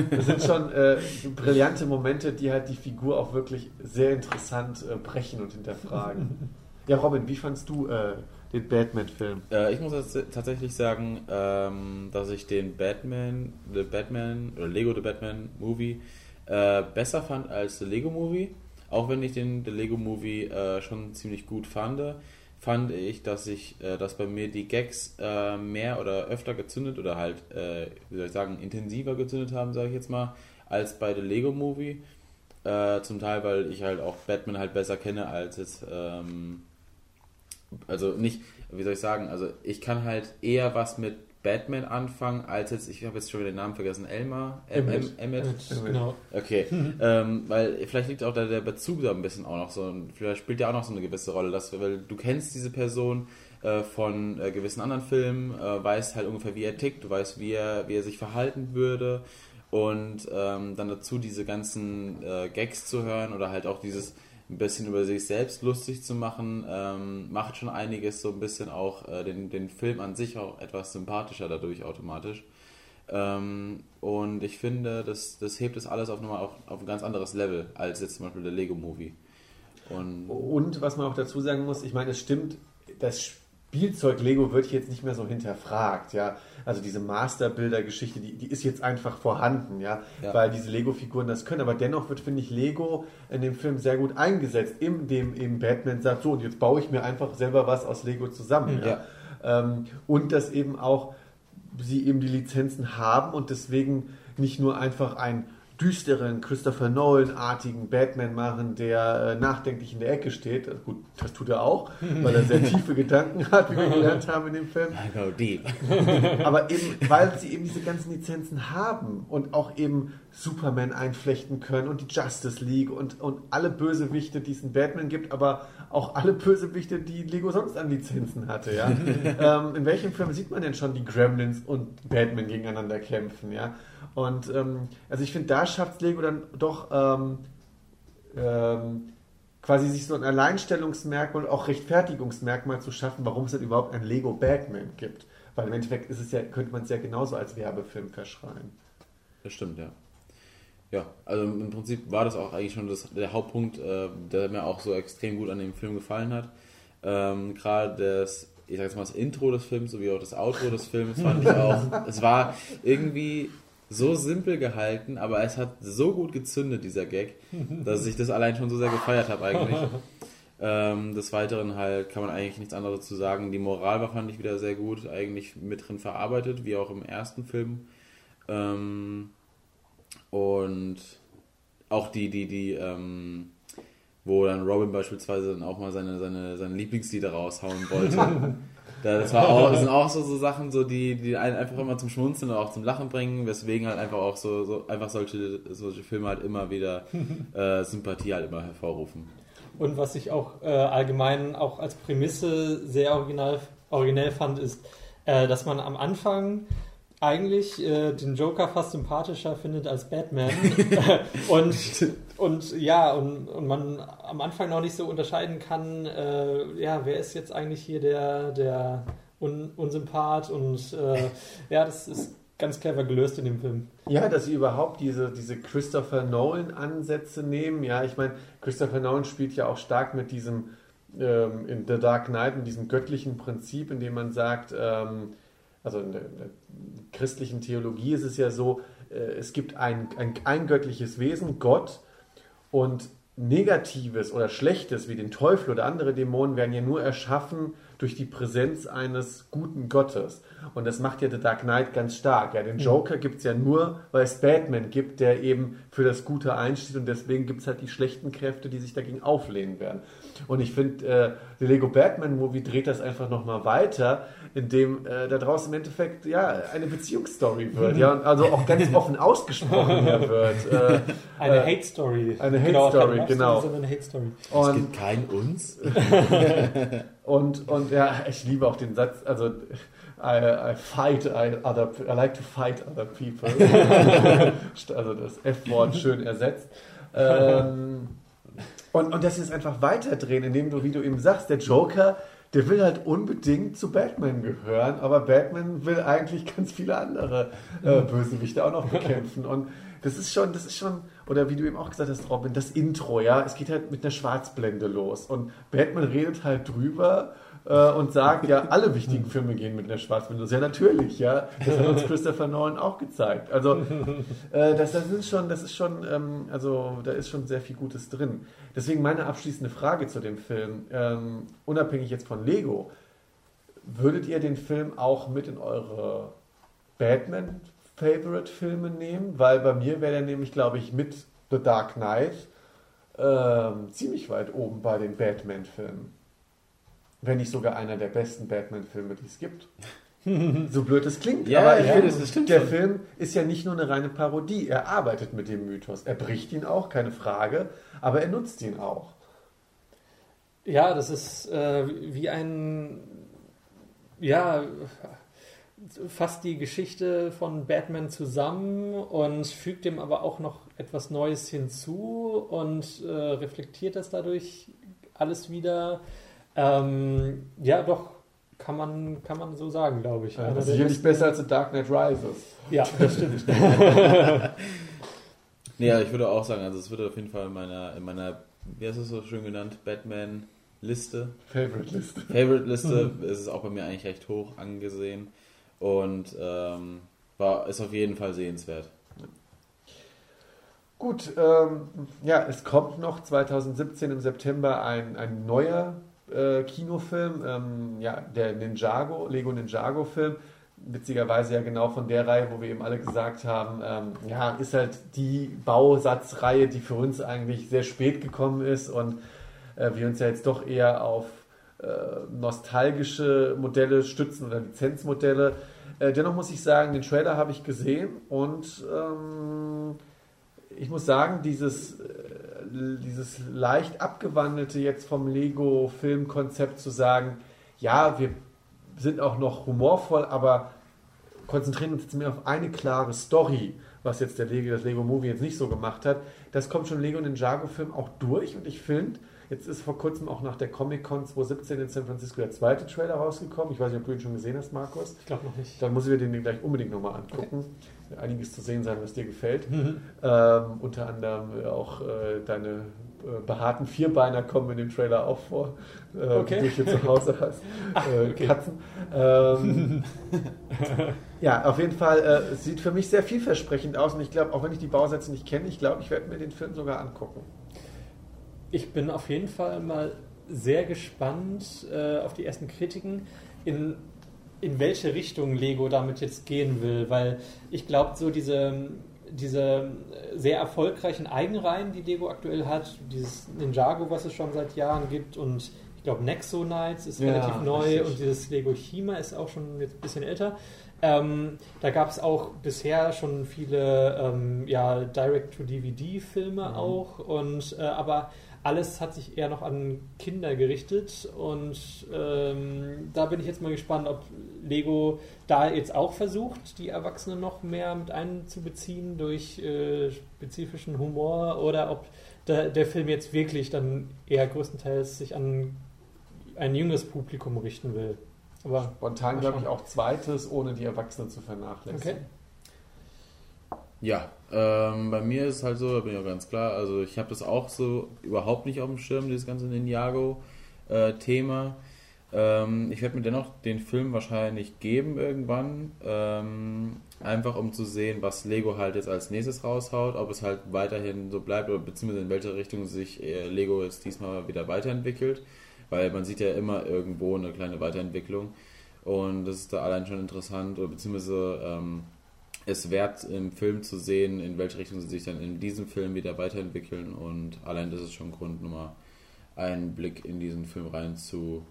das sind schon äh, brillante Momente, die halt die Figur auch wirklich sehr interessant äh, brechen und hinterfragen. Ja, Robin, wie fandst du äh, den Batman-Film? Äh, ich muss jetzt tatsächlich sagen, ähm, dass ich den Batman, The Batman oder Lego The Batman Movie äh, besser fand als The Lego Movie. Auch wenn ich den The Lego Movie äh, schon ziemlich gut fand, fand ich, dass ich, äh, dass bei mir die Gags äh, mehr oder öfter gezündet oder halt, äh, wie soll ich sagen, intensiver gezündet haben, sage ich jetzt mal, als bei The Lego Movie. Äh, zum Teil, weil ich halt auch Batman halt besser kenne als jetzt, ähm, also nicht, wie soll ich sagen, also ich kann halt eher was mit Batman anfangen, als jetzt, ich habe jetzt schon wieder den Namen vergessen, Elmar? Em- Emmett? Genau. Okay, ähm, weil vielleicht liegt auch da der Bezug da ein bisschen auch noch so, und vielleicht spielt der auch noch so eine gewisse Rolle, dass, weil du kennst diese Person äh, von äh, gewissen anderen Filmen, äh, weißt halt ungefähr, wie er tickt, du weißt, wie er, wie er sich verhalten würde und ähm, dann dazu diese ganzen äh, Gags zu hören oder halt auch dieses ein bisschen über sich selbst lustig zu machen, ähm, macht schon einiges so ein bisschen auch äh, den, den Film an sich auch etwas sympathischer dadurch automatisch. Ähm, und ich finde, das, das hebt es alles auf, nochmal auf, auf ein ganz anderes Level als jetzt zum Beispiel der Lego Movie. Und Und was man auch dazu sagen muss, ich meine, es stimmt, das Spielzeug Lego wird jetzt nicht mehr so hinterfragt, ja. Also diese Masterbilder-Geschichte, die, die ist jetzt einfach vorhanden, ja, Ja. weil diese Lego-Figuren das können. Aber dennoch wird, finde ich, Lego in dem Film sehr gut eingesetzt, in dem eben Batman sagt, so, und jetzt baue ich mir einfach selber was aus Lego zusammen. Ja. Ähm, und dass eben auch sie eben die Lizenzen haben und deswegen nicht nur einfach einen düsteren, Christopher Nolan-artigen Batman machen, der äh, nachdenklich in der Ecke steht. Also Gut, das tut er auch, weil er sehr tiefe Gedanken hat, wie wir gelernt haben in dem Film. I go deep. Aber eben, weil sie eben diese ganzen Lizenzen haben und auch eben Superman einflechten können und die Justice League und, und alle Bösewichte, die es in Batman gibt, aber auch alle Bösewichte, die Lego sonst an Lizenzen hatte, ja. ähm, in welchem Film sieht man denn schon die Gremlins und Batman gegeneinander kämpfen, ja? Und ähm, also ich finde, da schafft Lego dann doch ähm, ähm, quasi sich so ein Alleinstellungsmerkmal und auch Rechtfertigungsmerkmal zu schaffen, warum es denn überhaupt ein Lego Batman gibt. Weil im Endeffekt ist es ja, könnte man es ja genauso als Werbefilm verschreien. Das stimmt, ja. Ja, also im Prinzip war das auch eigentlich schon das, der Hauptpunkt, äh, der mir auch so extrem gut an dem Film gefallen hat. Ähm, Gerade das ich sag jetzt mal, das Intro des Films sowie auch das Outro des Films fand ich auch, es war irgendwie so simpel gehalten, aber es hat so gut gezündet, dieser Gag, dass ich das allein schon so sehr gefeiert habe eigentlich. Ähm, des Weiteren halt kann man eigentlich nichts anderes zu sagen. Die Moral war, fand ich wieder sehr gut, eigentlich mit drin verarbeitet, wie auch im ersten Film. Ähm, und auch die, die, die, ähm, wo dann Robin beispielsweise dann auch mal seine, seine, seine Lieblingslieder raushauen wollte. das, war auch, das sind auch so, so Sachen, so, die, die einen einfach immer zum Schmunzeln oder auch zum Lachen bringen, weswegen halt einfach auch so, so einfach solche, solche Filme halt immer wieder äh, Sympathie halt immer hervorrufen. Und was ich auch äh, allgemein auch als Prämisse sehr original, originell fand, ist, äh, dass man am Anfang eigentlich äh, den Joker fast sympathischer findet als Batman. und, und ja, und, und man am Anfang noch nicht so unterscheiden kann, äh, ja, wer ist jetzt eigentlich hier der, der Un Unsympath und äh, ja, das ist ganz clever gelöst in dem Film. Ja, dass sie überhaupt diese, diese Christopher Nolan-Ansätze nehmen. Ja, ich meine, Christopher Nolan spielt ja auch stark mit diesem ähm, in The Dark Knight, in diesem göttlichen Prinzip, in dem man sagt, ähm, also in der, in der, christlichen Theologie ist es ja so, äh, es gibt ein, ein, ein göttliches Wesen, Gott, und Negatives oder Schlechtes wie den Teufel oder andere Dämonen werden ja nur erschaffen durch die Präsenz eines guten Gottes. Und das macht ja The Dark Knight ganz stark. Ja, den mhm. Joker gibt es ja nur, weil es Batman gibt, der eben für das Gute einsteht und deswegen gibt es halt die schlechten Kräfte, die sich dagegen auflehnen werden. Und ich finde, äh, der Lego Batman Movie dreht das einfach nochmal weiter, indem äh, da draußen im Endeffekt ja eine Beziehungsstory wird, ja, und also auch ganz offen ausgesprochen wird. Äh, eine äh, Hate Story. Eine Hate genau, Story, genau. Sondern eine Hate Story. Und, es gibt kein uns. und, und ja, ich liebe auch den Satz, also I, I fight I, other, I like to fight other people. also das F-Wort schön ersetzt. Ähm, und, und das ist einfach weiterdrehen, indem du, wie du eben sagst, der Joker, der will halt unbedingt zu Batman gehören, aber Batman will eigentlich ganz viele andere äh, Bösewichte auch noch bekämpfen. Und das ist schon, das ist schon, oder wie du eben auch gesagt hast, Robin, das Intro, ja, es geht halt mit einer Schwarzblende los. Und Batman redet halt drüber äh, und sagt, ja, alle wichtigen Filme gehen mit einer Schwarzblende. Ja, natürlich, ja. Das hat uns Christopher Nolan auch gezeigt. Also, äh, das, das ist schon, das ist schon, ähm, also, da ist schon sehr viel Gutes drin. Deswegen meine abschließende Frage zu dem Film, ähm, unabhängig jetzt von Lego, würdet ihr den Film auch mit in eure Batman-Favorite-Filme nehmen? Weil bei mir wäre der nämlich, glaube ich, mit The Dark Knight ähm, ziemlich weit oben bei den Batman-Filmen. Wenn nicht sogar einer der besten Batman-Filme, die es gibt. so blöd es klingt, ja, aber ich ja, finde, das der schon. Film ist ja nicht nur eine reine Parodie. Er arbeitet mit dem Mythos. Er bricht ihn auch, keine Frage, aber er nutzt ihn auch. Ja, das ist äh, wie ein, ja, fasst die Geschichte von Batman zusammen und fügt dem aber auch noch etwas Neues hinzu und äh, reflektiert das dadurch alles wieder. Ähm, ja, doch, kann man, kann man so sagen, glaube ich. Ja, das ist sicherlich besser als The Dark Knight Rises. Ja, das stimmt. nee, ich würde auch sagen, also es wird auf jeden Fall in meiner, in meiner, wie hast du es so schön genannt, Batman Liste. Favorite Liste. Favorite Liste mhm. ist es auch bei mir eigentlich recht hoch angesehen und ähm, war, ist auf jeden Fall sehenswert. Gut, ähm, ja, es kommt noch 2017 im September ein, ein neuer äh, Kinofilm, ähm, ja, der Ninjago, Lego Ninjago Film. Witzigerweise ja genau von der Reihe, wo wir eben alle gesagt haben, ähm, ja, ist halt die Bausatzreihe, die für uns eigentlich sehr spät gekommen ist und äh, wir uns ja jetzt doch eher auf äh, nostalgische Modelle stützen oder Lizenzmodelle. Äh, dennoch muss ich sagen, den Trailer habe ich gesehen und ähm, ich muss sagen, dieses, äh, dieses leicht abgewandelte jetzt vom Lego-Filmkonzept zu sagen, ja, wir sind auch noch humorvoll, aber konzentrieren uns jetzt mehr auf eine klare Story, was jetzt der Lego, das Lego Movie jetzt nicht so gemacht hat. Das kommt schon Lego Ninjago Film auch durch und ich finde, Jetzt ist vor kurzem auch nach der Comic-Con 2017 in San Francisco der zweite Trailer rausgekommen. Ich weiß nicht, ob du ihn schon gesehen hast, Markus. Ich glaube noch nicht. Dann muss ich mir den gleich unbedingt nochmal angucken. Okay. Einiges zu sehen sein, was dir gefällt. Mhm. Ähm, unter anderem auch äh, deine äh, behaarten Vierbeiner kommen in dem Trailer auch vor, äh, okay. die du hier zu Hause hast. Ach, äh, okay. Katzen. Ähm, ja, auf jeden Fall äh, sieht für mich sehr vielversprechend aus und ich glaube, auch wenn ich die Bausätze nicht kenne, ich glaube, ich werde mir den Film sogar angucken. Ich bin auf jeden Fall mal sehr gespannt äh, auf die ersten Kritiken. In in welche Richtung Lego damit jetzt gehen will, weil ich glaube, so diese, diese sehr erfolgreichen Eigenreihen, die Lego aktuell hat, dieses Ninjago, was es schon seit Jahren gibt und ich glaube Nexo Knights ist ja, relativ neu richtig. und dieses Lego Chima ist auch schon jetzt ein bisschen älter. Ähm, da gab es auch bisher schon viele ähm, ja, Direct-to-DVD-Filme mhm. auch und äh, aber alles hat sich eher noch an Kinder gerichtet und ähm, da bin ich jetzt mal gespannt, ob Lego da jetzt auch versucht, die Erwachsenen noch mehr mit einzubeziehen durch äh, spezifischen Humor oder ob der, der Film jetzt wirklich dann eher größtenteils sich an ein junges Publikum richten will. Aber Spontan glaube ich auch zweites, ohne die Erwachsenen zu vernachlässigen. Okay. Ja, ähm, bei mir ist halt so, da bin ich auch ganz klar, also ich habe das auch so überhaupt nicht auf dem Schirm, dieses ganze Ninjago-Thema. Ähm, ich werde mir dennoch den Film wahrscheinlich geben irgendwann, ähm, einfach um zu sehen, was Lego halt jetzt als nächstes raushaut, ob es halt weiterhin so bleibt oder beziehungsweise in welche Richtung sich äh, Lego jetzt diesmal wieder weiterentwickelt, weil man sieht ja immer irgendwo eine kleine Weiterentwicklung. Und das ist da allein schon interessant oder beziehungsweise ähm, es wert, im Film zu sehen, in welche Richtung sie sich dann in diesem Film wieder weiterentwickeln. Und allein das ist schon Grund Nummer einen Blick in diesen Film rein zu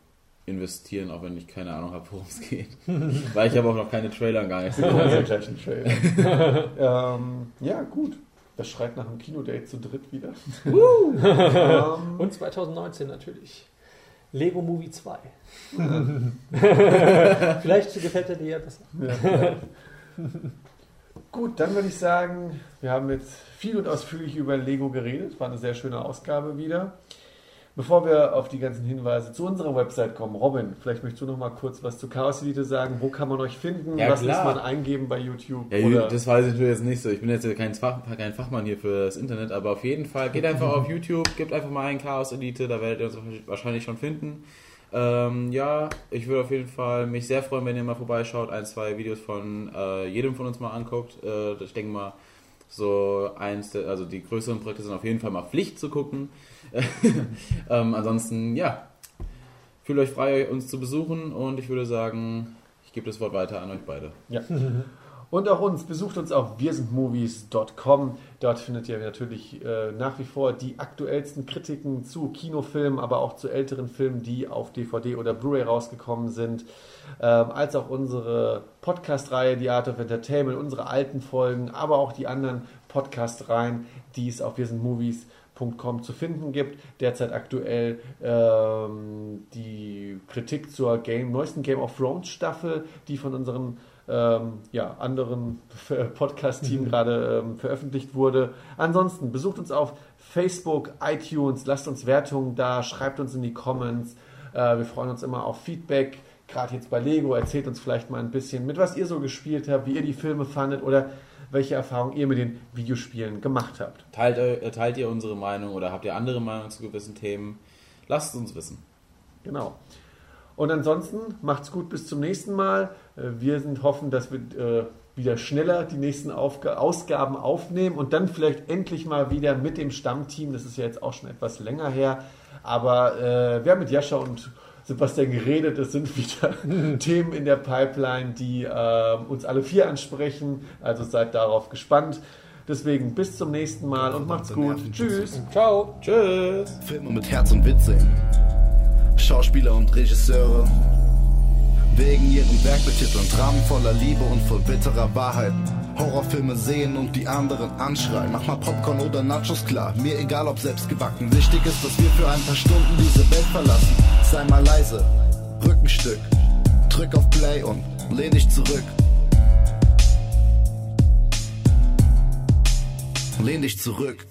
investieren, auch wenn ich keine Ahnung habe, worum es geht. Weil ich habe auch noch keine Trailer gar nicht. Trailer. ähm, ja, gut. Das schreit nach einem Kinodate zu dritt wieder. ähm, Und 2019 natürlich. Lego Movie 2. Vielleicht gefällt er dir ja besser. Ja. Gut, dann würde ich sagen, wir haben jetzt viel und ausführlich über Lego geredet. War eine sehr schöne Ausgabe wieder. Bevor wir auf die ganzen Hinweise zu unserer Website kommen, Robin, vielleicht möchtest du noch mal kurz was zu Chaos Elite sagen. Wo kann man euch finden? Ja, was klar. muss man eingeben bei YouTube? Ja, das weiß ich natürlich jetzt nicht so. Ich bin jetzt kein, Fach, kein Fachmann hier für das Internet, aber auf jeden Fall geht einfach auf YouTube, gebt einfach mal ein Chaos Elite, da werdet ihr uns wahrscheinlich schon finden. Ähm, ja, ich würde auf jeden Fall mich sehr freuen, wenn ihr mal vorbeischaut, ein, zwei Videos von äh, jedem von uns mal anguckt. Äh, ich denke mal, so eins, der, also die größeren Projekte sind auf jeden Fall mal Pflicht zu gucken. ähm, ansonsten, ja, fühlt euch frei, uns zu besuchen und ich würde sagen, ich gebe das Wort weiter an euch beide. Ja. Und auch uns, besucht uns auf wirsindmovies.com. Dort findet ihr natürlich äh, nach wie vor die aktuellsten Kritiken zu Kinofilmen, aber auch zu älteren Filmen, die auf DVD oder Blu-ray rausgekommen sind. Ähm, als auch unsere Podcast-Reihe, die Art of Entertainment, unsere alten Folgen, aber auch die anderen Podcast-Reihen, die es auf wirsindmovies.com zu finden gibt. Derzeit aktuell ähm, die Kritik zur Game, neuesten Game of Thrones Staffel, die von unseren ähm, ja, anderen Podcast-Team mhm. gerade ähm, veröffentlicht wurde. Ansonsten besucht uns auf Facebook, iTunes, lasst uns Wertungen da, schreibt uns in die Comments. Äh, wir freuen uns immer auf Feedback, gerade jetzt bei Lego. Erzählt uns vielleicht mal ein bisschen, mit was ihr so gespielt habt, wie ihr die Filme fandet oder welche Erfahrungen ihr mit den Videospielen gemacht habt. Teilt, äh, teilt ihr unsere Meinung oder habt ihr andere Meinungen zu gewissen Themen? Lasst es uns wissen. Genau. Und ansonsten macht's gut bis zum nächsten Mal. Äh, wir sind hoffen, dass wir äh, wieder schneller die nächsten Aufga Ausgaben aufnehmen und dann vielleicht endlich mal wieder mit dem Stammteam. Das ist ja jetzt auch schon etwas länger her. Aber äh, wir haben mit Jascha und Sebastian geredet. Es sind wieder Themen in der Pipeline, die äh, uns alle vier ansprechen. Also seid darauf gespannt. Deswegen bis zum nächsten Mal und macht's gut. Tschüss. Ciao. Tschüss. Filme mit Herz und Witz sehen. Schauspieler und Regisseure wegen ihrem Werk betiteln, Dramen voller Liebe und voll bitterer Wahrheit. Horrorfilme sehen und die anderen anschreien. Mach mal Popcorn oder Nachos klar, mir egal ob selbst gebacken. Wichtig ist, dass wir für ein paar Stunden diese Welt verlassen. Sei mal leise, Rückenstück, drück auf Play und lehn dich zurück. Lehn dich zurück.